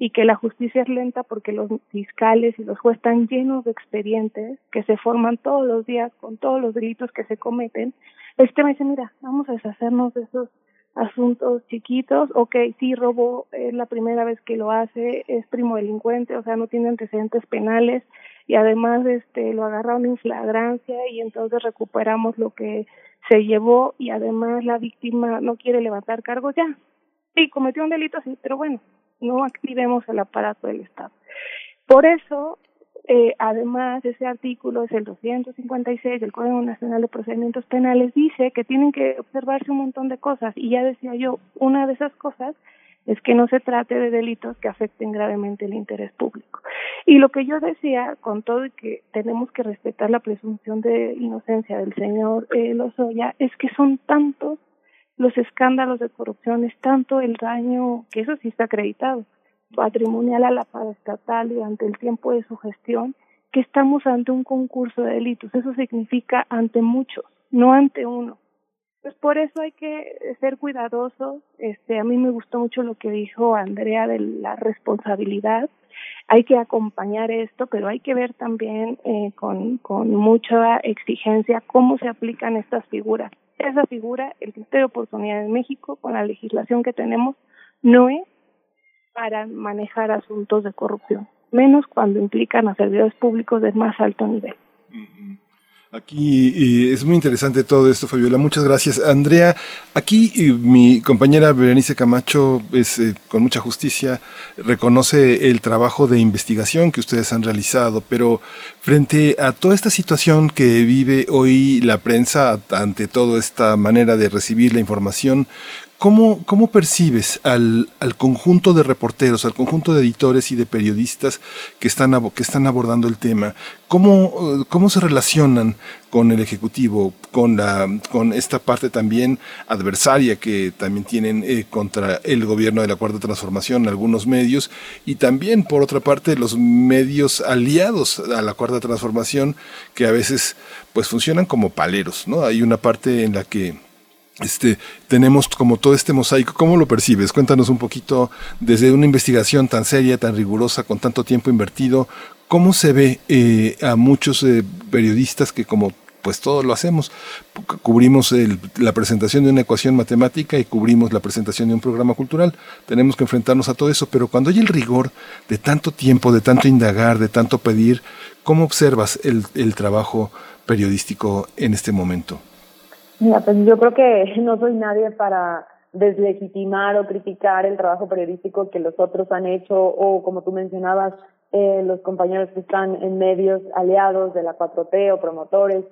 y que la justicia es lenta porque los fiscales y los jueces están llenos de expedientes que se forman todos los días con todos los delitos que se cometen. El sistema dice, mira, vamos a deshacernos de esos asuntos chiquitos, ok, sí robó, es la primera vez que lo hace, es primo delincuente, o sea, no tiene antecedentes penales y además este lo agarraron en flagrancia y entonces recuperamos lo que se llevó y además la víctima no quiere levantar cargos ya. Sí, cometió un delito, sí, pero bueno, no activemos el aparato del Estado. Por eso eh, además, ese artículo es el 256 del Código Nacional de Procedimientos Penales, dice que tienen que observarse un montón de cosas. Y ya decía yo, una de esas cosas es que no se trate de delitos que afecten gravemente el interés público. Y lo que yo decía, con todo y que tenemos que respetar la presunción de inocencia del señor eh, Lozoya, es que son tantos los escándalos de corrupción, es tanto el daño, que eso sí está acreditado, patrimonial a la paraestatal durante el tiempo de su gestión, que estamos ante un concurso de delitos. Eso significa ante muchos, no ante uno. Pues por eso hay que ser cuidadosos. Este, a mí me gustó mucho lo que dijo Andrea de la responsabilidad. Hay que acompañar esto, pero hay que ver también eh, con, con mucha exigencia cómo se aplican estas figuras. Esa figura, el criterio de oportunidad en México, con la legislación que tenemos, no es para manejar asuntos de corrupción, menos cuando implican a servidores públicos de más alto nivel. Aquí es muy interesante todo esto, Fabiola. Muchas gracias. Andrea, aquí mi compañera Berenice Camacho, es, eh, con mucha justicia, reconoce el trabajo de investigación que ustedes han realizado, pero frente a toda esta situación que vive hoy la prensa, ante toda esta manera de recibir la información, ¿Cómo, cómo percibes al, al, conjunto de reporteros, al conjunto de editores y de periodistas que están, que están abordando el tema? ¿Cómo, ¿Cómo se relacionan con el Ejecutivo, con, la, con esta parte también adversaria que también tienen eh, contra el gobierno de la Cuarta Transformación algunos medios y también, por otra parte, los medios aliados a la Cuarta Transformación que a veces pues funcionan como paleros, ¿no? Hay una parte en la que este, tenemos como todo este mosaico. ¿Cómo lo percibes? Cuéntanos un poquito desde una investigación tan seria, tan rigurosa, con tanto tiempo invertido, ¿cómo se ve eh, a muchos eh, periodistas que como pues todo lo hacemos. Cubrimos la presentación de una ecuación matemática y cubrimos la presentación de un programa cultural. Tenemos que enfrentarnos a todo eso, pero cuando hay el rigor de tanto tiempo, de tanto indagar, de tanto pedir, ¿cómo observas el, el trabajo periodístico en este momento? Mira, pues yo creo que (laughs) no soy nadie para deslegitimar o criticar el trabajo periodístico que los otros han hecho o, como tú mencionabas, eh, los compañeros que están en medios aliados de la 4T o promotores.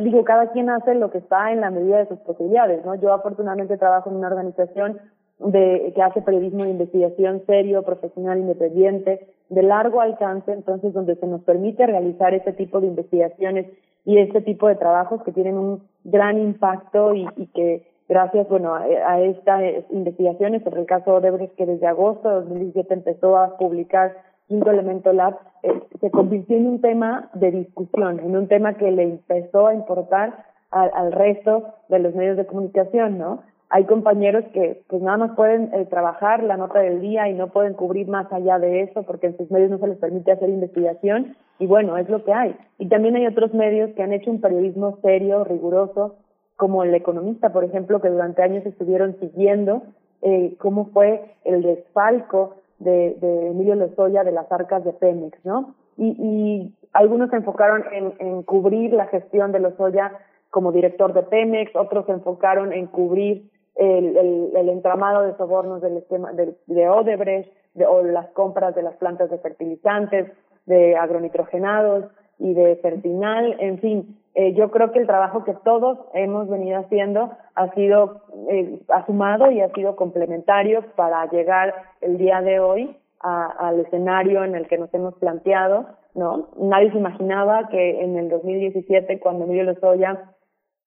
digo, cada quien hace lo que está en la medida de sus posibilidades, ¿no? Yo afortunadamente trabajo en una organización de, que hace periodismo de investigación serio, profesional, independiente, de largo alcance, entonces donde se nos permite realizar este tipo de investigaciones y este tipo de trabajos que tienen un gran impacto y, y que gracias bueno a, estas investigaciones sobre el caso Odebrecht que desde agosto de 2017 empezó a publicar Quinto Elemento Lab eh, se convirtió en un tema de discusión, en un tema que le empezó a importar al, al resto de los medios de comunicación, ¿no? Hay compañeros que pues nada más pueden eh, trabajar la nota del día y no pueden cubrir más allá de eso porque en sus medios no se les permite hacer investigación y bueno, es lo que hay. Y también hay otros medios que han hecho un periodismo serio, riguroso, como El Economista, por ejemplo, que durante años estuvieron siguiendo eh, cómo fue el desfalco de, de Emilio Lozoya de las arcas de Pemex, ¿no? Y, y algunos se enfocaron en, en cubrir la gestión de Lozoya como director de Pemex, otros se enfocaron en cubrir el, el, entramado de sobornos del esquema de, de Odebrecht de, o las compras de las plantas de fertilizantes, de agronitrogenados y de Fertinal, en fin, eh, yo creo que el trabajo que todos hemos venido haciendo ha sido eh, asumado y ha sido complementario para llegar el día de hoy a, al escenario en el que nos hemos planteado, ¿no? Nadie se imaginaba que en el 2017, cuando Emilio Lozoya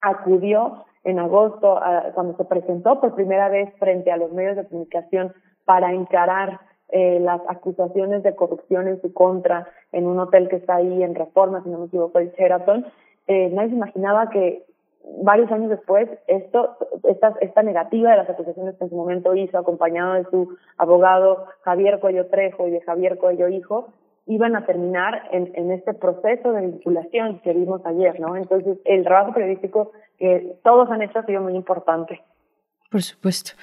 acudió en agosto, a, cuando se presentó por primera vez frente a los medios de comunicación para encarar eh, las acusaciones de corrupción en su contra en un hotel que está ahí en Reforma, si no me equivoco, el Sheraton, eh, nadie se imaginaba que varios años después, esto, esta, esta negativa de las acusaciones que en su momento hizo, acompañado de su abogado Javier Cuello Trejo y de Javier Cuello Hijo, iban a terminar en, en este proceso de vinculación que vimos ayer, ¿no? Entonces, el trabajo periodístico que todos han hecho ha sido muy importante. Por supuesto.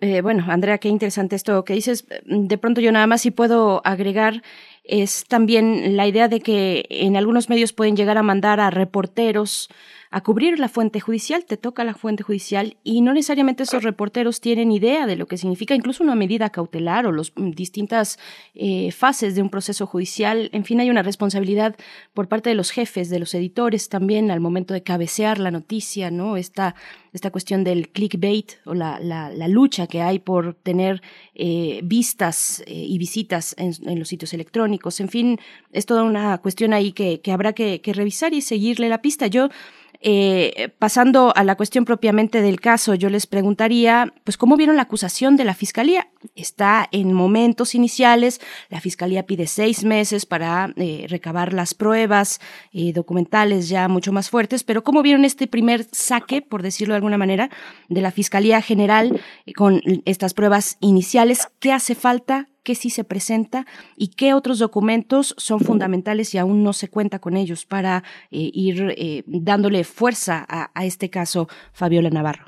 Eh, bueno, Andrea, qué interesante esto que dices. De pronto yo nada más si puedo agregar es también la idea de que en algunos medios pueden llegar a mandar a reporteros a cubrir la fuente judicial, te toca la fuente judicial y no necesariamente esos reporteros tienen idea de lo que significa incluso una medida cautelar o las mm, distintas eh, fases de un proceso judicial. En fin, hay una responsabilidad por parte de los jefes, de los editores también al momento de cabecear la noticia, ¿no? Esta, esta cuestión del clickbait o la, la, lucha que hay por tener eh, vistas eh, y visitas en, los sitios electrónicos. En fin, es toda una cuestión ahí que, que habrá que, que revisar y seguirle la pista. Yo eh, pasando a la cuestión propiamente del caso, yo les preguntaría, pues, ¿cómo vieron la acusación de la Fiscalía? Está en momentos iniciales, la Fiscalía pide seis meses para eh, recabar las pruebas eh, documentales ya mucho más fuertes, pero ¿cómo vieron este primer saque, por decirlo de alguna manera, de la Fiscalía General con estas pruebas iniciales? ¿Qué hace falta? Qué sí se presenta y qué otros documentos son fundamentales y aún no se cuenta con ellos para eh, ir eh, dándole fuerza a, este caso, Fabiola Navarro.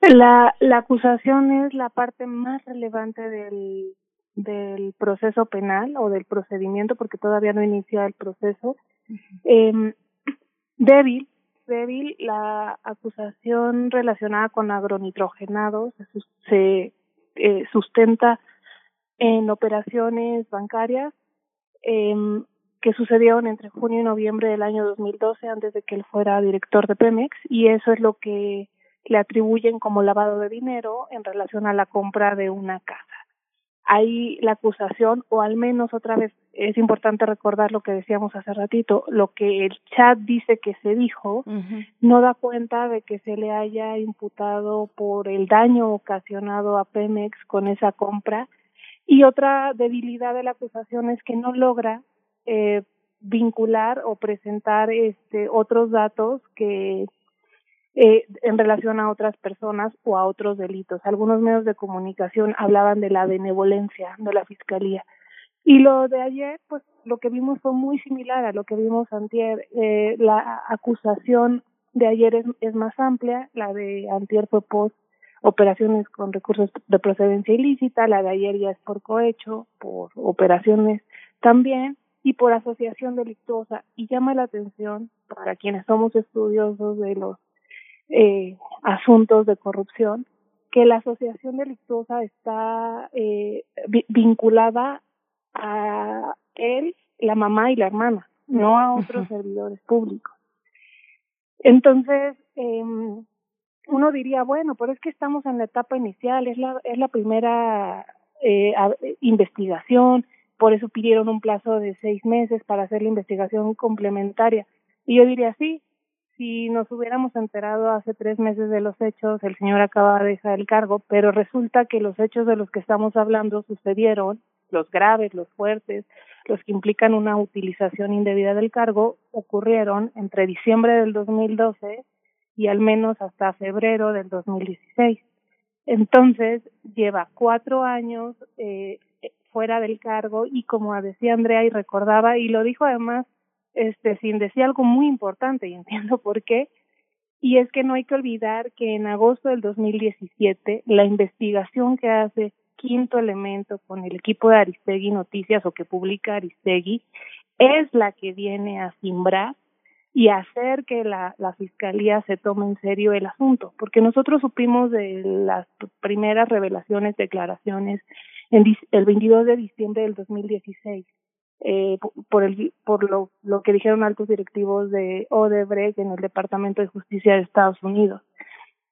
La, la acusación es la parte más relevante del, del proceso penal o del procedimiento, porque todavía no inicia el proceso. eh, débil, débil, la acusación relacionada con agronitrogenados se eh, sustenta en operaciones bancarias eh, que sucedieron entre junio y noviembre del año 2012 antes de que él fuera director de Pemex y eso es lo que le atribuyen como lavado de dinero en relación a la compra de una casa. Ahí la acusación, o al menos otra vez es importante recordar lo que decíamos hace ratito, lo que el chat dice que se dijo, no da cuenta de que se le haya imputado por el daño ocasionado a Pemex con esa compra y otra debilidad de la acusación es que no logra eh, vincular o presentar este otros datos que eh, en relación a otras personas o a otros delitos. Algunos medios de comunicación hablaban de la benevolencia de la fiscalía. Y lo de ayer, pues lo que vimos fue muy similar a lo que vimos antier. Eh, la acusación de ayer es, es más amplia, la de antier fue post operaciones con recursos de procedencia ilícita, la de ayer ya es por cohecho, por operaciones también y por asociación delictuosa. Y llama la atención para quienes somos estudiosos de los eh, asuntos de corrupción que la asociación delictuosa está eh, vinculada a él, la mamá y la hermana, no a otros servidores públicos. Entonces, eh, uno diría, bueno, pero es que estamos en la etapa inicial, es la, es la primera eh, investigación, por eso pidieron un plazo de seis meses para hacer la investigación complementaria. Y yo diría, sí, si nos hubiéramos enterado hace tres meses de los hechos, el señor acaba de dejar el cargo, pero resulta que los hechos de los que estamos hablando sucedieron, los graves, los fuertes, los que implican una utilización indebida del cargo, ocurrieron entre diciembre del 2012 y al menos hasta febrero del 2016. Entonces, lleva cuatro años eh, fuera del cargo y como decía Andrea y recordaba, y lo dijo además este, sin decir algo muy importante, y (laughs) entiendo por qué, y es que no hay que olvidar que en agosto del 2017 la investigación que hace Quinto Elemento con el equipo de Aristegui Noticias o que publica Aristegui es la que viene a simbrar y hacer que la, fiscalía se tome en serio el asunto, porque nosotros supimos de las primeras revelaciones, declaraciones en el 22 de diciembre del 2016 eh, por el por lo, lo que dijeron altos directivos de Odebrecht en el Departamento de Justicia de Estados Unidos.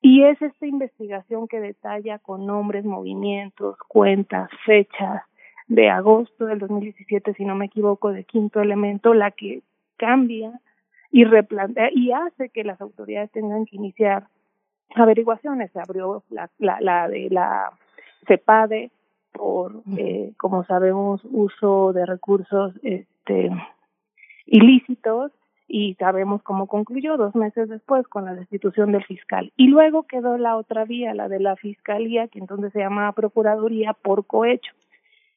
Y es esta investigación que detalla con nombres, movimientos, cuentas, fechas de agosto del 2017, si no me equivoco, de quinto elemento, la que cambia y replantea y hace que las autoridades tengan que iniciar averiguaciones. Se abrió la, la, la de la CEPADE por, eh, como sabemos, uso de recursos este, ilícitos y sabemos cómo concluyó dos meses después con la destitución del fiscal. Y luego quedó la otra vía, la de la fiscalía, que entonces se llamaba Procuraduría por cohecho.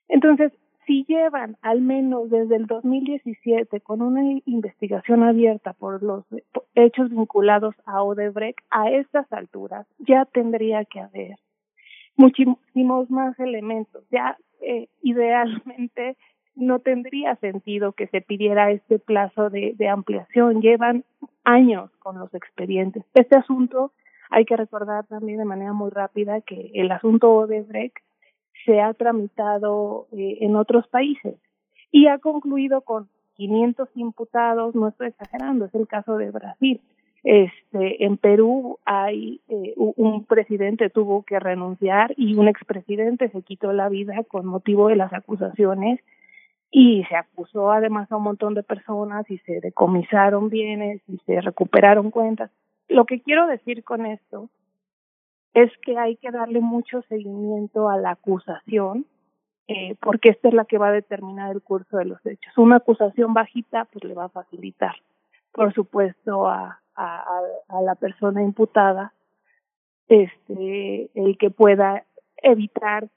Entonces, si llevan al menos desde el 2017 con una investigación abierta por los hechos vinculados a Odebrecht, a estas alturas ya tendría que haber muchísimos más elementos. Ya eh, idealmente no tendría sentido que se pidiera este plazo de, de ampliación. Llevan años con los expedientes. Este asunto hay que recordar también de manera muy rápida que el asunto Odebrecht se ha tramitado eh, en otros países y ha concluido con 500 imputados, no estoy exagerando, es el caso de Brasil. Este, en Perú hay eh, un presidente tuvo que renunciar y un expresidente se quitó la vida con motivo de las acusaciones y se acusó además a un montón de personas y se decomisaron bienes y se recuperaron cuentas. Lo que quiero decir con esto es que hay que darle mucho seguimiento a la acusación, eh, porque esta es la que va a determinar el curso de los hechos. Una acusación bajita, pues le va a facilitar, por supuesto, a, a, la persona imputada, este, el que pueda evitar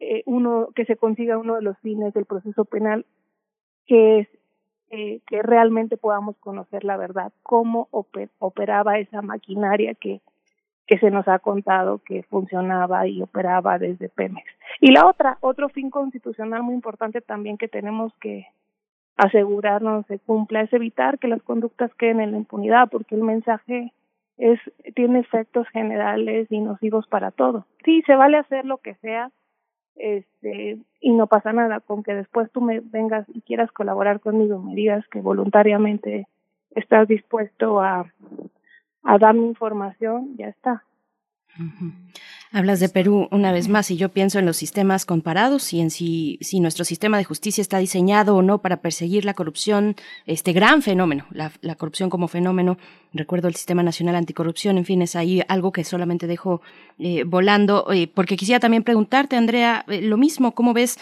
eh, uno que se consiga uno de los fines del proceso penal, que es eh, que realmente podamos conocer la verdad, cómo operaba esa maquinaria que que se nos ha contado que funcionaba y operaba desde Pemex. Y la otra, otro fin constitucional muy importante también que tenemos que asegurarnos se cumpla es evitar que las conductas queden en la impunidad, porque el mensaje es tiene efectos generales y nocivos para todo. Sí, se vale hacer lo que sea, este y no pasa nada con que después tú me vengas y quieras colaborar conmigo, me digas que voluntariamente estás dispuesto a a darme información, ya está. Hablas de Perú una vez más y yo pienso en los sistemas comparados y en si, si nuestro sistema de justicia está diseñado o no para perseguir la corrupción, este gran fenómeno, la, la corrupción como fenómeno. Recuerdo el Sistema Nacional Anticorrupción, en fin, es ahí algo que solamente dejo eh, volando, eh, porque quisiera también preguntarte, Andrea, eh, lo mismo, ¿cómo ves,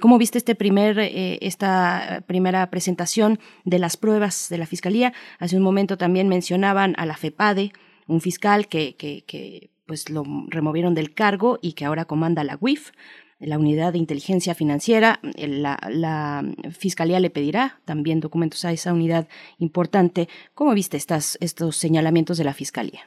cómo viste este primer, esta primera presentación de las pruebas de la Fiscalía? Hace un momento también mencionaban a la FEPADE, un fiscal que, que, que pues lo removieron del cargo y que ahora comanda la UIF, la Unidad de Inteligencia Financiera. La, Fiscalía le pedirá también documentos a esa unidad importante. ¿Cómo viste estas, estos señalamientos de la Fiscalía?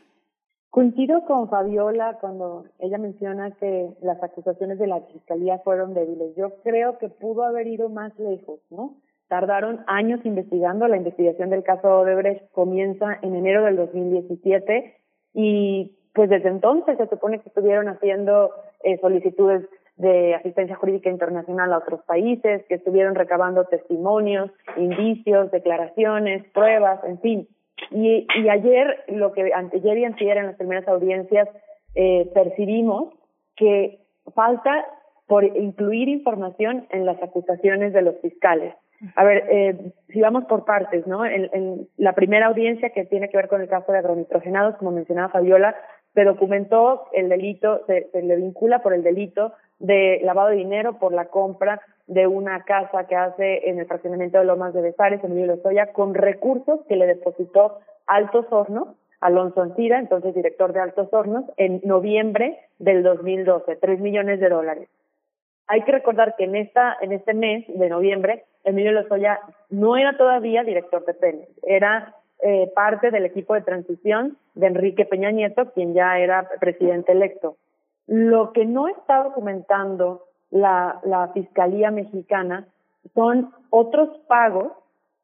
Coincido con Fabiola cuando ella menciona que las acusaciones de la Fiscalía fueron débiles. Yo creo que pudo haber ido más lejos, ¿no? Tardaron años investigando. La investigación del caso Odebrecht comienza en enero del 2017 y pues desde entonces se supone que estuvieron haciendo eh, solicitudes de asistencia jurídica internacional a otros países, que estuvieron recabando testimonios, indicios, declaraciones, pruebas, en fin. Y, ayer, lo que ayer y antier en las primeras audiencias, eh, percibimos que falta por incluir información en las acusaciones de los fiscales. A ver, eh, si vamos por partes, ¿no? En, en, la primera audiencia que tiene que ver con el caso de agronitrogenados, como mencionaba Fabiola, se documentó el delito, se, se, le vincula por el delito de lavado de dinero por la compra de una casa que hace en el fraccionamiento de Lomas de Besares, en Emilio Lozoya, con recursos que le depositó Altos Hornos, Alonso Ancira, entonces director de Altos Hornos, en noviembre del 2012, tres millones de dólares. Hay que recordar que en esta, en este mes de noviembre, Emilio Lozoya no era todavía director de Pemex, era eh, parte del equipo de transición de Enrique Peña Nieto, quien ya era presidente electo. Lo que no está documentando la, la Fiscalía Mexicana son otros pagos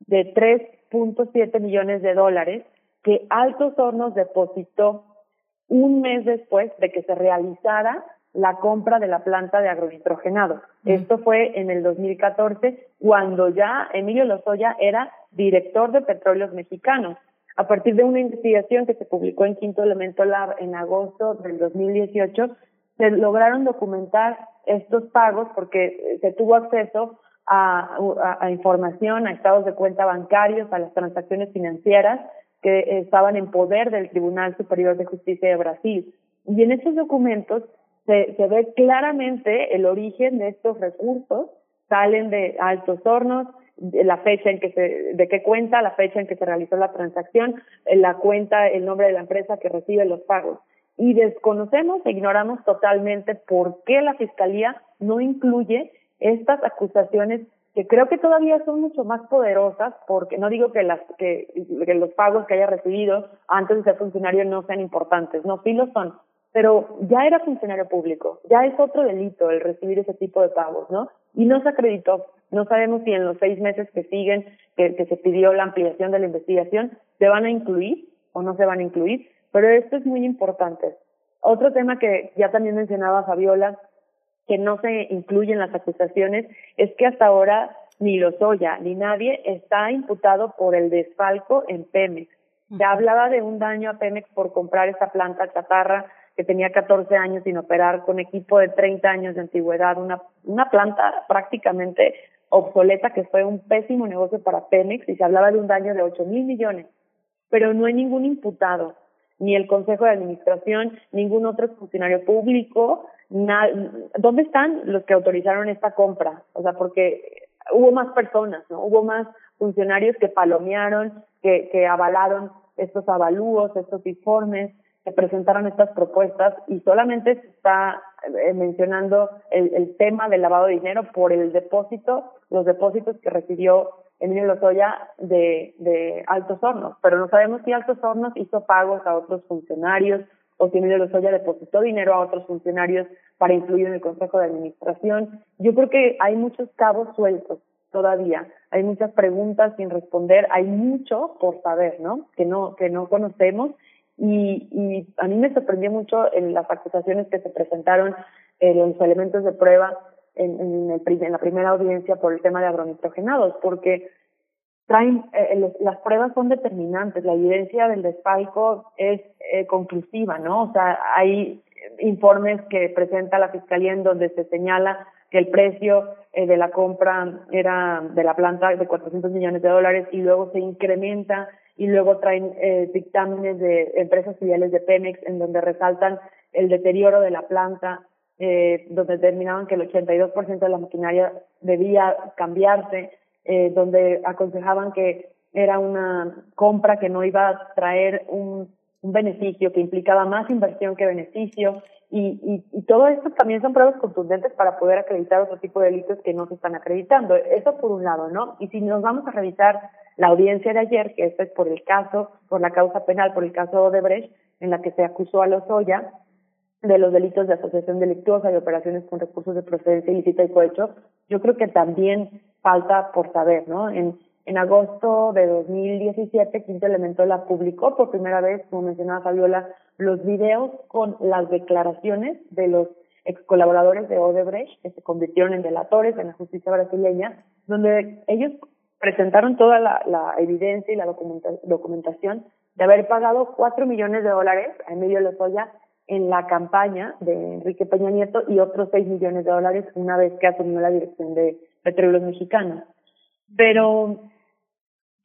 de 3.7 millones de dólares que Altos Hornos depositó un mes después de que se realizara la compra de la planta de agronitrogenados. Esto fue en el 2014, cuando ya Emilio Lozoya era director de Petróleos Mexicanos. A partir de una investigación que se publicó en Quinto Elemento Lab en agosto del 2018, se lograron documentar estos pagos porque se tuvo acceso a, a, información, a estados de cuenta bancarios, a las transacciones financieras que estaban en poder del Tribunal Superior de Justicia de Brasil. Y en estos documentos se, se ve claramente el origen de estos recursos, salen de Altos Hornos, la fecha en que se, de qué cuenta, la fecha en que se realizó la transacción, la cuenta, el nombre de la empresa que recibe los pagos. Y desconocemos e ignoramos totalmente por qué la Fiscalía no incluye estas acusaciones que creo que todavía son mucho más poderosas, porque no digo que, las, que, que los pagos que haya recibido antes de ser funcionario no sean importantes, no, sí lo son, pero ya era funcionario público, ya es otro delito el recibir ese tipo de pagos, ¿no? Y no se acreditó. No sabemos si en los seis meses que siguen, que, que se pidió la ampliación de la investigación, se van a incluir o no se van a incluir, pero esto es muy importante. Otro tema que ya también mencionaba Fabiola, que no se incluye en las acusaciones, es que hasta ahora ni Lozoya ni nadie está imputado por el desfalco en Pemex. Se hablaba de un daño a Pemex por comprar esa planta chatarra que tenía 14 años sin operar, con equipo de 30 años de antigüedad, una, una planta prácticamente obsoleta que fue un pésimo negocio para Pemex y se hablaba de un daño de 8 mil millones. Pero no hay ningún imputado, ni el Consejo de Administración, ningún otro funcionario público. ¿Dónde están los que autorizaron esta compra? O sea, porque hubo más personas, ¿no? Hubo más funcionarios que palomearon, que, que avalaron estos avalúos, estos informes, se presentaron estas propuestas y solamente se está eh, mencionando el, el, tema del lavado de dinero por el depósito, los depósitos que recibió Emilio Lozoya de, de Altos Hornos, pero no sabemos si Altos Hornos hizo pagos a otros funcionarios o si Emilio Lozoya depositó dinero a otros funcionarios para influir en el Consejo de Administración. Yo creo que hay muchos cabos sueltos todavía, hay muchas preguntas sin responder, hay mucho por saber, ¿no? Que no que no conocemos y, y a mí me sorprendió mucho en las acusaciones que se presentaron en los elementos de prueba en, en, el, en la primera audiencia por el tema de agronitrogenados, porque traen eh, las pruebas son determinantes, la evidencia del desfalco es eh, conclusiva, ¿no? O sea, hay informes que presenta la fiscalía en donde se señala que el precio eh, de la compra era de la planta de 400 millones de dólares y luego se incrementa y luego traen eh, dictámenes de empresas filiales de Pemex en donde resaltan el deterioro de la planta, eh, donde determinaban que el 82% de la maquinaria debía cambiarse, eh, donde aconsejaban que era una compra que no iba a traer un, un beneficio, que implicaba más inversión que beneficio, y, y, y, todo esto también son pruebas contundentes para poder acreditar otro tipo de delitos que no se están acreditando. Eso por un lado, ¿no? Y si nos vamos a revisar la audiencia de ayer, que esto es por el caso, por la causa penal, por el caso Odebrecht, en la que se acusó a Lozoya de los delitos de asociación delictuosa y operaciones con recursos de procedencia ilícita y cohecho, yo creo que también falta por saber, ¿no? En, en agosto de 2017, Quinto Elemento la publicó por primera vez, como mencionaba Fabiola, los videos con las declaraciones de los ex colaboradores de Odebrecht, que se convirtieron en delatores en la justicia brasileña, donde ellos presentaron toda la, evidencia y la documentación de haber pagado cuatro millones de dólares a Emilio Lozoya en la campaña de Enrique Peña Nieto y otros seis millones de dólares una vez que asumió la dirección de Petróleos Mexicanos. Pero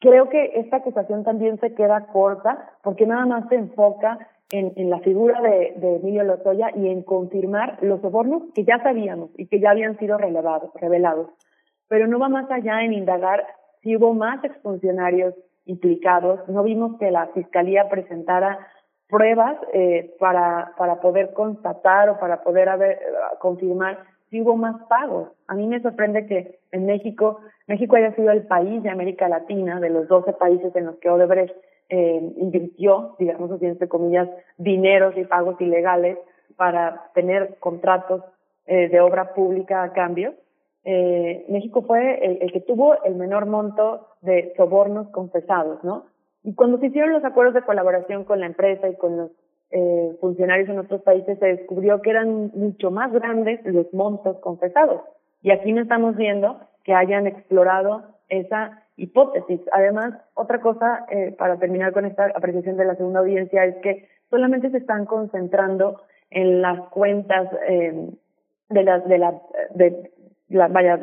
creo que esta acusación también se queda corta porque nada más se enfoca en, en la figura de, de, Emilio Lozoya y en confirmar los sobornos que ya sabíamos y que ya habían sido revelados. Pero no va más allá en indagar si hubo más exfuncionarios implicados. No vimos que la fiscalía presentara pruebas eh, para, para poder constatar o para poder haber, uh, confirmar hubo más pagos. A mí me sorprende que en México, México haya sido el país de América Latina, de los 12 países en los que Odebrecht eh, invirtió, digamos así, entre comillas, dineros y pagos ilegales para tener contratos eh, de obra pública a cambio eh, México fue el, que tuvo el menor monto de sobornos confesados, ¿no? Y cuando se hicieron los acuerdos de colaboración con la empresa y con los eh, funcionarios en otros países, se descubrió que eran mucho más grandes los montos confesados. Y aquí no estamos viendo que hayan explorado esa hipótesis. Además, otra cosa, eh, para terminar con esta apreciación de la segunda audiencia, es que solamente se están concentrando en las cuentas eh, de las de la de la, vaya,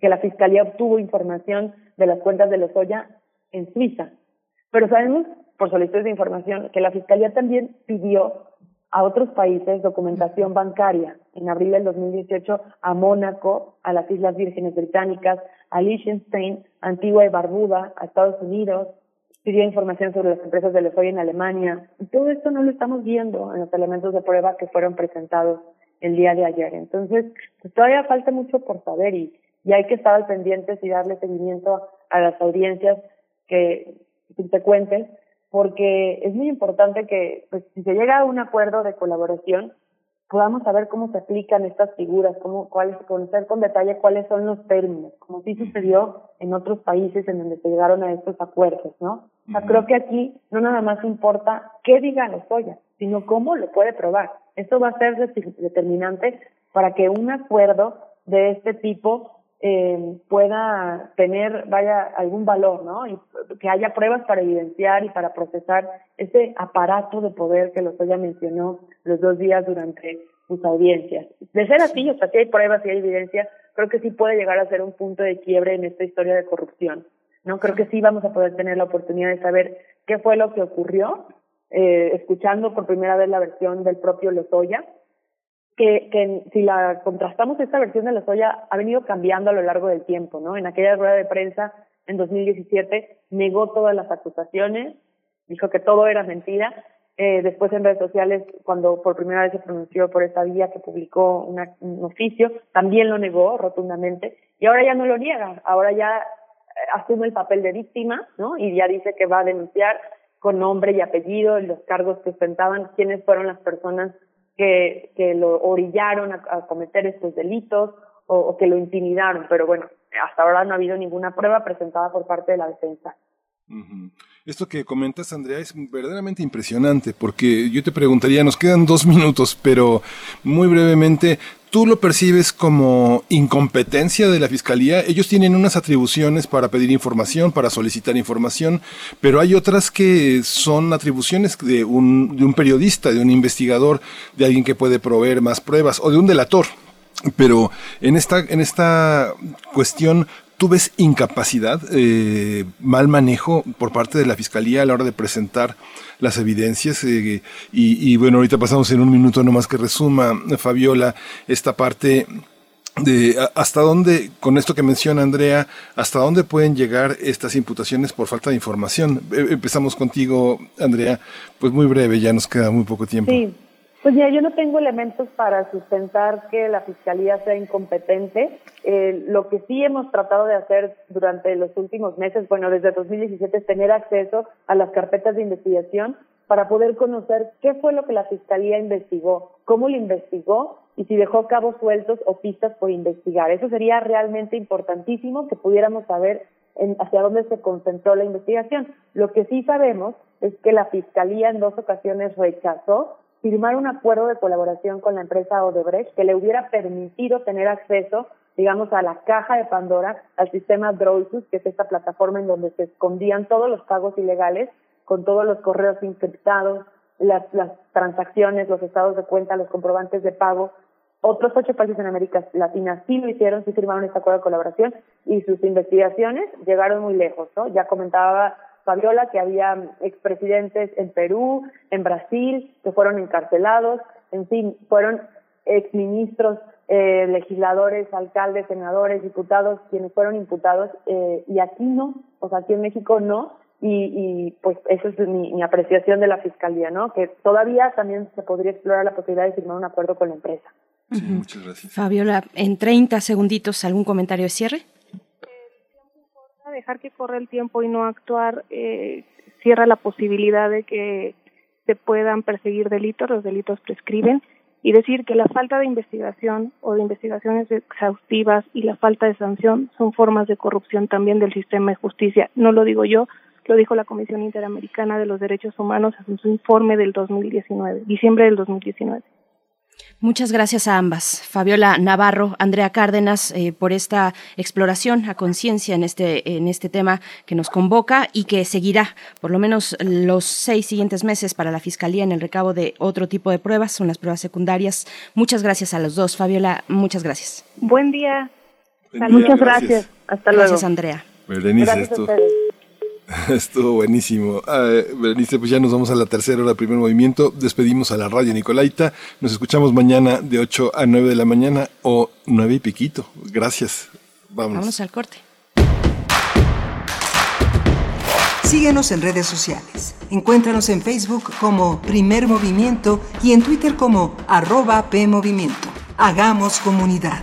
que la fiscalía obtuvo información de las cuentas de Lozoya en Suiza. Pero sabemos, por solicitudes de información, que la fiscalía también pidió a otros países documentación bancaria. En abril del 2018 a Mónaco, a las Islas Vírgenes Británicas, a Liechtenstein, Antigua y Barbuda, a Estados Unidos, pidió información sobre las empresas de Lesoy en Alemania. Y todo esto no lo estamos viendo en los elementos de prueba que fueron presentados el día de ayer. Entonces, pues todavía falta mucho por saber y, y hay que estar al pendientes y darle seguimiento a las audiencias que subsecuentes, porque es muy importante que, pues, si se llega a un acuerdo de colaboración, podamos saber cómo se aplican estas figuras, cómo, cuáles, conocer con detalle cuáles son los términos, como sí sucedió en otros países en donde se llegaron a estos acuerdos, ¿no? O sea, creo que aquí no nada más importa qué diga Lozoya, sino cómo lo puede probar. Eso va a ser determinante para que un acuerdo de este tipo eh, pueda tener, vaya, algún valor, ¿no? Y que haya pruebas para evidenciar y para procesar este aparato de poder que Lozoya mencionó los dos días durante sus audiencias. De ser así, o sea, si hay pruebas y hay evidencia, creo que sí puede llegar a ser un punto de quiebre en esta historia de corrupción. ¿no? Creo que sí vamos a poder tener la oportunidad de saber qué fue lo que ocurrió, eh, escuchando por primera vez la versión del propio Lozoya, que, que si la contrastamos esta versión de Lozoya ha venido cambiando a lo largo del tiempo, ¿no? En aquella rueda de prensa en 2017 negó todas las acusaciones, dijo que todo era mentira. Eh, después en redes sociales, cuando por primera vez se pronunció por esta vía que publicó un oficio, también lo negó rotundamente y ahora ya no lo niega, ahora ya asume el papel de víctima, ¿no? Y ya dice que va a denunciar con nombre y apellido los cargos que ostentaban, quiénes fueron las personas que, que lo orillaron a, cometer estos delitos o, que lo intimidaron. Pero bueno, hasta ahora no ha habido ninguna prueba presentada por parte de la defensa. Esto que comentas, Andrea, es verdaderamente impresionante, porque yo te preguntaría, nos quedan dos minutos, pero muy brevemente, ¿tú lo percibes como incompetencia de la Fiscalía? Ellos tienen unas atribuciones para pedir información, para solicitar información, pero hay otras que son atribuciones de un, periodista, de un investigador, de alguien que puede proveer más pruebas, o de un delator. Pero en esta, en esta cuestión, ¿Tú ves incapacidad, eh, mal manejo por parte de la Fiscalía a la hora de presentar las evidencias? Eh, y, bueno, ahorita pasamos en un minuto nomás que resuma, Fabiola, esta parte de hasta dónde, con esto que menciona Andrea, hasta dónde pueden llegar estas imputaciones por falta de información. Eh, empezamos contigo, Andrea, pues muy breve, ya nos queda muy poco tiempo. Sí. Pues ya yo no tengo elementos para sustentar que la Fiscalía sea incompetente. Eh, lo que sí hemos tratado de hacer durante los últimos meses, bueno, desde 2017, es tener acceso a las carpetas de investigación para poder conocer qué fue lo que la Fiscalía investigó, cómo lo investigó y si dejó cabos sueltos o pistas por investigar. Eso sería realmente importantísimo que pudiéramos saber en, hacia dónde se concentró la investigación. Lo que sí sabemos es que la Fiscalía en dos ocasiones rechazó firmar un acuerdo de colaboración con la empresa Odebrecht que le hubiera permitido tener acceso, digamos, a la caja de Pandora, al sistema Droisus, que es esta plataforma en donde se escondían todos los pagos ilegales, con todos los correos infectados, las, las transacciones, los estados de cuenta, los comprobantes de pago. Otros ocho países en América Latina sí lo hicieron, sí firmaron este acuerdo de colaboración y sus investigaciones llegaron muy lejos, ¿no? Ya comentaba Fabiola, que había expresidentes en Perú, en Brasil, que fueron encarcelados, en fin, fueron exministros, eh, legisladores, alcaldes, senadores, diputados, quienes fueron imputados, eh, y aquí no, o sea, aquí en México no, y, y pues esa es mi, mi, apreciación de la fiscalía, ¿no? Que todavía también se podría explorar la posibilidad de firmar un acuerdo con la empresa. Sí, muchas gracias. Fabiola, en 30 segunditos, ¿algún comentario de cierre? Dejar que corra el tiempo y no actuar eh, cierra la posibilidad de que se puedan perseguir delitos, los delitos prescriben, y decir que la falta de investigación o de investigaciones exhaustivas y la falta de sanción son formas de corrupción también del sistema de justicia. No lo digo yo, lo dijo la Comisión Interamericana de los Derechos Humanos en su informe del 2019, diciembre del 2019. Muchas gracias a ambas, Fabiola Navarro, Andrea Cárdenas, eh, por esta exploración a conciencia en este, en este tema que nos convoca y que seguirá por lo menos los seis siguientes meses para la Fiscalía en el recabo de otro tipo de pruebas, son las pruebas secundarias. Muchas gracias a los dos. Fabiola, muchas gracias. Buen día. Muchas gracias. Hasta luego. Gracias, Andrea. Berenice, esto. (laughs) Estuvo buenísimo. Ah, Berenice, pues ya nos vamos a la tercera hora, primer movimiento. Despedimos a la radio Nicolaita. Nos escuchamos mañana de 8 a 9 de la mañana o 9 y piquito. Gracias. Vamos. Vamos al corte. Síguenos en redes sociales. Encuéntranos en Facebook como Primer Movimiento y en Twitter como arroba PMovimiento. Hagamos comunidad.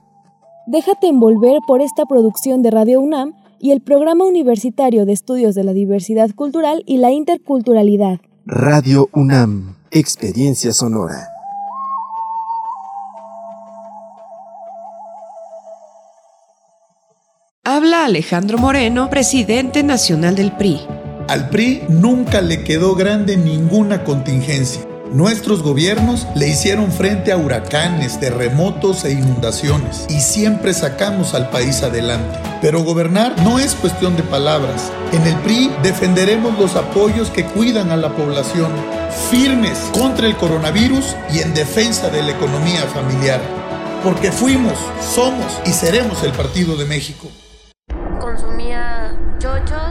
Déjate envolver por esta producción de Radio UNAM y el Programa Universitario de Estudios de la Diversidad Cultural y la Interculturalidad. Radio UNAM, Experiencia Sonora. Habla Alejandro Moreno, presidente nacional del PRI. Al PRI nunca le quedó grande ninguna contingencia. Nuestros gobiernos le hicieron frente a huracanes, terremotos e inundaciones y siempre sacamos al país adelante. Pero gobernar no es cuestión de palabras. En el PRI defenderemos los apoyos que cuidan a la población, firmes contra el coronavirus y en defensa de la economía familiar. Porque fuimos, somos y seremos el Partido de México. Consumía chochos,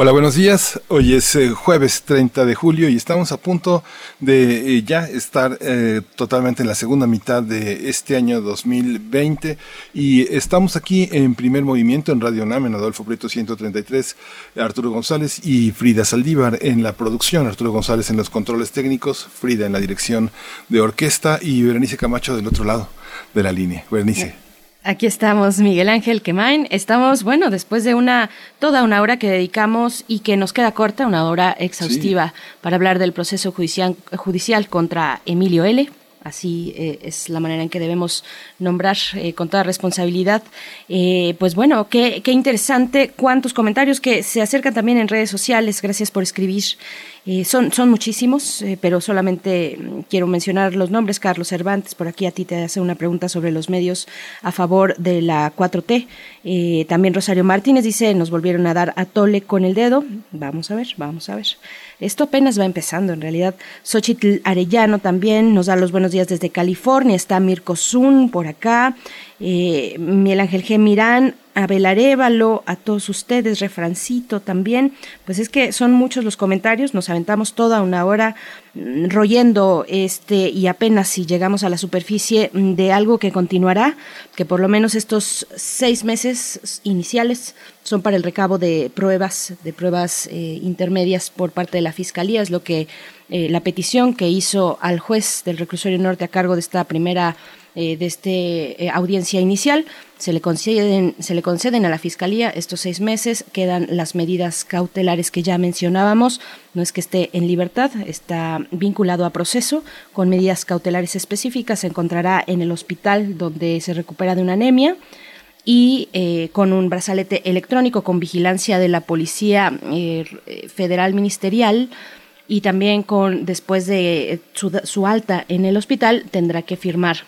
Hola, buenos días. Hoy es eh, jueves 30 de julio y estamos a punto de eh, ya estar eh, totalmente en la segunda mitad de este año 2020 y estamos aquí en primer movimiento en Radio NAM en Adolfo Prieto 133, Arturo González y Frida Saldívar en la producción, Arturo González en los controles técnicos, Frida en la dirección de orquesta y Berenice Camacho del otro lado de la línea. Berenice. Aquí estamos, Miguel Ángel Quemain. Estamos, bueno, después de una toda una hora que dedicamos y que nos queda corta, una hora exhaustiva para hablar del proceso judicial, judicial contra Emilio L. Así eh, es la manera en que debemos nombrar eh, con toda responsabilidad. Eh, pues bueno, qué, qué interesante, cuántos comentarios que se acercan también en redes sociales. Gracias por escribir. Eh, son, son muchísimos, eh, pero solamente mm, quiero mencionar los nombres. Carlos Cervantes, por aquí a ti te hace una pregunta sobre los medios a favor de la 4T. Eh, también Rosario Martínez dice, nos volvieron a dar a tole con el dedo. Vamos a ver, vamos a ver. Esto apenas va empezando, en realidad. Xochitl Arellano también nos da los buenos días desde California. Está Mirko Zun por acá. Miguel Ángel G. Mirán, Abel Arevalo, a todos ustedes, Refrancito también. Pues es que son muchos los comentarios, nos aventamos toda una hora mm, royendo este y apenas si llegamos a la superficie de algo que continuará, que por lo menos estos seis meses iniciales son para el recabo de pruebas, de pruebas eh, intermedias por parte de la Fiscalía, es lo que eh, la petición que hizo al juez del reclusorio norte a cargo de esta primera eh, de este audiencia inicial. Se le, conceden, se le conceden a la Fiscalía estos seis meses, quedan las medidas cautelares que ya mencionábamos, no es que esté en libertad, está vinculado a proceso con medidas cautelares específicas, se encontrará en el hospital donde se recupera de una anemia y eh, con un brazalete electrónico con vigilancia de la Policía eh, Federal Ministerial y también con después de su, su alta en el hospital tendrá que firmar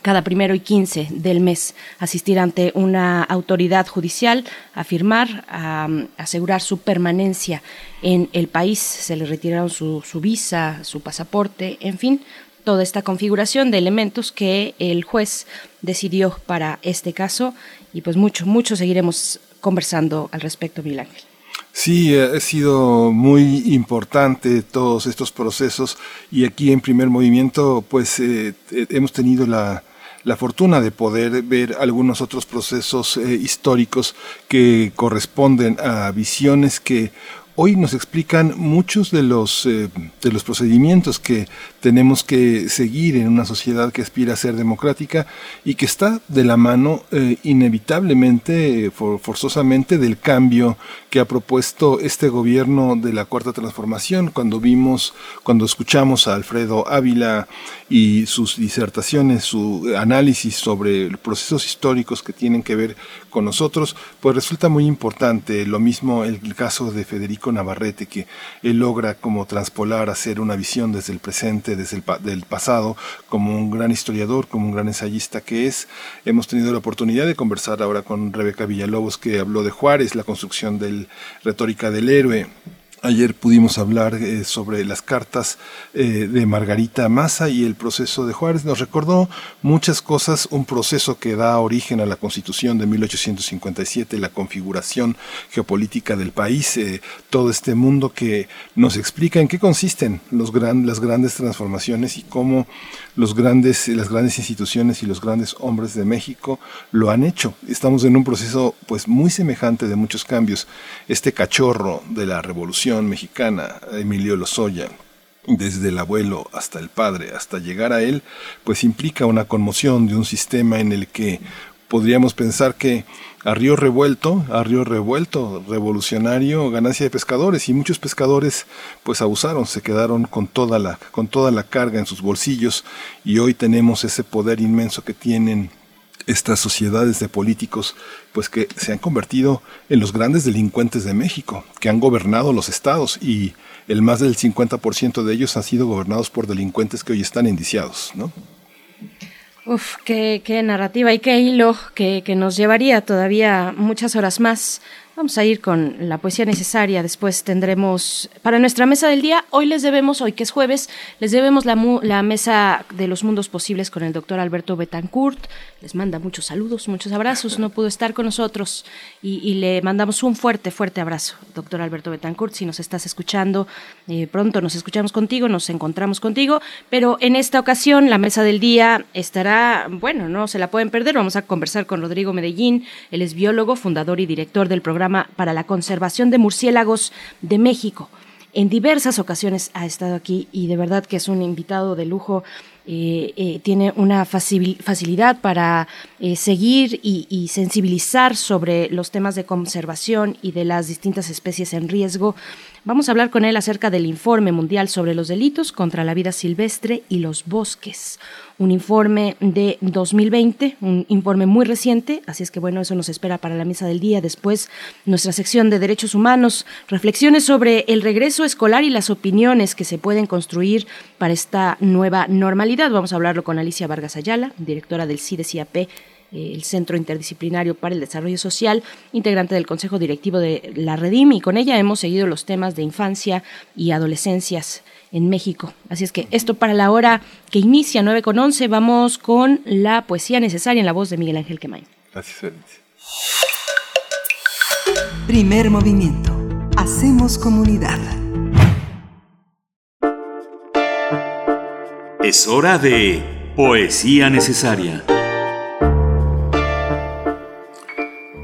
cada primero y quince del mes asistir ante una autoridad judicial a firmar, a, asegurar su permanencia en el país. Se le retiraron su, su, visa, su pasaporte, en fin, toda esta configuración de elementos que el juez decidió para este caso y pues mucho, mucho seguiremos conversando al respecto, Ángel. Sí, ha sido muy importante todos estos procesos y aquí en primer movimiento pues eh, eh, hemos tenido la, la, fortuna de poder ver algunos otros procesos eh, históricos que corresponden a visiones que hoy nos explican muchos de los, eh, de los procedimientos que tenemos que seguir en una sociedad que aspira a ser democrática y que está de la mano eh, inevitablemente, forzosamente, del cambio que ha propuesto este gobierno de la Cuarta Transformación. Cuando vimos, cuando escuchamos a Alfredo Ávila y sus disertaciones, su análisis sobre procesos históricos que tienen que ver con nosotros, pues resulta muy importante. Lo mismo el caso de Federico Navarrete, que él logra como transpolar, hacer una visión desde el presente, desde el del pasado, como un gran historiador, como un gran ensayista que es. Hemos tenido la oportunidad de conversar ahora con Rebeca Villalobos, que habló de Juárez, la construcción del retórica del héroe, Ayer pudimos hablar eh, sobre las cartas eh, de Margarita Massa y el proceso de Juárez. Nos recordó muchas cosas, un proceso que da origen a la Constitución de 1857, la configuración geopolítica del país, eh, todo este mundo que nos explica en qué consisten los gran, las grandes transformaciones y cómo los grandes, las grandes instituciones y los grandes hombres de México lo han hecho. Estamos en un proceso pues muy semejante de muchos cambios. Este cachorro de la revolución mexicana, Emilio Lozoya, desde el abuelo hasta el padre, hasta llegar a él, pues implica una conmoción de un sistema en el que podríamos pensar que a río revuelto, a río revuelto, revolucionario, ganancia de pescadores. Y muchos pescadores pues abusaron, se quedaron con toda la con toda la carga en sus bolsillos. Y hoy tenemos ese poder inmenso que tienen estas sociedades de políticos pues que se han convertido en los grandes delincuentes de México, que han gobernado los estados. Y el más del 50% de ellos han sido gobernados por delincuentes que hoy están indiciados, ¿no? Uf, qué, qué narrativa y qué hilo que, que nos llevaría todavía muchas horas más Vamos a ir con la poesía necesaria. Después tendremos para nuestra mesa del día. Hoy les debemos, hoy que es jueves, les debemos la, la mesa de los mundos posibles con el doctor Alberto Betancourt. Les manda muchos saludos, muchos abrazos. No pudo estar con nosotros y, le mandamos un fuerte, fuerte abrazo, doctor Alberto Betancourt. Si nos estás escuchando, eh, pronto nos escuchamos contigo, nos encontramos contigo. Pero en esta ocasión, la mesa del día estará, bueno, no se la pueden perder. Vamos a conversar con Rodrigo Medellín. Él es biólogo, fundador y director del programa para la Conservación de Murciélagos de México. En diversas ocasiones ha estado aquí y de verdad que es un invitado de lujo. Eh, eh, tiene una facilidad para eh, seguir y, y, sensibilizar sobre los temas de conservación y de las distintas especies en riesgo. Vamos a hablar con él acerca del informe mundial sobre los delitos contra la vida silvestre y los bosques un informe de 2020, un informe muy reciente, así es que bueno, eso nos espera para la mesa del día. Después, nuestra sección de derechos humanos, reflexiones sobre el regreso escolar y las opiniones que se pueden construir para esta nueva normalidad. Vamos a hablarlo con Alicia Vargas Ayala, directora del CIDES-IAP eh, el Centro Interdisciplinario para el Desarrollo Social, integrante del Consejo Directivo de la Redim, y con ella hemos seguido los temas de infancia y adolescencias en México. Así es que esto para la hora que inicia 9 con 11, vamos con la poesía necesaria en la voz de Miguel Ángel Quemain. Gracias, Primer movimiento. Hacemos comunidad. Es hora de poesía necesaria.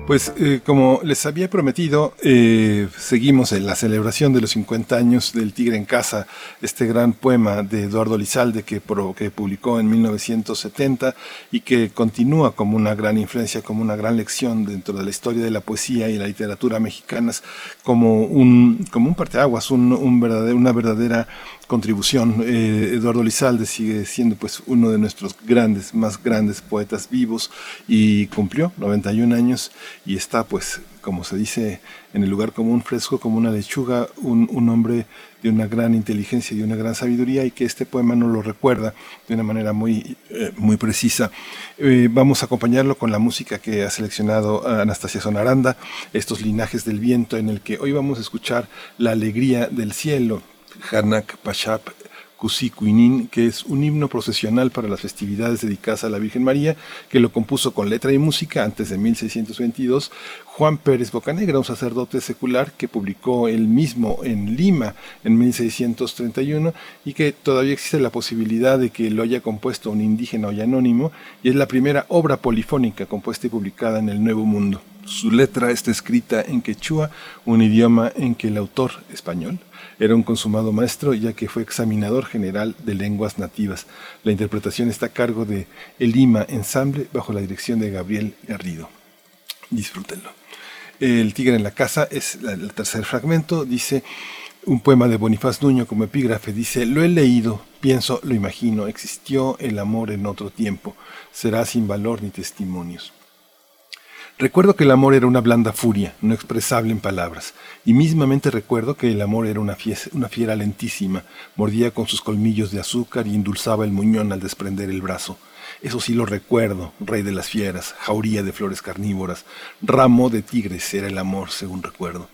Pues eh, como les había prometido, eh, seguimos en la celebración de los 50 años del Tigre en Casa, este gran poema de Eduardo Lizalde que, que publicó en 1970 y que continúa como una gran influencia, como una gran lección dentro de la historia de la poesía y la literatura mexicanas, como un, como un parteaguas, un, un verdadero, una verdadera contribución. Eh, Eduardo Lizalde sigue siendo pues uno de nuestros grandes, más grandes poetas vivos y cumplió 91 años y está pues, como se dice en el lugar común, fresco como una lechuga, un, hombre de una gran inteligencia y de una gran sabiduría y que este poema nos lo recuerda de una manera muy, eh, muy precisa. Eh, vamos a acompañarlo con la música que ha seleccionado Anastasia Sonaranda, estos linajes del viento en el que hoy vamos a escuchar la alegría del cielo Hanak Pashap Kusikuinin, que es un himno procesional para las festividades dedicadas a la Virgen María, que lo compuso con letra y música antes de 1622 Juan Pérez Bocanegra, un sacerdote secular que publicó él mismo en Lima en 1631 y que todavía existe la posibilidad de que lo haya compuesto un indígena o anónimo, y es la primera obra polifónica compuesta y publicada en el Nuevo Mundo. Su letra está escrita en quechua, un idioma en que el autor español era un consumado maestro ya que fue examinador general de lenguas nativas. La interpretación está a cargo de El Lima Ensamble bajo la dirección de Gabriel Garrido. Disfrútenlo. El tigre en la casa es el tercer fragmento. Dice un poema de Bonifaz Nuño como epígrafe. Dice, lo he leído, pienso, lo imagino, existió el amor en otro tiempo, será sin valor ni testimonios. Recuerdo que el amor era una blanda furia, no expresable en palabras, y mismamente recuerdo que el amor era una, fiera lentísima, mordía con sus colmillos de azúcar y endulzaba el muñón al desprender el brazo. Eso sí lo recuerdo, rey de las fieras, jauría de flores carnívoras, ramo de tigres era el amor, según recuerdo.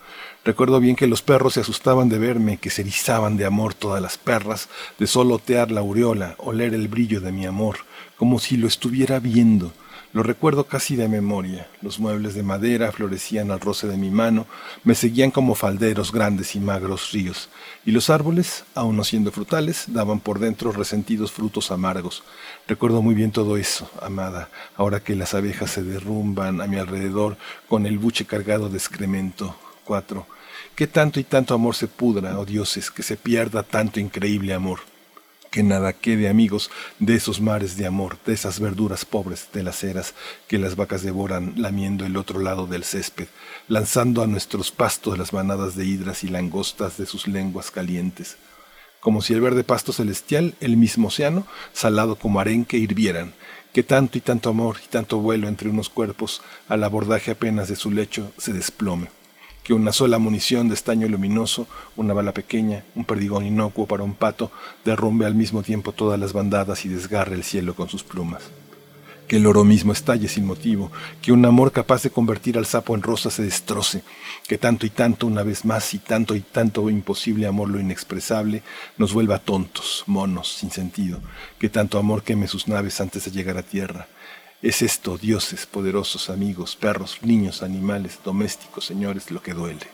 Recuerdo bien que los perros se asustaban de verme, que se erizaban de amor todas las perras, de solo otear la aureola, oler el brillo de mi amor, como si lo estuviera viendo, lo recuerdo casi de memoria. Los muebles de madera florecían al roce de mi mano, me seguían como falderos grandes y magros ríos, y los árboles, aun no siendo frutales, daban por dentro resentidos frutos amargos. Recuerdo muy bien todo eso, amada, ahora que las abejas se derrumban a mi alrededor con el buche cargado de excremento. 4. Que tanto y tanto amor se pudra, oh dioses, que se pierda tanto increíble amor que nada quede amigos de esos mares de amor, de esas verduras pobres de las eras que las vacas devoran lamiendo el otro lado del césped, lanzando a nuestros pastos las manadas de hidras y langostas de sus lenguas calientes, como si el verde pasto celestial, el mismo océano, salado como arenque, hirvieran, que tanto y tanto amor y tanto vuelo entre unos cuerpos, al abordaje apenas de su lecho, se desplome que una sola munición de estaño luminoso, una bala pequeña, un perdigón inocuo para un pato, derrumbe al mismo tiempo todas las bandadas y desgarre el cielo con sus plumas. Que el oro mismo estalle sin motivo, que un amor capaz de convertir al sapo en rosa se destroce, que tanto y tanto una vez más y tanto y tanto imposible amor lo inexpresable nos vuelva tontos, monos, sin sentido, que tanto amor queme sus naves antes de llegar a tierra, es esto, dioses, poderosos, amigos, perros, niños, animales, domésticos, señores, lo que duele.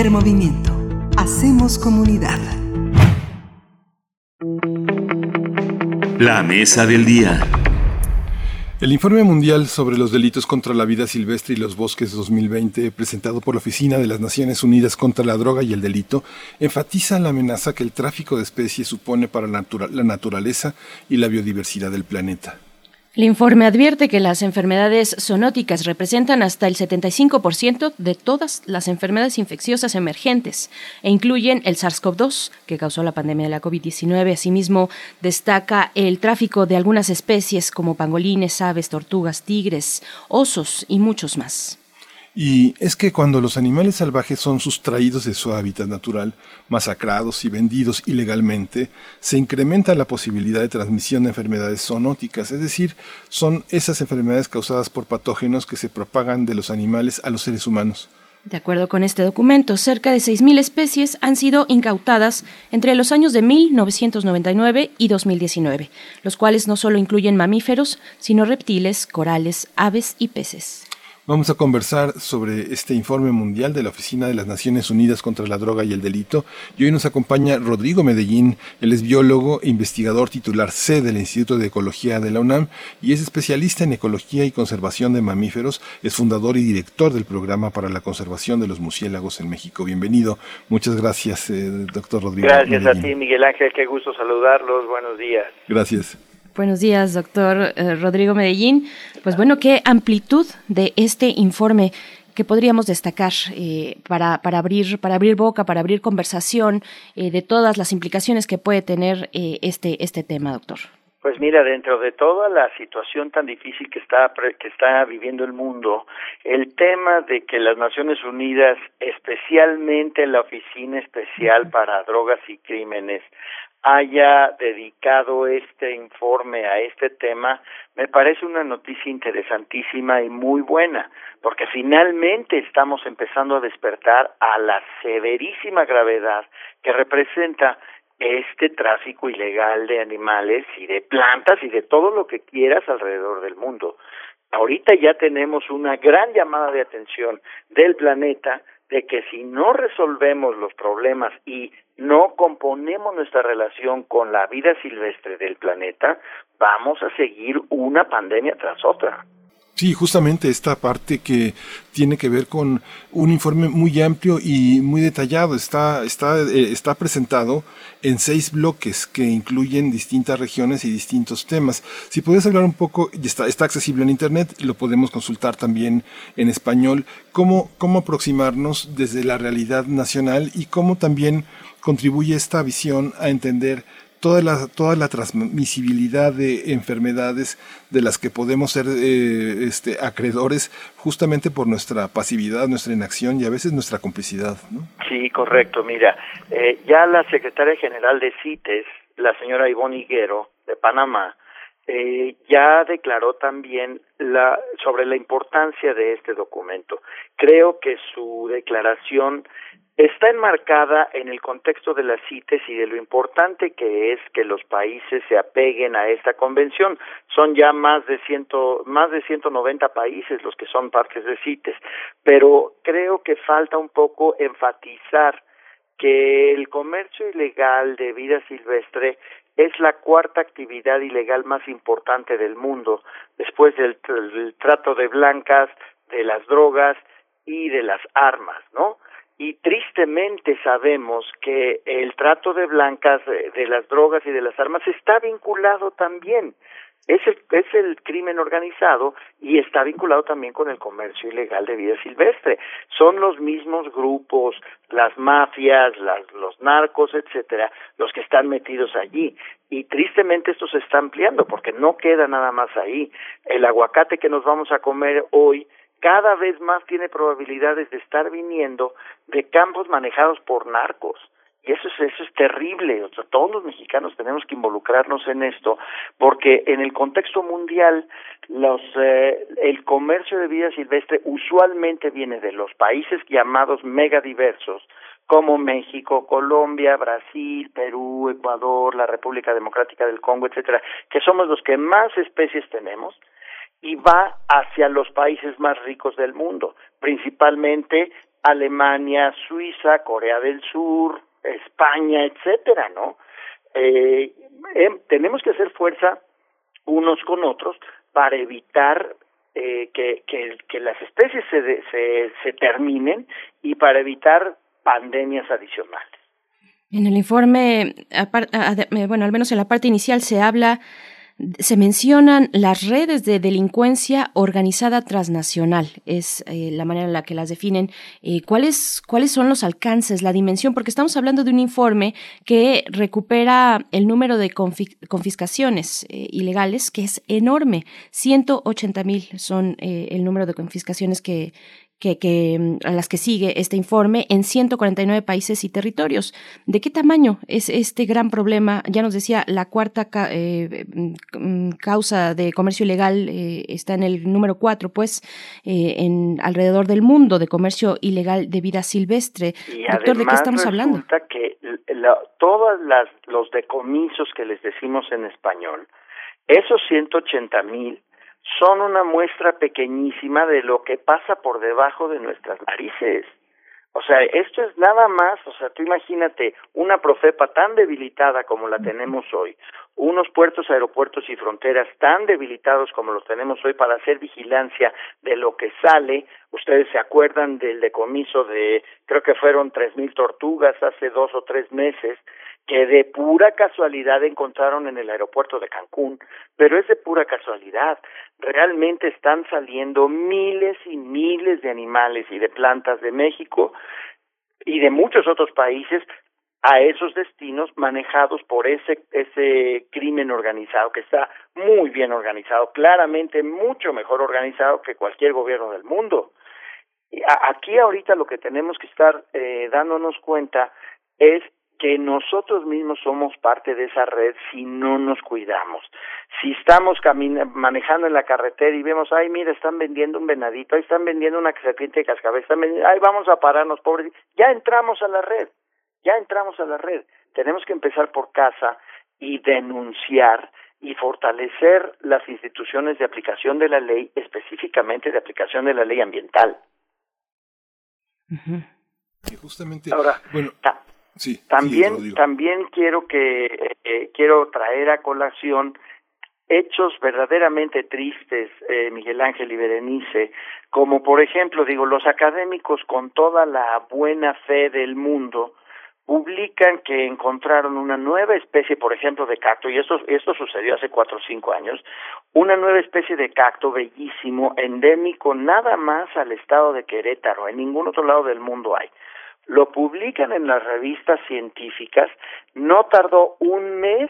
Primer movimiento. Hacemos comunidad. La mesa del día. El informe mundial sobre los delitos contra la vida silvestre y los bosques 2020, presentado por la Oficina de las Naciones Unidas contra la Droga y el Delito, enfatiza la amenaza que el tráfico de especies supone para la, la naturaleza y la biodiversidad del planeta. El informe advierte que las enfermedades zoonóticas representan hasta el 75% de todas las enfermedades infecciosas emergentes e incluyen el SARS-CoV-2, que causó la pandemia de la COVID-19. Asimismo, destaca el tráfico de algunas especies como pangolines, aves, tortugas, tigres, osos y muchos más. Y es que cuando los animales salvajes son sustraídos de su hábitat natural, masacrados y vendidos ilegalmente, se incrementa la posibilidad de transmisión de enfermedades zoonóticas, es decir, son esas enfermedades causadas por patógenos que se propagan de los animales a los seres humanos. De acuerdo con este documento, cerca de 6.000 especies han sido incautadas entre los años de 1999 y 2019, los cuales no solo incluyen mamíferos, sino reptiles, corales, aves y peces. Vamos a conversar sobre este informe mundial de la Oficina de las Naciones Unidas contra la Droga y el Delito. Y hoy nos acompaña Rodrigo Medellín. Él es biólogo e investigador titular C del Instituto de Ecología de la UNAM y es especialista en ecología y conservación de mamíferos. Es fundador y director del programa para la conservación de los murciélagos en México. Bienvenido. Muchas gracias, eh, doctor Rodrigo. Gracias a ti, Miguel Ángel. Qué gusto saludarlos. Buenos días. Gracias. Buenos días, doctor eh, Rodrigo Medellín. Pues bueno, ¿qué amplitud de este informe que podríamos destacar eh, para, para, abrir, para abrir boca, para abrir conversación eh, de todas las implicaciones que puede tener este, este tema, doctor? Pues mira, dentro de toda la situación tan difícil que está que está viviendo el mundo, el tema de que las Naciones Unidas, especialmente la Oficina Especial para Drogas y Crímenes, haya dedicado este informe a este tema, me parece una noticia interesantísima y muy buena, porque finalmente estamos empezando a despertar a la severísima gravedad que representa este tráfico ilegal de animales y de plantas y de todo lo que quieras alrededor del mundo. Ahorita ya tenemos una gran llamada de atención del planeta de que si no resolvemos los problemas y no componemos nuestra relación con la vida silvestre del planeta, vamos a seguir una pandemia tras otra. Sí, justamente esta parte que tiene que ver con un informe muy amplio y muy detallado. Está, está, eh, está presentado en seis bloques que incluyen distintas regiones y distintos temas. Si puedes hablar un poco, está, está accesible en Internet, lo podemos consultar también en español, cómo, cómo aproximarnos desde la realidad nacional y cómo también contribuye esta visión a entender toda la, toda la transmisibilidad de enfermedades de las que podemos ser eh, este, acreedores justamente por nuestra pasividad, nuestra inacción y a veces nuestra complicidad. ¿no? Sí, correcto. Mira, eh, ya la secretaria general de CITES, la señora Ivonne Higuero, de Panamá, eh, ya declaró también la, sobre la importancia de este documento. Creo que su declaración está enmarcada en el contexto de la CITES y de lo importante que es que los países se apeguen a esta convención. Son ya más de ciento, más de 190 países los que son partes de CITES, pero creo que falta un poco enfatizar que el comercio ilegal de vida silvestre es la cuarta actividad ilegal más importante del mundo, después del, trato de blancas, de las drogas y de las armas, ¿no? y tristemente sabemos que el trato de blancas, de las drogas y de las armas está vinculado también. Es el, es el crimen organizado y está vinculado también con el comercio ilegal de vida silvestre. Son los mismos grupos, las mafias, las, los narcos, etcétera, los que están metidos allí. Y tristemente esto se está ampliando porque no queda nada más ahí. El aguacate que nos vamos a comer hoy cada vez más tiene probabilidades de estar viniendo de campos manejados por narcos. Y eso es, eso es terrible. O sea, todos los mexicanos tenemos que involucrarnos en esto, porque en el contexto mundial, los, eh, el comercio de vida silvestre usualmente viene de los países llamados megadiversos, como México, Colombia, Brasil, Perú, Ecuador, la República Democrática del Congo, etcétera, que somos los que más especies tenemos y va hacia los países más ricos del mundo, principalmente Alemania, Suiza, Corea del Sur, España, etcétera, ¿no? Eh, em, tenemos que hacer fuerza unos con otros para evitar eh, que, que, las especies se, se, se terminen y para evitar pandemias adicionales. En el informe, bueno, al menos en la parte inicial se habla se mencionan las redes de delincuencia organizada transnacional, es eh, la manera en la que las definen. Eh, ¿cuáles, ¿Cuáles son los alcances, la dimensión? Porque estamos hablando de un informe que recupera el número de confiscaciones eh, ilegales, que es enorme. 180 mil son el número de confiscaciones que, que, mm, a las que sigue este informe en 149 países y territorios. ¿De qué tamaño es este gran problema? Ya nos decía, la cuarta eh, mm, causa de comercio ilegal eh, está en el número cuatro, pues, eh, en alrededor del mundo de comercio ilegal de vida silvestre. Doctor, ¿de qué estamos hablando? Que todos los decomisos que les decimos en español, esos 180 mil son una muestra pequeñísima de lo que pasa por debajo de nuestras narices. O sea, esto es nada más, o sea, tú imagínate una profepa tan debilitada como la tenemos hoy, unos puertos, aeropuertos y fronteras tan debilitados como los tenemos hoy para hacer vigilancia de lo que sale. Ustedes se acuerdan del decomiso de, creo que fueron tres mil tortugas hace dos o tres meses, que de pura casualidad encontraron en el aeropuerto de Cancún, pero es de pura casualidad. Realmente están saliendo miles y miles de animales y de plantas de México y de muchos otros países a esos destinos manejados por ese ese crimen organizado que está muy bien organizado, claramente mucho mejor organizado que cualquier gobierno del mundo. Aquí ahorita lo que tenemos que estar eh, dándonos cuenta es que nosotros mismos somos parte de esa red si no nos cuidamos. Si estamos manejando en la carretera y vemos, ay, mira, están vendiendo un venadito, ahí están vendiendo una serpiente de cascabel, están vendiendo, ay, vamos a pararnos, pobres. Ya entramos a la red, ya entramos a la red. Tenemos que empezar por casa y denunciar y fortalecer las instituciones de aplicación de la ley, específicamente de aplicación de la ley ambiental. Y justamente, Ahora, bueno, también, también quiero que eh, quiero traer a colación hechos verdaderamente tristes, eh, Miguel Ángel y Berenice, como por ejemplo, digo, los académicos con toda la buena fe del mundo publican que encontraron una nueva especie, por ejemplo, de cacto, y esto, esto sucedió hace cuatro o cinco años, una nueva especie de cacto bellísimo, endémico, nada más al estado de Querétaro, en ningún otro lado del mundo hay lo publican en las revistas científicas, no tardó un mes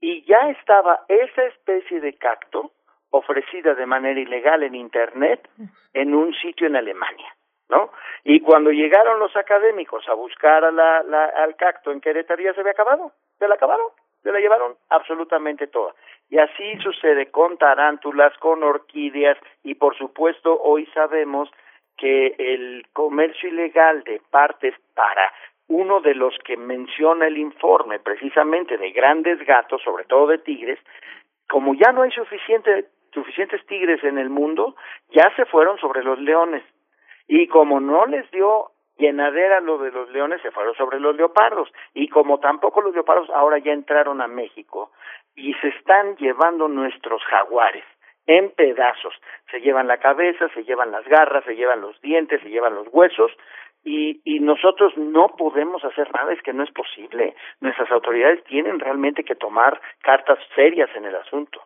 y ya estaba esa especie de cacto ofrecida de manera ilegal en Internet en un sitio en Alemania, ¿no? Y cuando llegaron los académicos a buscar a la, al cacto en Querétaro ya se había acabado, se la acabaron, se la llevaron absolutamente toda. Y así sucede con tarántulas, con orquídeas y por supuesto hoy sabemos que el comercio ilegal de partes para uno de los que menciona el informe, precisamente de grandes gatos, sobre todo de tigres, como ya no hay suficiente, suficientes tigres en el mundo, ya se fueron sobre los leones. Y como no les dio llenadera lo de los leones, se fueron sobre los leopardos. Y como tampoco los leopardos ahora ya entraron a México y se están llevando nuestros jaguares en pedazos. Se llevan la cabeza, se llevan las garras, se llevan los dientes, se llevan los huesos y, nosotros no podemos hacer nada, es que no es posible. Nuestras autoridades tienen realmente que tomar cartas serias en el asunto.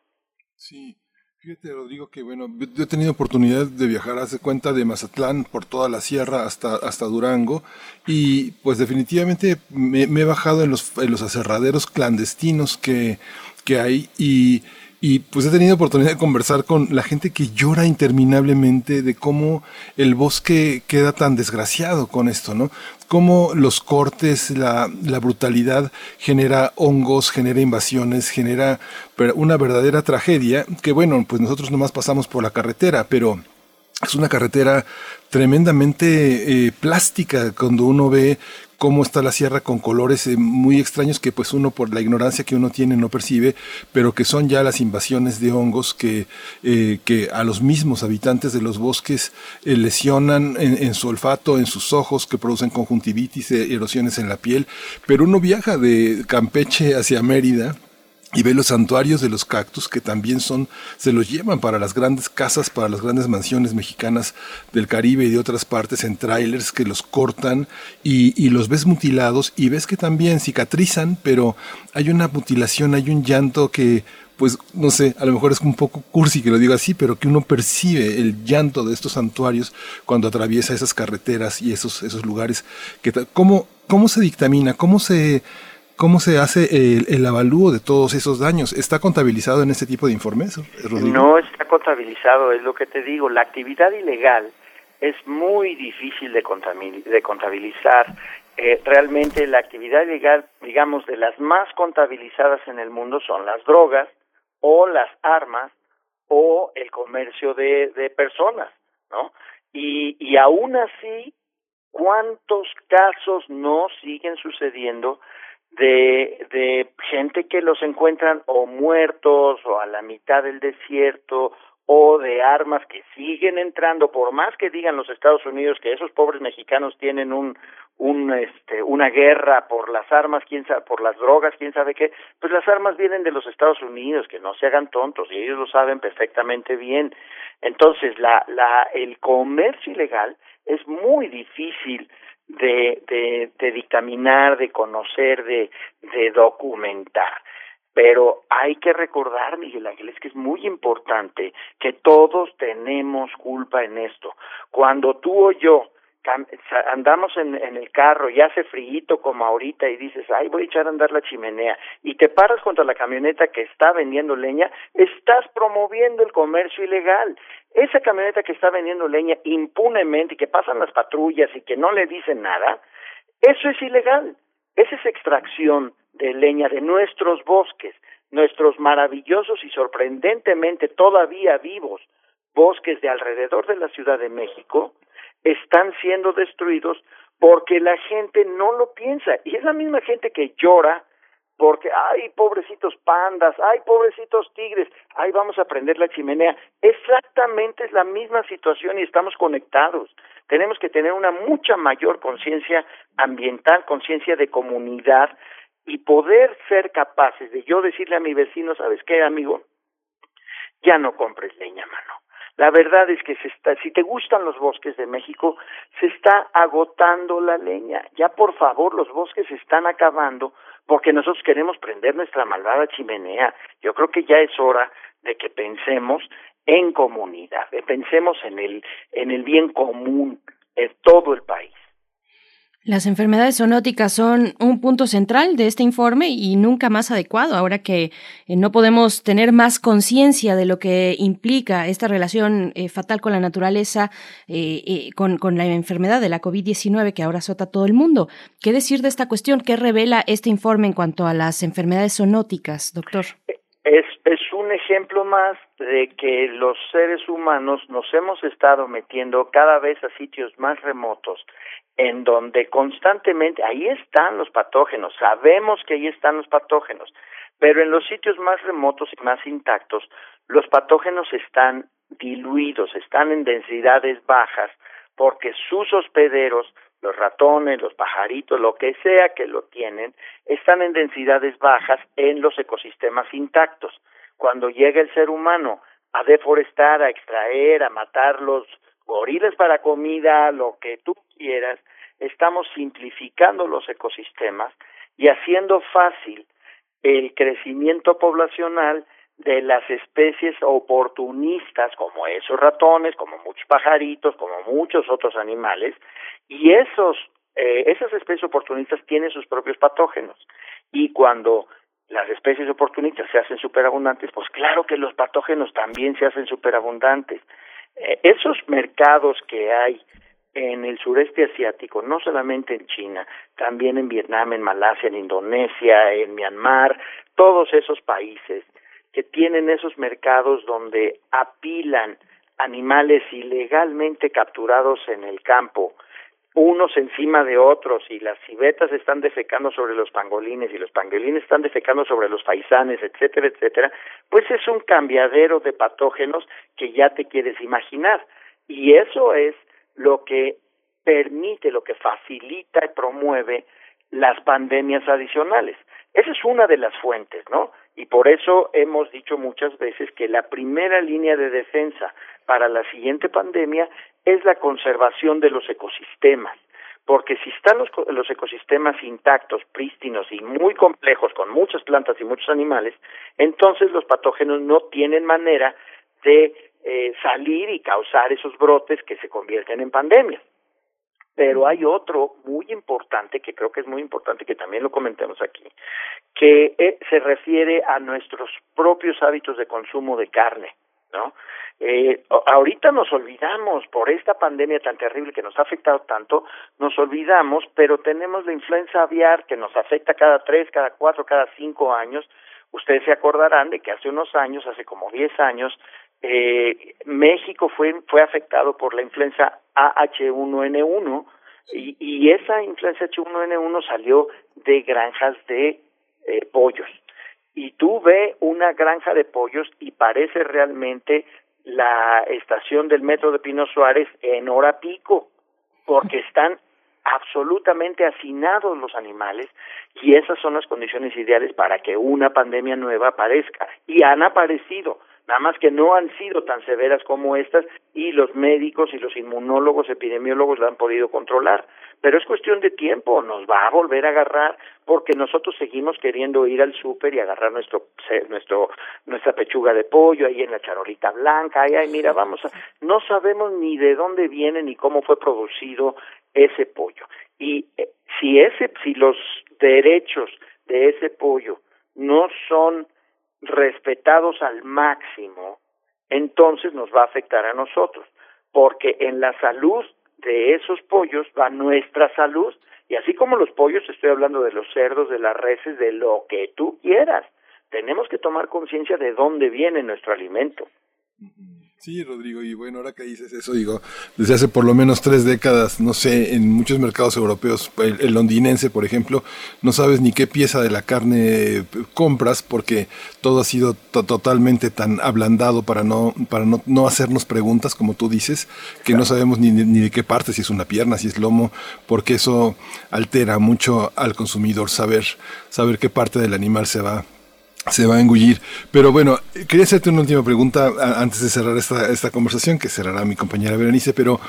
Sí. Fíjate, Rodrigo, que bueno, yo he tenido oportunidad de viajar, hace cuenta, de Mazatlán por toda la sierra hasta, hasta Durango y pues definitivamente me, me he bajado en los, en los aserraderos clandestinos que, que hay y y pues he tenido oportunidad de conversar con la gente que llora interminablemente de cómo el bosque queda tan desgraciado con esto, ¿no? Cómo los cortes, la, brutalidad genera hongos, genera invasiones, genera una verdadera tragedia que bueno, pues nosotros nomás pasamos por la carretera, pero es una carretera tremendamente eh, plástica cuando uno ve cómo está la sierra con colores eh, muy extraños que pues uno por la ignorancia que uno tiene no percibe, pero que son ya las invasiones de hongos que, eh, que a los mismos habitantes de los bosques eh, lesionan en, su olfato, en sus ojos, que producen conjuntivitis, erosiones en la piel. Pero uno viaja de Campeche hacia Mérida y ve los santuarios de los cactus que también son, se los llevan para las grandes casas, para las grandes mansiones mexicanas del Caribe y de otras partes en trailers que los cortan y, y, los ves mutilados y ves que también cicatrizan, pero hay una mutilación, hay un llanto que, pues no sé, a lo mejor es un poco cursi que lo diga así, pero que uno percibe el llanto de estos santuarios cuando atraviesa esas carreteras y esos, esos lugares. Que, ¿cómo, ¿Cómo se dictamina? ¿Cómo se ¿Cómo se hace el, avalúo de todos esos daños? ¿Está contabilizado en este tipo de informes, Rodrigo? No está contabilizado, es lo que te digo. La actividad ilegal es muy difícil de, de contabilizar. Eh, realmente la actividad ilegal, digamos, de las más contabilizadas en el mundo son las drogas o las armas o el comercio de, de personas, ¿no? Y, y aún así, ¿cuántos casos no siguen sucediendo de, de gente que los encuentran o muertos o a la mitad del desierto o de armas que siguen entrando por más que digan los Estados Unidos que esos pobres mexicanos tienen un un este una guerra por las armas quién sabe por las drogas quién sabe qué pues las armas vienen de los Estados Unidos que no se hagan tontos y ellos lo saben perfectamente bien. Entonces la la el comercio ilegal es muy difícil de, de, de dictaminar, de conocer, de, de documentar. Pero hay que recordar, Miguel Ángel, es que es muy importante que todos tenemos culpa en esto. Cuando tú o yo andamos en, el carro y hace frío como ahorita y dices, ay, voy a echar a andar la chimenea y te paras contra la camioneta que está vendiendo leña, estás promoviendo el comercio ilegal. Esa camioneta que está vendiendo leña impunemente y que pasan las patrullas y que no le dicen nada, eso es ilegal. Esa es extracción de leña de nuestros bosques, nuestros maravillosos y sorprendentemente todavía vivos bosques de alrededor de la Ciudad de México, están siendo destruidos porque la gente no lo piensa. Y es la misma gente que llora porque, ay, pobrecitos pandas, ay, pobrecitos tigres, ay, vamos a prender la chimenea. Exactamente es la misma situación y estamos conectados. Tenemos que tener una mucha mayor conciencia ambiental, conciencia de comunidad y poder ser capaces de yo decirle a mi vecino, ¿sabes qué, amigo? Ya no compres leña, mano la verdad es que se está, si te gustan los bosques de México, se está agotando la leña. Ya por favor, los bosques se están acabando porque nosotros queremos prender nuestra malvada chimenea. Yo creo que ya es hora de que pensemos en comunidad, pensemos en el en el bien común en todo el país. Las enfermedades zoonóticas son un punto central de este informe y nunca más adecuado, ahora que eh, no podemos tener más conciencia de lo que implica esta relación eh, fatal con la naturaleza, eh, con, con, la enfermedad de la COVID-19 que ahora azota a todo el mundo. ¿Qué decir de esta cuestión? ¿Qué revela este informe en cuanto a las enfermedades zoonóticas, doctor? Es, es un ejemplo más de que los seres humanos nos hemos estado metiendo cada vez a sitios más remotos en donde constantemente, ahí están los patógenos, sabemos que ahí están los patógenos, pero en los sitios más remotos y más intactos, los patógenos están diluidos, están en densidades bajas, porque sus hospederos, los ratones, los pajaritos, lo que sea que lo tienen, están en densidades bajas en los ecosistemas intactos. Cuando llega el ser humano a deforestar, a extraer, a matar los para comida, lo que tú quieras, estamos simplificando los ecosistemas y haciendo fácil el crecimiento poblacional de las especies oportunistas como esos ratones, como muchos pajaritos, como muchos otros animales, y esos eh, esas especies oportunistas tienen sus propios patógenos. Y cuando las especies oportunistas se hacen superabundantes, pues claro que los patógenos también se hacen superabundantes. Eh, esos mercados que hay en el sureste asiático, no solamente en China, también en Vietnam, en Malasia, en Indonesia, en Myanmar, todos esos países que tienen esos mercados donde apilan animales ilegalmente capturados en el campo unos encima de otros y las civetas están defecando sobre los pangolines y los pangolines están defecando sobre los faisanes, etcétera, etcétera, pues es un cambiadero de patógenos que ya te quieres imaginar. Y eso es lo que permite, lo que facilita y promueve las pandemias adicionales. Esa es una de las fuentes, ¿no? Y por eso hemos dicho muchas veces que la primera línea de defensa para la siguiente pandemia es la conservación de los ecosistemas. Porque si están los, los ecosistemas intactos, prístinos y muy complejos, con muchas plantas y muchos animales, entonces los patógenos no tienen manera de eh, salir y causar esos brotes que se convierten en pandemias. Pero hay otro muy importante, que creo que es muy importante, que también lo comentemos aquí, que eh, se refiere a nuestros propios hábitos de consumo de carne, ¿no? Eh, ahorita nos olvidamos por esta pandemia tan terrible que nos ha afectado tanto, nos olvidamos, pero tenemos la influenza aviar que nos afecta cada tres, cada cuatro, cada cinco años. Ustedes se acordarán de que hace unos años, hace como diez años, eh, México fue, fue afectado por la influenza AH1N1 y, y esa influenza H1N1 salió de granjas de eh, pollos. Y tú ve una granja de pollos y parece realmente la estación del metro de Pino Suárez en hora pico, porque (laughs) están absolutamente hacinados los animales y esas son las condiciones ideales para que una pandemia nueva aparezca y han aparecido nada más que no han sido tan severas como estas y los médicos y los inmunólogos, epidemiólogos la han podido controlar. Pero es cuestión de tiempo, nos va a volver a agarrar porque nosotros seguimos queriendo ir al súper y agarrar nuestro, nuestro, nuestra pechuga de pollo ahí en la charolita blanca, ay, ay, mira, vamos a, no sabemos ni de dónde viene ni cómo fue producido ese pollo. Y eh, si ese, si los derechos de ese pollo no son respetados al máximo, entonces nos va a afectar a nosotros, porque en la salud de esos pollos va nuestra salud, y así como los pollos, estoy hablando de los cerdos, de las reses, de lo que tú quieras. Tenemos que tomar conciencia de dónde viene nuestro alimento. Sí, Rodrigo, y bueno, ahora que dices eso, digo, desde hace por lo menos tres décadas, no sé, en muchos mercados europeos, el, londinense, por ejemplo, no sabes ni qué pieza de la carne compras porque todo ha sido totalmente tan ablandado para no para no, no, hacernos preguntas, como tú dices, que no sabemos ni, ni de qué parte, si es una pierna, si es lomo, porque eso altera mucho al consumidor saber, saber qué parte del animal se va se va a engullir. Pero bueno, quería hacerte una última pregunta antes de cerrar esta, esta conversación, que cerrará mi compañera Berenice, pero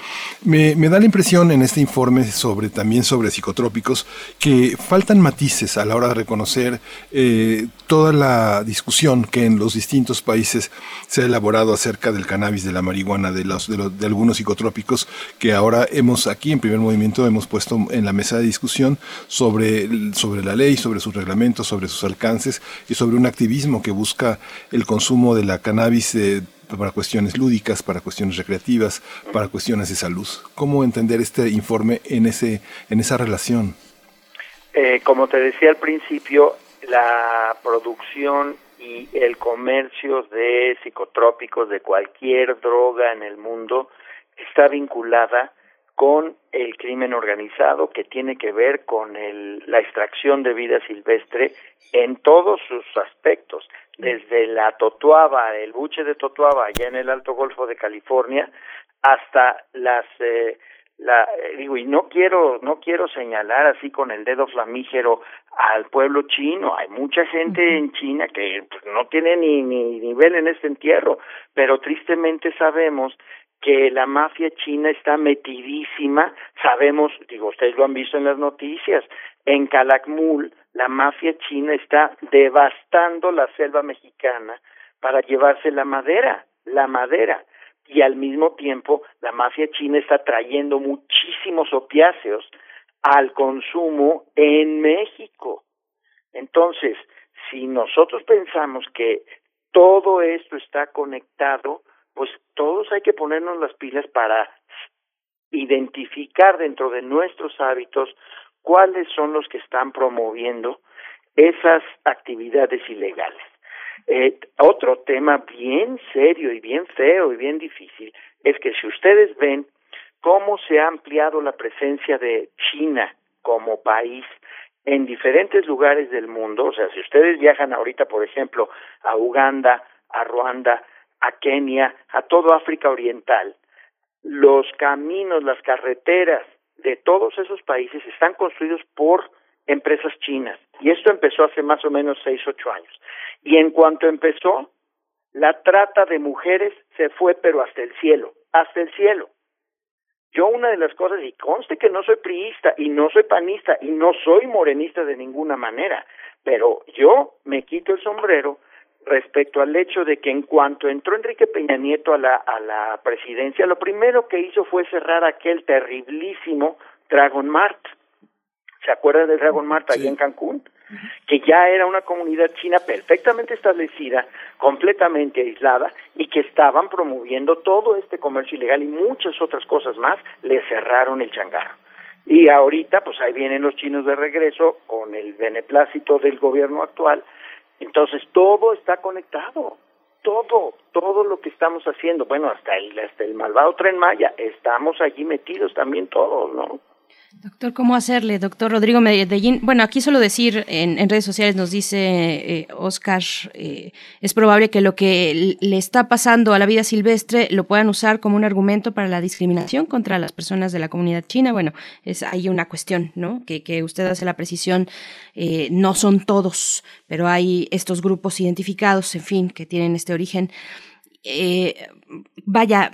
me, me, da la impresión en este informe sobre también sobre psicotrópicos que faltan matices a la hora de reconocer eh, toda la discusión que en los distintos países se ha elaborado acerca del cannabis, de la marihuana, de, los, de, los, algunos psicotrópicos que ahora hemos aquí en primer movimiento hemos puesto en la mesa de discusión sobre, sobre la ley, sobre sus reglamentos, sobre sus alcances y sobre activismo que busca el consumo de la cannabis eh, para cuestiones lúdicas, para cuestiones recreativas, para cuestiones de salud. ¿Cómo entender este informe en, ese, en esa relación? Eh, como te decía al principio, la producción y el comercio de psicotrópicos, de cualquier droga en el mundo, está vinculada con el crimen organizado que tiene que ver con el, la extracción de vida silvestre en todos sus aspectos, desde la Totuaba, el buche de Totuaba allá en el Alto Golfo de California, hasta las eh, la eh, digo y no quiero no quiero señalar así con el dedo flamígero al pueblo chino. Hay mucha gente en China que pues, no tiene ni, ni nivel en este entierro pero tristemente sabemos que la mafia china está metidísima, sabemos, digo, ustedes lo han visto en las noticias, en Calakmul la mafia china está devastando la selva mexicana para llevarse la madera, la madera, y al mismo tiempo la mafia china está trayendo muchísimos opiáceos al consumo en México. Entonces, si nosotros pensamos que todo esto está conectado, pues todos hay que ponernos las pilas para identificar dentro de nuestros hábitos cuáles son los que están promoviendo esas actividades ilegales. Eh, otro tema bien serio y bien feo y bien difícil es que si ustedes ven cómo se ha ampliado la presencia de China como país en diferentes lugares del mundo. O sea, si ustedes viajan ahorita, por ejemplo, a Uganda, a Ruanda, a Kenia, a todo África Oriental, los caminos, las carreteras de todos esos países están construidos por empresas chinas. Y esto empezó hace más o menos seis, ocho años. Y en cuanto empezó, la trata de mujeres se fue, pero hasta el cielo, hasta el cielo. Yo una de las cosas, y conste que no soy priista, y no soy panista, y no soy morenista de ninguna manera, pero yo me quito el sombrero respecto al hecho de que en cuanto entró Enrique Peña Nieto a la, a la presidencia, lo primero que hizo fue cerrar aquel terriblísimo Dragon Mart. ¿Se acuerda del Dragon Mart allá en Cancún? Que ya era una comunidad china perfectamente establecida, completamente aislada, y que estaban promoviendo todo este comercio ilegal y muchas otras cosas más, le cerraron el changarro. Y ahorita, pues ahí vienen los chinos de regreso con el beneplácito del gobierno actual. Entonces, todo está conectado. Todo, todo lo que estamos haciendo, bueno, hasta el, hasta el malvado tren Maya, estamos allí metidos también todos, ¿no? Doctor, ¿cómo hacerle? Doctor Rodrigo Medellín. Bueno, aquí solo decir, en, redes sociales nos dice eh, Oscar, eh, es probable que lo que le está pasando a la vida silvestre lo puedan usar como un argumento para la discriminación contra las personas de la comunidad china. Bueno, es hay una cuestión, ¿no? Que, que usted hace la precisión, eh, no son todos, pero hay estos grupos identificados, en fin, que tienen este origen. Vaya,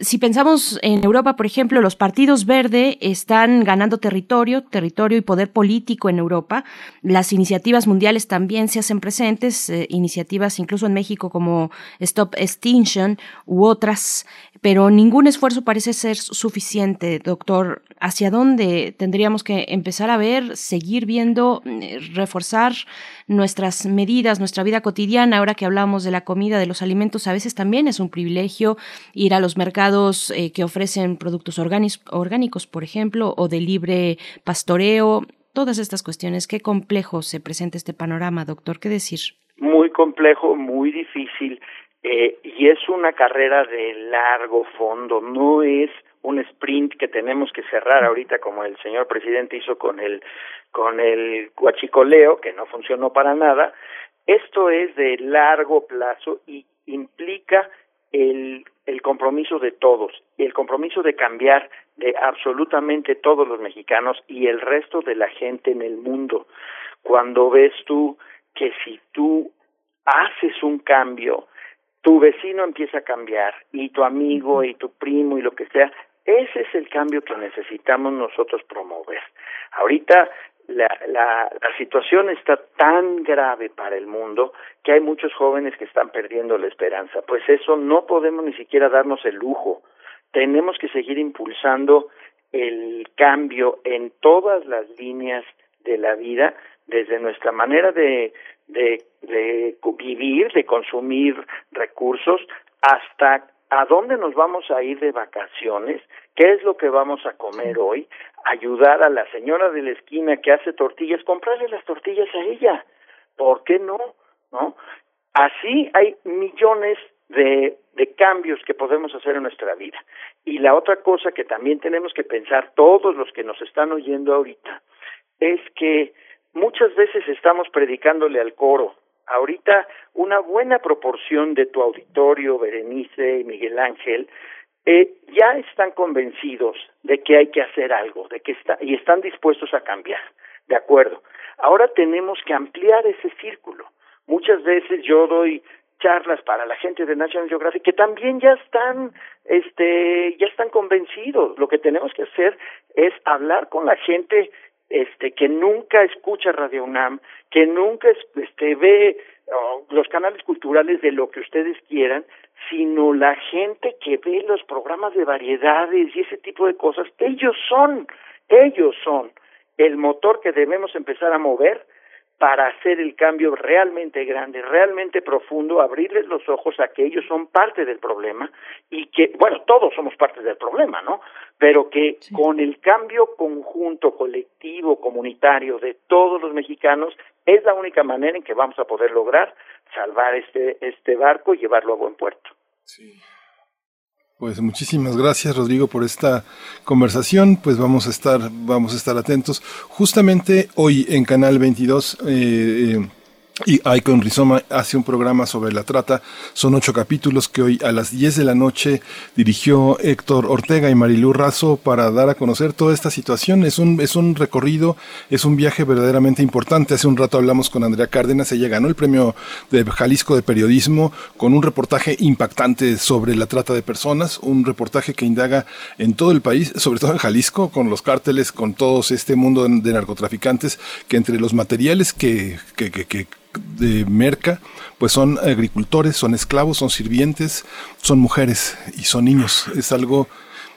si pensamos en Europa, por ejemplo, los partidos verde están ganando territorio, territorio y poder político en Europa. Las iniciativas mundiales también se hacen presentes, eh, iniciativas incluso en México como Stop Extinction u otras, pero ningún esfuerzo parece ser suficiente, doctor. ¿Hacia dónde tendríamos que empezar a ver, seguir viendo, eh, reforzar nuestras medidas, nuestra vida cotidiana? Ahora que hablamos de la comida, de los alimentos, a veces también es un privilegio ir a los mercados eh, que ofrecen productos orgánicos, por ejemplo, o de libre pastoreo. Todas estas cuestiones, qué complejo se presenta este panorama, doctor, ¿qué decir? Muy complejo, muy difícil, eh, y es una carrera de largo fondo, no es un sprint que tenemos que cerrar ahorita como el señor presidente hizo con el con el guachicoleo que no funcionó para nada esto es de largo plazo y implica el, el compromiso de todos el compromiso de cambiar de absolutamente todos los mexicanos y el resto de la gente en el mundo. Cuando ves tú que si tú haces un cambio, tu vecino empieza a cambiar y tu amigo y tu primo y lo que sea, ese es el cambio que necesitamos nosotros promover. Ahorita la, la, la, situación está tan grave para el mundo que hay muchos jóvenes que están perdiendo la esperanza. Pues eso no podemos ni siquiera darnos el lujo. Tenemos que seguir impulsando el cambio en todas las líneas de la vida, desde nuestra manera de, de, de vivir, de consumir recursos, hasta a dónde nos vamos a ir de vacaciones, qué es lo que vamos a comer hoy, ayudar a la señora de la esquina que hace tortillas, comprarle las tortillas a ella. ¿Por qué no? ¿No? Así hay millones de, de cambios que podemos hacer en nuestra vida. Y la otra cosa que también tenemos que pensar todos los que nos están oyendo ahorita es que muchas veces estamos predicándole al coro. Ahorita una buena proporción de tu auditorio, Berenice y Miguel Ángel, eh, ya están convencidos de que hay que hacer algo, de que está y están dispuestos a cambiar, de acuerdo. Ahora tenemos que ampliar ese círculo. Muchas veces yo doy charlas para la gente de National Geographic que también ya están este ya están convencidos. Lo que tenemos que hacer es hablar con la gente este que nunca escucha Radio UNAM, que nunca este ve los canales culturales de lo que ustedes quieran, sino la gente que ve los programas de variedades y ese tipo de cosas, ellos son, ellos son el motor que debemos empezar a mover para hacer el cambio realmente grande, realmente profundo, abrirles los ojos a que ellos son parte del problema y que, bueno, todos somos parte del problema, ¿no? Pero que con el cambio conjunto, colectivo, comunitario de todos los mexicanos, es la única manera en que vamos a poder lograr salvar este, este barco y llevarlo a buen puerto. Sí. Pues muchísimas gracias Rodrigo por esta conversación, pues vamos a estar, vamos a estar atentos. Justamente hoy en Canal 22 eh, eh y Icon Rizoma hace un programa sobre la trata. Son ocho capítulos que hoy a las 10 de la noche dirigió Héctor Ortega y Marilú Razo para dar a conocer toda esta situación. Es un, es un recorrido, es un viaje verdaderamente importante. Hace un rato hablamos con Andrea Cárdenas, ella ganó el premio de Jalisco de Periodismo con un reportaje impactante sobre la trata de personas, un reportaje que indaga en todo el país, sobre todo en Jalisco, con los cárteles, con todo este mundo de narcotraficantes, que entre los materiales que, que, que, que de merca, pues son agricultores, son esclavos, son sirvientes, son mujeres y son niños. Es algo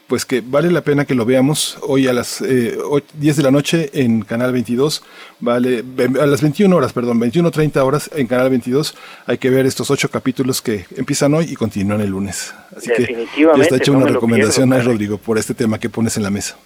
pues que vale la pena que lo veamos hoy a las eh, 10 de la noche en Canal 22, vale, a las 21 horas, perdón, 21.30 horas en Canal 22, hay que ver estos ocho capítulos que empiezan hoy y continúan el lunes. Así que ya está hecha una recomendación a Rodrigo por este tema que pones en la mesa.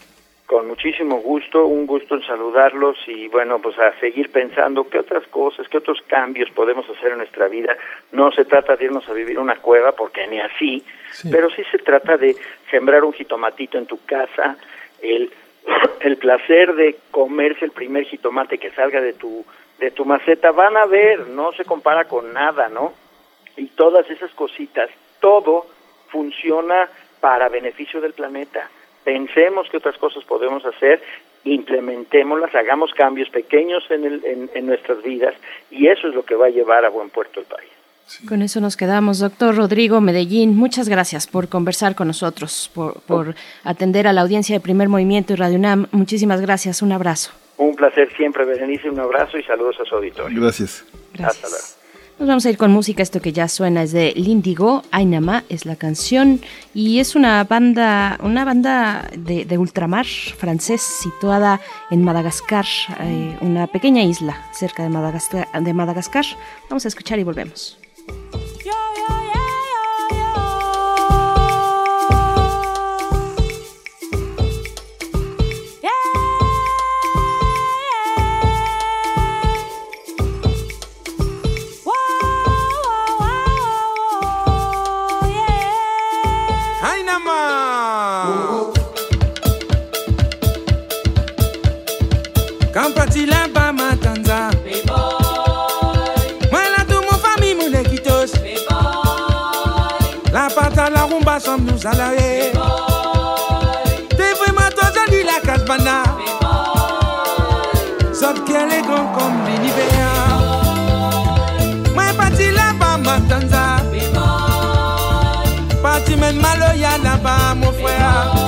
Con muchísimo gusto, un gusto en saludarlos y bueno, pues a seguir pensando qué otras cosas, qué otros cambios podemos hacer en nuestra vida. No se trata de irnos a vivir una cueva, porque ni así, pero sí se trata de sembrar un jitomatito en tu casa, el, (coughs) el placer de comerse el primer jitomate que salga de tu, de tu maceta. Van a ver, no se compara con nada, ¿no? Y todas esas cositas, todo funciona para beneficio del planeta pensemos qué otras cosas podemos hacer, implementémoslas, hagamos cambios pequeños en, el, en, nuestras vidas y eso es lo que va a llevar a buen puerto el país. Con eso nos quedamos, doctor Rodrigo Medellín. Muchas gracias por conversar con nosotros, por, por atender a la audiencia de Primer Movimiento y Radio UNAM. Muchísimas gracias, un abrazo. Un placer siempre, Berenice, un abrazo y saludos a su auditorio. Gracias. Hasta luego. Nos vamos a ir con música, esto que ya suena es de Lindigo, Ainama es la canción y es una banda, una banda de, ultramar francés situada en Madagascar, eh, una pequeña isla cerca de Madagascar, de Madagascar. Vamos a escuchar y volvemos. Salariés. T'es vraiment entendu la casse-bana. Sauf qu'elle est grande comme l'univers. Moi, parti là-bas, Matanza. Parti même maloya là-bas, mon frère.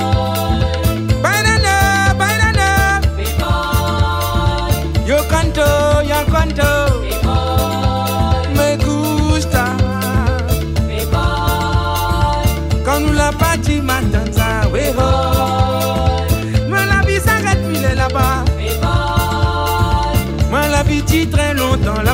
Mwen la vie s'arrête, puis est là-bas. Mwen la vie dit très longtemps là.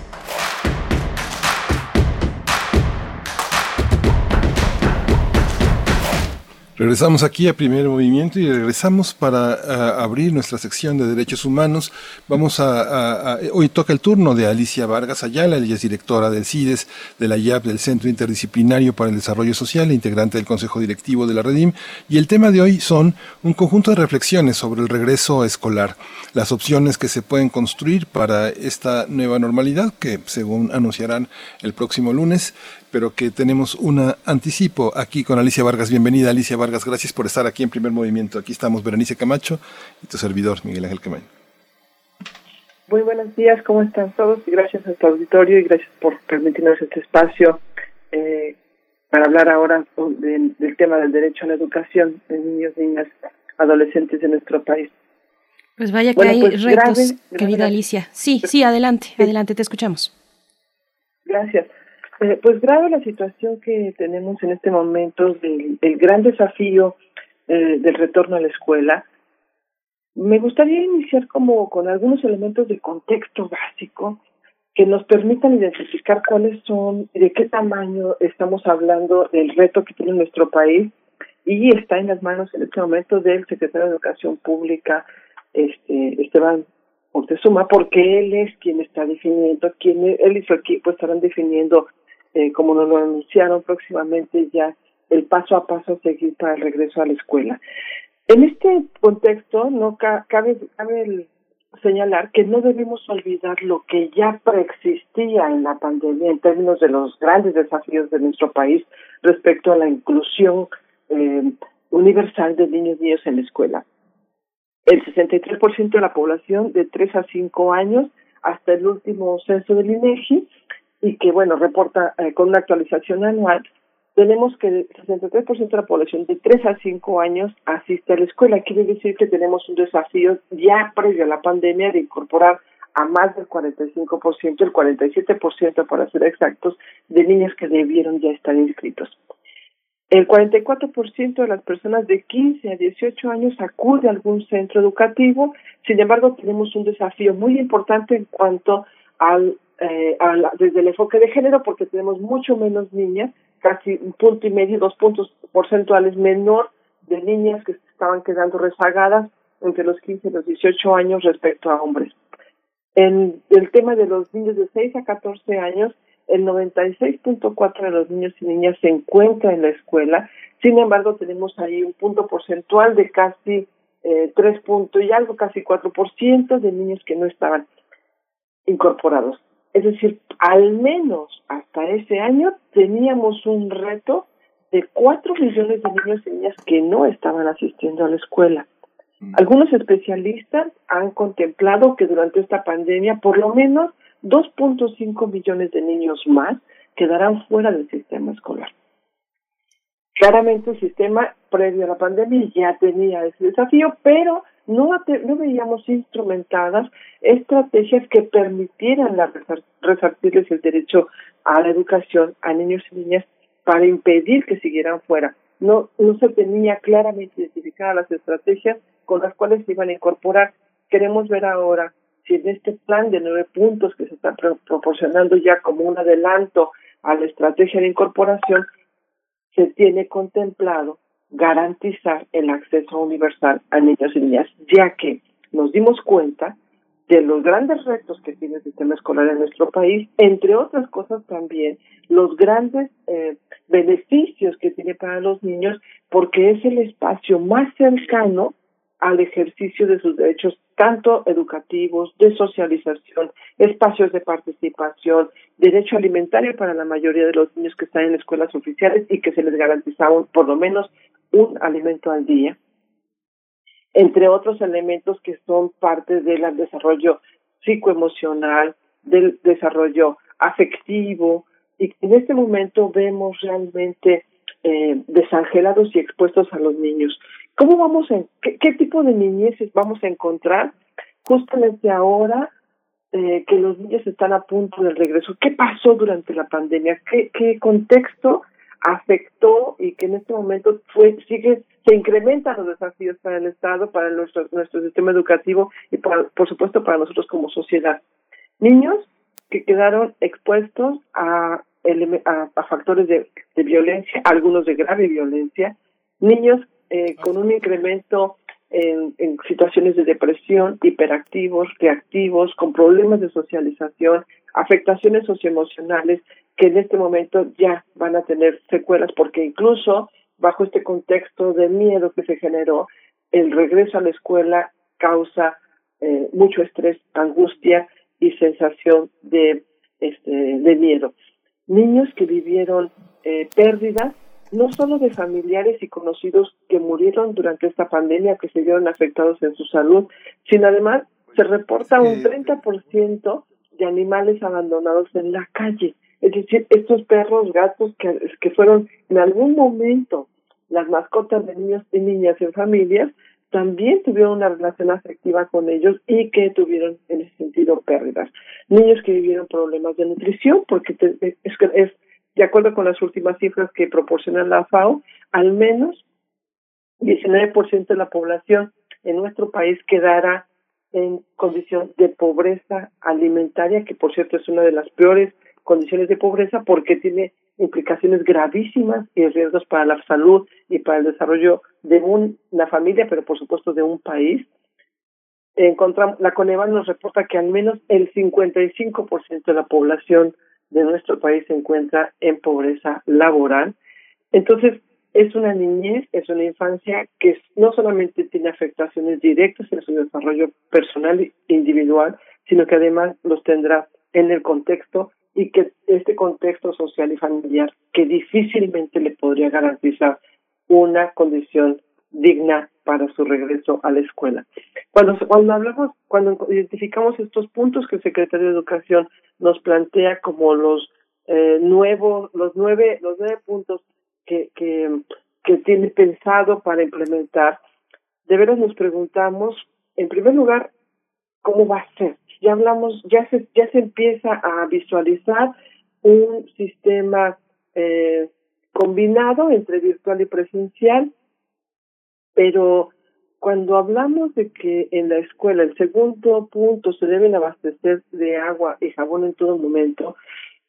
Regresamos aquí a Primer Movimiento y regresamos para ah, abrir nuestra sección de derechos humanos. Vamos a, hoy toca el turno de Alicia Vargas Ayala, ella es directora del CIDES, de la IAP, del Centro Interdisciplinario para el Desarrollo Social, integrante del Consejo Directivo de la Redim. Y el tema de hoy son un conjunto de reflexiones sobre el regreso escolar, las opciones que se pueden construir para esta nueva normalidad que según anunciarán el próximo lunes pero que tenemos un anticipo aquí con Alicia Vargas. Bienvenida Alicia Vargas, gracias por estar aquí en primer movimiento. Aquí estamos Berenice Camacho y tu servidor Miguel Ángel Camaño. Muy buenos días, ¿cómo están todos? Y gracias a tu auditorio y gracias por permitirnos este espacio eh, para hablar ahora del, del tema del derecho a la educación de niños, niñas, adolescentes de nuestro país. Pues vaya que hay pues, retos, querida Alicia. Sí, sí, adelante, adelante, te escuchamos. Gracias. Eh, pues grave la situación que tenemos en este momento del, gran desafío eh, del retorno a la escuela. Me gustaría iniciar como con algunos elementos de contexto básico que nos permitan identificar cuáles son, de qué tamaño estamos hablando del reto que tiene nuestro país y está en las manos en este momento del secretario de Educación Pública, este Esteban Montezuma, porque él es quien está definiendo, quien él y su equipo estarán definiendo, eh, como nos lo anunciaron próximamente ya, el paso a paso a seguir para el regreso a la escuela. En este contexto, no cabe, señalar que no debemos olvidar lo que ya preexistía en la pandemia en términos de los grandes desafíos de nuestro país respecto a la inclusión eh, universal de niños y niños en la escuela. El 63% de la población de 3 a 5 años hasta el último censo del INEGI y que, bueno, reporta eh, con una actualización anual, tenemos que el 63% de la población de 3 a 5 años asiste a la escuela. Quiere decir que tenemos un desafío ya previo a la pandemia de incorporar a más del 45%, el 47% para ser exactos, de niños que debieron ya estar inscritos. El 44% de las personas de 15 a 18 años acude a algún centro educativo, sin embargo tenemos un desafío muy importante en cuanto al, eh, desde el enfoque de género porque tenemos mucho menos niñas, casi un punto y medio, dos puntos porcentuales menor de niñas que estaban quedando rezagadas entre los 15 y los 18 años respecto a hombres. En el tema de los niños de 6 a 14 años, el 96.4 de los niños y niñas se encuentra en la escuela, sin embargo tenemos ahí un punto porcentual de casi eh, 3 puntos y algo, casi 4% de niños que no estaban incorporados. Es decir, al menos hasta ese año teníamos un reto de 4 millones de niños y niñas que no estaban asistiendo a la escuela. Mm. Algunos especialistas han contemplado que durante esta pandemia por lo menos 2.5 millones de niños más quedarán fuera del sistema escolar. Claramente el sistema previo a la pandemia ya tenía ese desafío, pero no, no veíamos instrumentadas estrategias que permitieran la resarcirles el derecho a la educación a niños y niñas para impedir que siguieran fuera. No, no se tenía claramente identificadas las estrategias con las cuales se iban a incorporar. Queremos ver ahora si en este plan de nueve puntos que se está proporcionando ya como un adelanto a la estrategia de incorporación, se tiene contemplado garantizar el acceso universal a niños y niñas, ya que nos dimos cuenta de los grandes retos que tiene el sistema escolar en nuestro país, entre otras cosas también los grandes eh, beneficios que tiene para los niños, porque es el espacio más cercano al ejercicio de sus derechos tanto educativos, de socialización, espacios de participación, derecho alimentario para la mayoría de los niños que están en escuelas oficiales y que se les garantizaba por lo menos un alimento al día, entre otros elementos que son parte del desarrollo psicoemocional, del desarrollo afectivo, y en este momento vemos realmente eh, desangelados y expuestos a los niños. ¿Cómo vamos a, qué, tipo de niñeces vamos a encontrar justamente ahora eh, que los niños están a punto del regreso? ¿Qué pasó durante la pandemia? ¿Qué, qué contexto afectó y que en este momento fue sigue se incrementan los desafíos para el Estado, para nuestro nuestro sistema educativo y por supuesto para nosotros como sociedad. Niños que quedaron expuestos a, factores de, de violencia, algunos de grave violencia, niños eh, con un incremento en, en, situaciones de depresión, hiperactivos, reactivos, con problemas de socialización, afectaciones socioemocionales que en este momento ya van a tener secuelas porque incluso bajo este contexto de miedo que se generó, el regreso a la escuela causa eh, mucho estrés, angustia y sensación de, este, de miedo. Niños que vivieron eh, pérdidas no solo de familiares y conocidos que murieron durante esta pandemia, que se vieron afectados en su salud, sino además se reporta un 30% de animales abandonados en la calle. Es decir, estos perros, gatos que, que fueron en algún momento las mascotas de niños y niñas en familias, también tuvieron una relación afectiva con ellos y que tuvieron en ese sentido pérdidas. Niños que vivieron problemas de nutrición, porque es, es de acuerdo con las últimas cifras que proporciona la FAO, al menos 19% de la población en nuestro país quedará en condición de pobreza alimentaria, que por cierto es una de las peores condiciones de pobreza porque tiene implicaciones gravísimas y riesgos para la salud y para el desarrollo de una familia, pero por supuesto de un país. Encontramos, la Coneva nos reporta que al menos el 55% de la población de nuestro país se encuentra en pobreza laboral. Entonces, es una niñez, es una infancia que no solamente tiene afectaciones directas en su desarrollo personal e individual, sino que además los tendrá en el contexto y que este contexto social y familiar que difícilmente le podría garantizar una condición digna para su regreso a la escuela. Cuando cuando hablamos, cuando identificamos estos puntos que el secretario de Educación nos plantea como los eh, nuevos, los nueve, los nueve puntos que, que, tiene pensado para implementar, de veras nos preguntamos, en primer lugar, cómo va a ser ya hablamos, ya se, ya se empieza a visualizar un sistema eh, combinado entre virtual y presencial, pero cuando hablamos de que en la escuela el segundo punto se deben abastecer de agua y jabón en todo momento,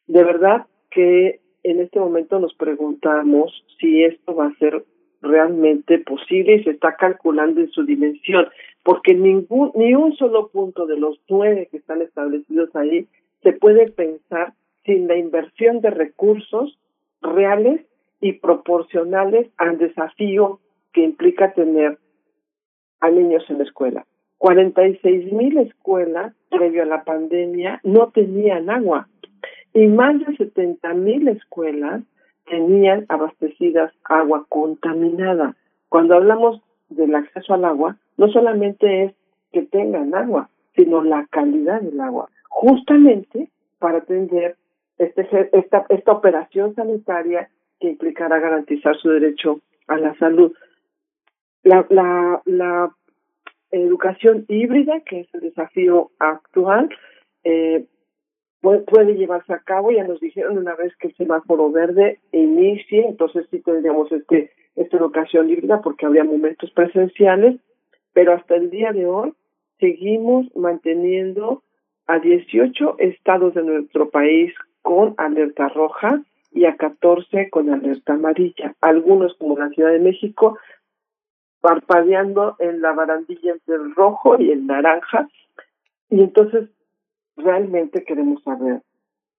de verdad que en este momento nos preguntamos si esto va a ser realmente posible y se está calculando en su dimensión, porque ningún, ni un solo punto de los nueve que están establecidos ahí se puede pensar sin la inversión de recursos reales y proporcionales al desafío que implica tener a niños en la escuela. 46 mil escuelas previo a la pandemia no tenían agua y más de 70 mil escuelas tenían abastecidas agua contaminada. Cuando hablamos del acceso al agua, no solamente es que tengan agua, sino la calidad del agua, justamente para atender este, esta, esta operación sanitaria que implicará garantizar su derecho a la salud. La, la, la educación híbrida, que es el desafío actual, eh, puede, llevarse a cabo. Ya nos dijeron una vez que el semáforo verde inicie, entonces sí tendríamos este esta educación híbrida porque habría momentos presenciales, pero hasta el día de hoy seguimos manteniendo a 18 estados de nuestro país con alerta roja y a 14 con alerta amarilla. Algunos, como la Ciudad de México, parpadeando en la barandilla entre el rojo y el naranja. Y entonces realmente queremos saber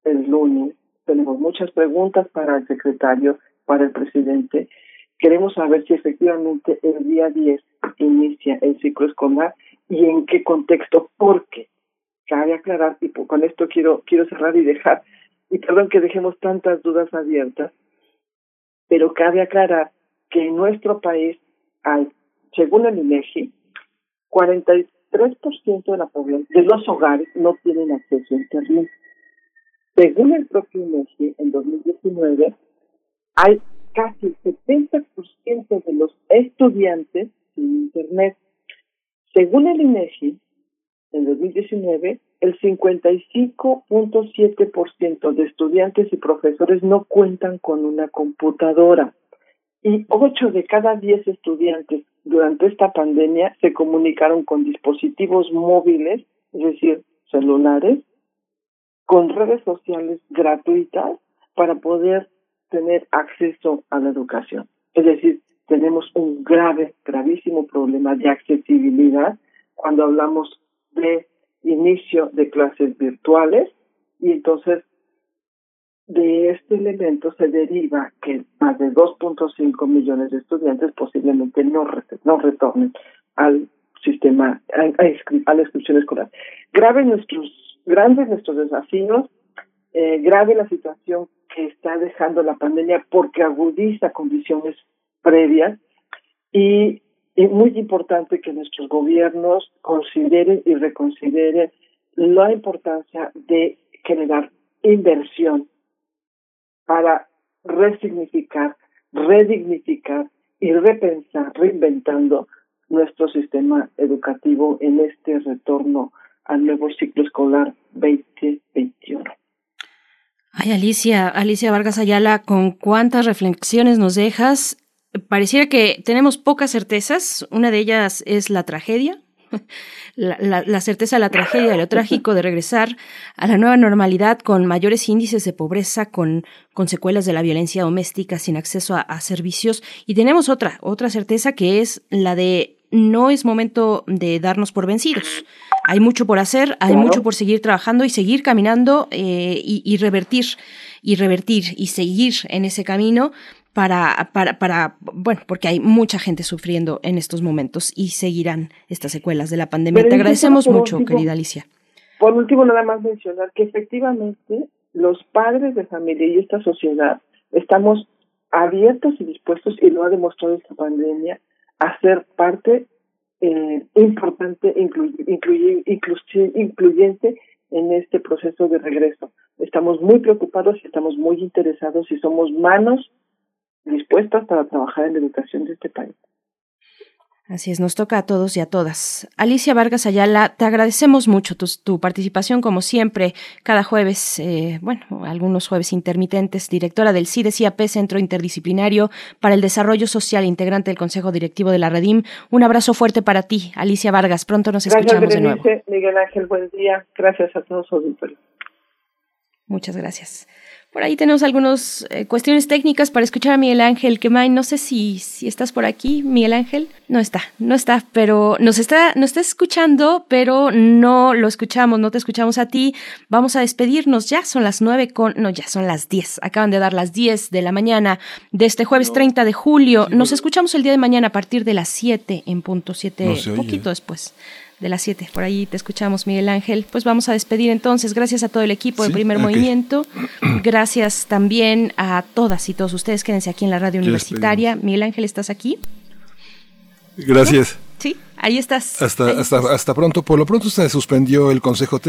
el lunes. Tenemos muchas preguntas para el secretario, para el presidente. Queremos saber si efectivamente el día 10 inicia el ciclo escolar y en qué contexto, porque cabe aclarar, y con esto quiero, quiero cerrar y dejar, y perdón que dejemos tantas dudas abiertas, pero cabe aclarar que en nuestro país hay, según el INEGI, 40, 3% de la población de los hogares no tienen acceso a Internet. Según el propio INEGI, en 2019, hay casi el 70% de los estudiantes sin Internet. Según el INEGI, en 2019, el 55.7% de estudiantes y profesores no cuentan con una computadora y 8 de cada 10 estudiantes durante esta pandemia se comunicaron con dispositivos móviles, es decir, celulares, con redes sociales gratuitas para poder tener acceso a la educación. Es decir, tenemos un grave, gravísimo problema de accesibilidad cuando hablamos de inicio de clases virtuales y entonces de este elemento se deriva que más de 2.5 millones de estudiantes posiblemente no, no retornen al sistema, a, la inscripción escolar. Grave nuestros, grandes nuestros desafíos, eh, grave la situación que está dejando la pandemia porque agudiza condiciones previas y es muy importante que nuestros gobiernos consideren y reconsideren la importancia de generar inversión para resignificar, redignificar y repensar, reinventando nuestro sistema educativo en este retorno al nuevo ciclo escolar 2021. Ay, Alicia, Alicia Vargas Ayala, con cuántas reflexiones nos dejas. Pareciera que tenemos pocas certezas. Una de ellas es la tragedia, la, certeza de la tragedia, de lo trágico de regresar a la nueva normalidad con mayores índices de pobreza, con, con secuelas de la violencia doméstica, sin acceso a, servicios. Y tenemos otra, otra certeza que es la de no es momento de darnos por vencidos. Hay mucho por hacer, hay mucho por seguir trabajando y seguir caminando eh, y, y revertir y revertir y seguir en ese camino para, para, para, bueno, porque hay mucha gente sufriendo en estos momentos y seguirán estas secuelas de la pandemia. Te agradecemos mucho, querida Alicia. Por último, nada más mencionar que efectivamente los padres de familia y esta sociedad estamos abiertos y dispuestos, y lo ha demostrado esta pandemia, a ser parte eh, importante, incluyente en este proceso de regreso. Estamos muy preocupados y estamos muy interesados y somos manos dispuestas para trabajar en la educación de este país. Así es, nos toca a todos y a todas. Alicia Vargas Ayala, te agradecemos mucho tu, participación, como siempre, cada jueves, eh, bueno, algunos jueves intermitentes, directora del CIDES-IAP, Centro Interdisciplinario para el Desarrollo Social, integrante del Consejo Directivo de la Redim. Un abrazo fuerte para ti, Alicia Vargas. Pronto nos escuchamos de nuevo. Miguel Ángel, buen día. Gracias a todos Muchas gracias. Por ahí tenemos algunas eh, cuestiones técnicas para escuchar a Miguel Ángel Quemay. No sé si, si estás por aquí, Miguel Ángel. No está, no está, pero nos está, nos está escuchando, pero no lo escuchamos, no te escuchamos a ti. Vamos a despedirnos. Ya son las nueve con, no, ya son las diez. Acaban de dar las diez de la mañana de este jueves 30 de julio. Nos escuchamos el día de mañana a partir de las siete en punto siete, poquito después de las 7. Por ahí te escuchamos, Miguel Ángel. Pues vamos a despedir entonces. Gracias a todo el equipo de Primer Movimiento. Gracias también a todas y todos ustedes. Quédense aquí en la radio universitaria. Miguel Ángel, ¿estás aquí? Gracias. Sí, ahí estás. Hasta, hasta, hasta pronto. Por lo pronto se suspendió el consejo.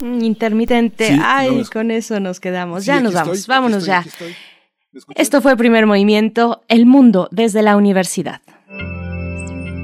Mm, intermitente. Ay, con eso nos quedamos. ya nos vamos. Vámonos ya. Esto fue Primer Movimiento, El Mundo desde la Universidad.